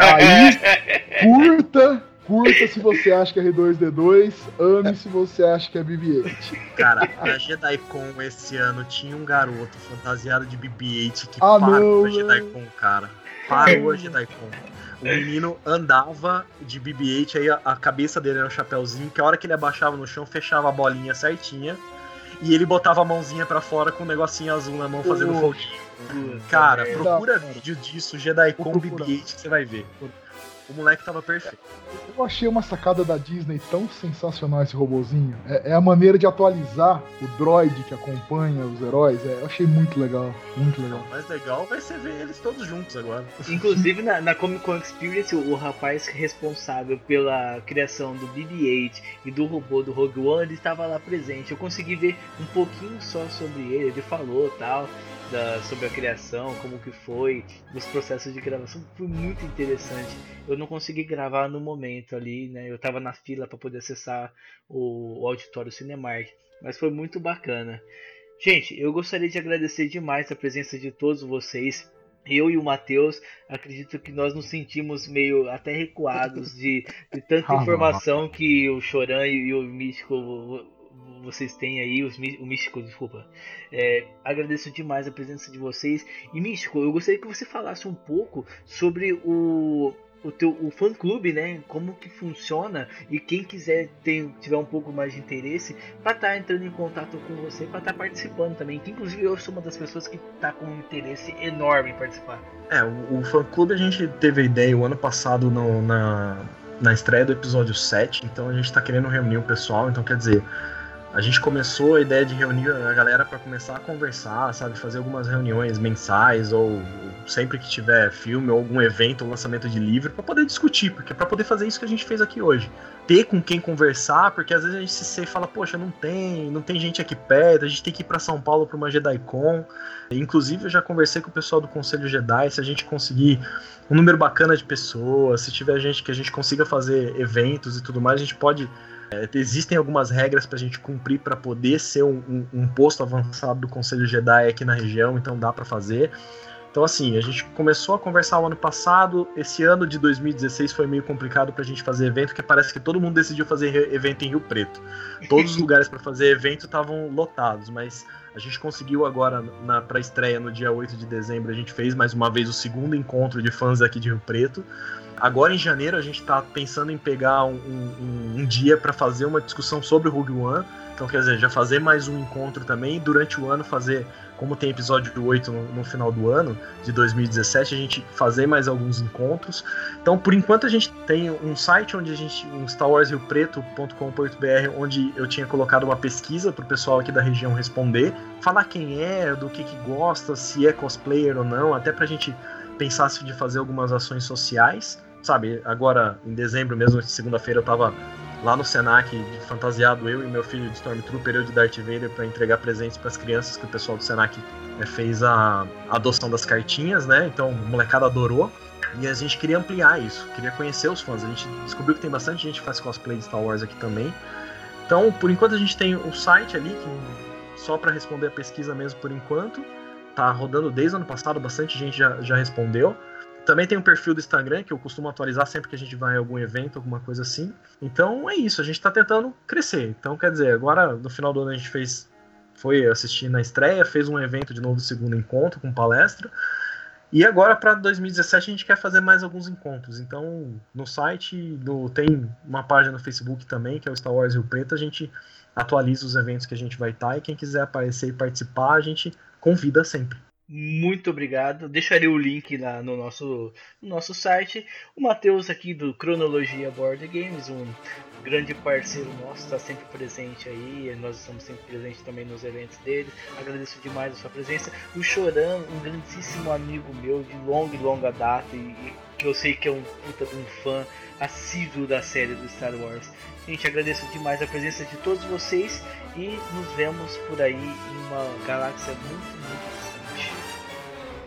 Aí, curta Curta se você acha que é R2D2, ame se você acha que é BB-8. Cara, a JediCon esse ano tinha um garoto fantasiado de BB-8 que ah, parou a JediCon, cara. Parou a JediCon. O menino andava de BB-8, aí a, cabeça dele era um chapéuzinho, que a hora que ele abaixava no chão, fechava a bolinha certinha, e ele botava a mãozinha para fora com um negocinho azul na mão fazendo foguinho. Cara, procura vídeo disso, JediCon BB-8, que você vai ver. O moleque tava perfeito. Eu achei uma sacada da Disney tão sensacional esse robozinho. É, é a maneira de atualizar o droid que acompanha os heróis. É, eu achei muito legal, muito legal. O mais legal vai ser ver eles todos juntos agora. <laughs> Inclusive na, na Comic Con Experience, o, o rapaz responsável pela criação do BB-8 e do robô do Rogue One, ele estava lá presente. Eu consegui ver um pouquinho só sobre ele, ele falou tal da, sobre a criação, como que foi, os processos de gravação, foi muito interessante. Eu não consegui gravar no momento ali, né? Eu tava na fila para poder acessar o, o auditório Cinemark, mas foi muito bacana. Gente, eu gostaria de agradecer demais a presença de todos vocês. Eu e o Matheus, acredito que nós nos sentimos meio até recuados de, de tanta <laughs> informação que o Choran e o Místico vocês têm aí, os, o Místico, desculpa. É, agradeço demais a presença de vocês. E Místico, eu gostaria que você falasse um pouco sobre o, o teu o fã clube, né? Como que funciona e quem quiser ter, tiver um pouco mais de interesse para estar tá entrando em contato com você, para estar tá participando também. Que inclusive eu sou uma das pessoas que está com um interesse enorme em participar. É, o, o fã clube a gente teve a ideia o ano passado no, na na estreia do episódio 7, então a gente está querendo reunir o pessoal, então quer dizer, a gente começou a ideia de reunir a galera para começar a conversar, sabe, fazer algumas reuniões mensais ou sempre que tiver filme ou algum evento, lançamento de livro, para poder discutir, porque para poder fazer isso que a gente fez aqui hoje. Ter com quem conversar, porque às vezes a gente se fala, poxa, não tem, não tem gente aqui perto, a gente tem que ir para São Paulo para uma JediCon. Inclusive eu já conversei com o pessoal do Conselho Jedi, se a gente conseguir um número bacana de pessoas, se tiver gente que a gente consiga fazer eventos e tudo mais, a gente pode é, existem algumas regras para a gente cumprir para poder ser um, um, um, posto avançado do Conselho Jedi aqui na região, então dá para fazer. Então, assim, a gente começou a conversar o ano passado. Esse ano de 2016 foi meio complicado para a gente fazer evento, porque parece que todo mundo decidiu fazer evento em Rio Preto. Todos os <laughs> lugares para fazer evento estavam lotados, mas a gente conseguiu agora, para a estreia no dia 8 de dezembro, a gente fez mais uma vez o segundo encontro de fãs aqui de Rio Preto. Agora em janeiro a gente está pensando em pegar um, um, um dia para fazer uma discussão sobre o Rogue One. Então, quer dizer, já fazer mais um encontro também durante o ano fazer, como tem episódio 8 no, no, final do ano, de 2017, a gente fazer mais alguns encontros. Então, por enquanto, a gente tem um site onde a gente, um starwarsriopreto.com.br, onde eu tinha colocado uma pesquisa para o pessoal aqui da região responder, falar quem é, do que, que gosta, se é cosplayer ou não, até para a gente pensasse de fazer algumas ações sociais sabe, agora em dezembro mesmo, segunda-feira, eu tava lá no Senac, fantasiado eu e meu filho de Stormtrooper, eu de Darth Vader, para entregar presentes para as crianças, que o pessoal do Senac é, fez a, adoção das cartinhas, né? Então, o molecada adorou. E a gente queria ampliar isso, queria conhecer os fãs. A gente descobriu que tem bastante gente que faz cosplay de Star Wars aqui também. Então, por enquanto, a gente tem o site ali, que, só para responder a pesquisa mesmo por enquanto. Tá rodando desde o ano passado, bastante gente já, já respondeu. Também tem um perfil do Instagram que eu costumo atualizar sempre que a gente vai a algum evento, alguma coisa assim. Então é isso, a gente está tentando crescer. Então, quer dizer, agora no final do ano a gente fez. Foi assistir na estreia, fez um evento de novo segundo encontro com palestra. E agora para 2017 a gente quer fazer mais alguns encontros. Então, no site no, tem uma página no Facebook também, que é o Star Wars Rio Preto, a gente atualiza os eventos que a gente vai estar e quem quiser aparecer e participar, a gente convida sempre. Muito obrigado. Deixarei o link lá no nosso, no nosso site. O Matheus aqui do Cronologia Board Games, um grande parceiro nosso, está sempre presente aí. Nós estamos sempre presentes também nos eventos dele. Agradeço demais a sua presença. O Choran, um grandíssimo amigo meu de longa e longa data e, que eu sei que é um puta de um fã assíduo da série do Star Wars. Gente, agradeço demais a presença de todos vocês e nos vemos por aí em uma galáxia muito, muito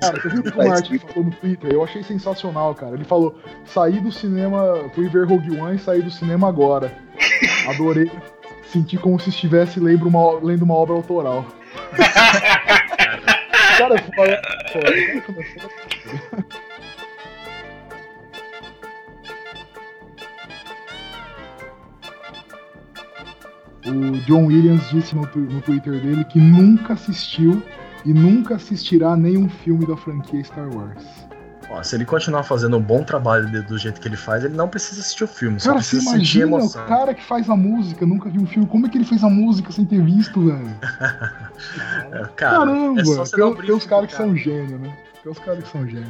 Cara, você viu o que o Martin falou no Twitter? Eu achei sensacional, cara. Ele falou: saí do cinema, fui ver Rogue One e saí do cinema agora. <laughs> Adorei. Senti como se estivesse lendo uma, lendo uma obra autoral. <laughs> cara, foda. foda. O John Williams disse no, no Twitter dele que nunca assistiu e nunca assistirá nenhum filme da franquia Star Wars. Ó, se ele continuar fazendo um bom trabalho de, do jeito que ele faz, ele não precisa assistir o filme, só Cara, você precisa sentir imagina o emoção. cara que faz a música, nunca viu um filme. Como é que ele fez a música sem ter visto, velho? <laughs> É, cara, Caramba! é só você tem, um tem uns caras que pro são gênio, né? Tem uns caras que são gênio.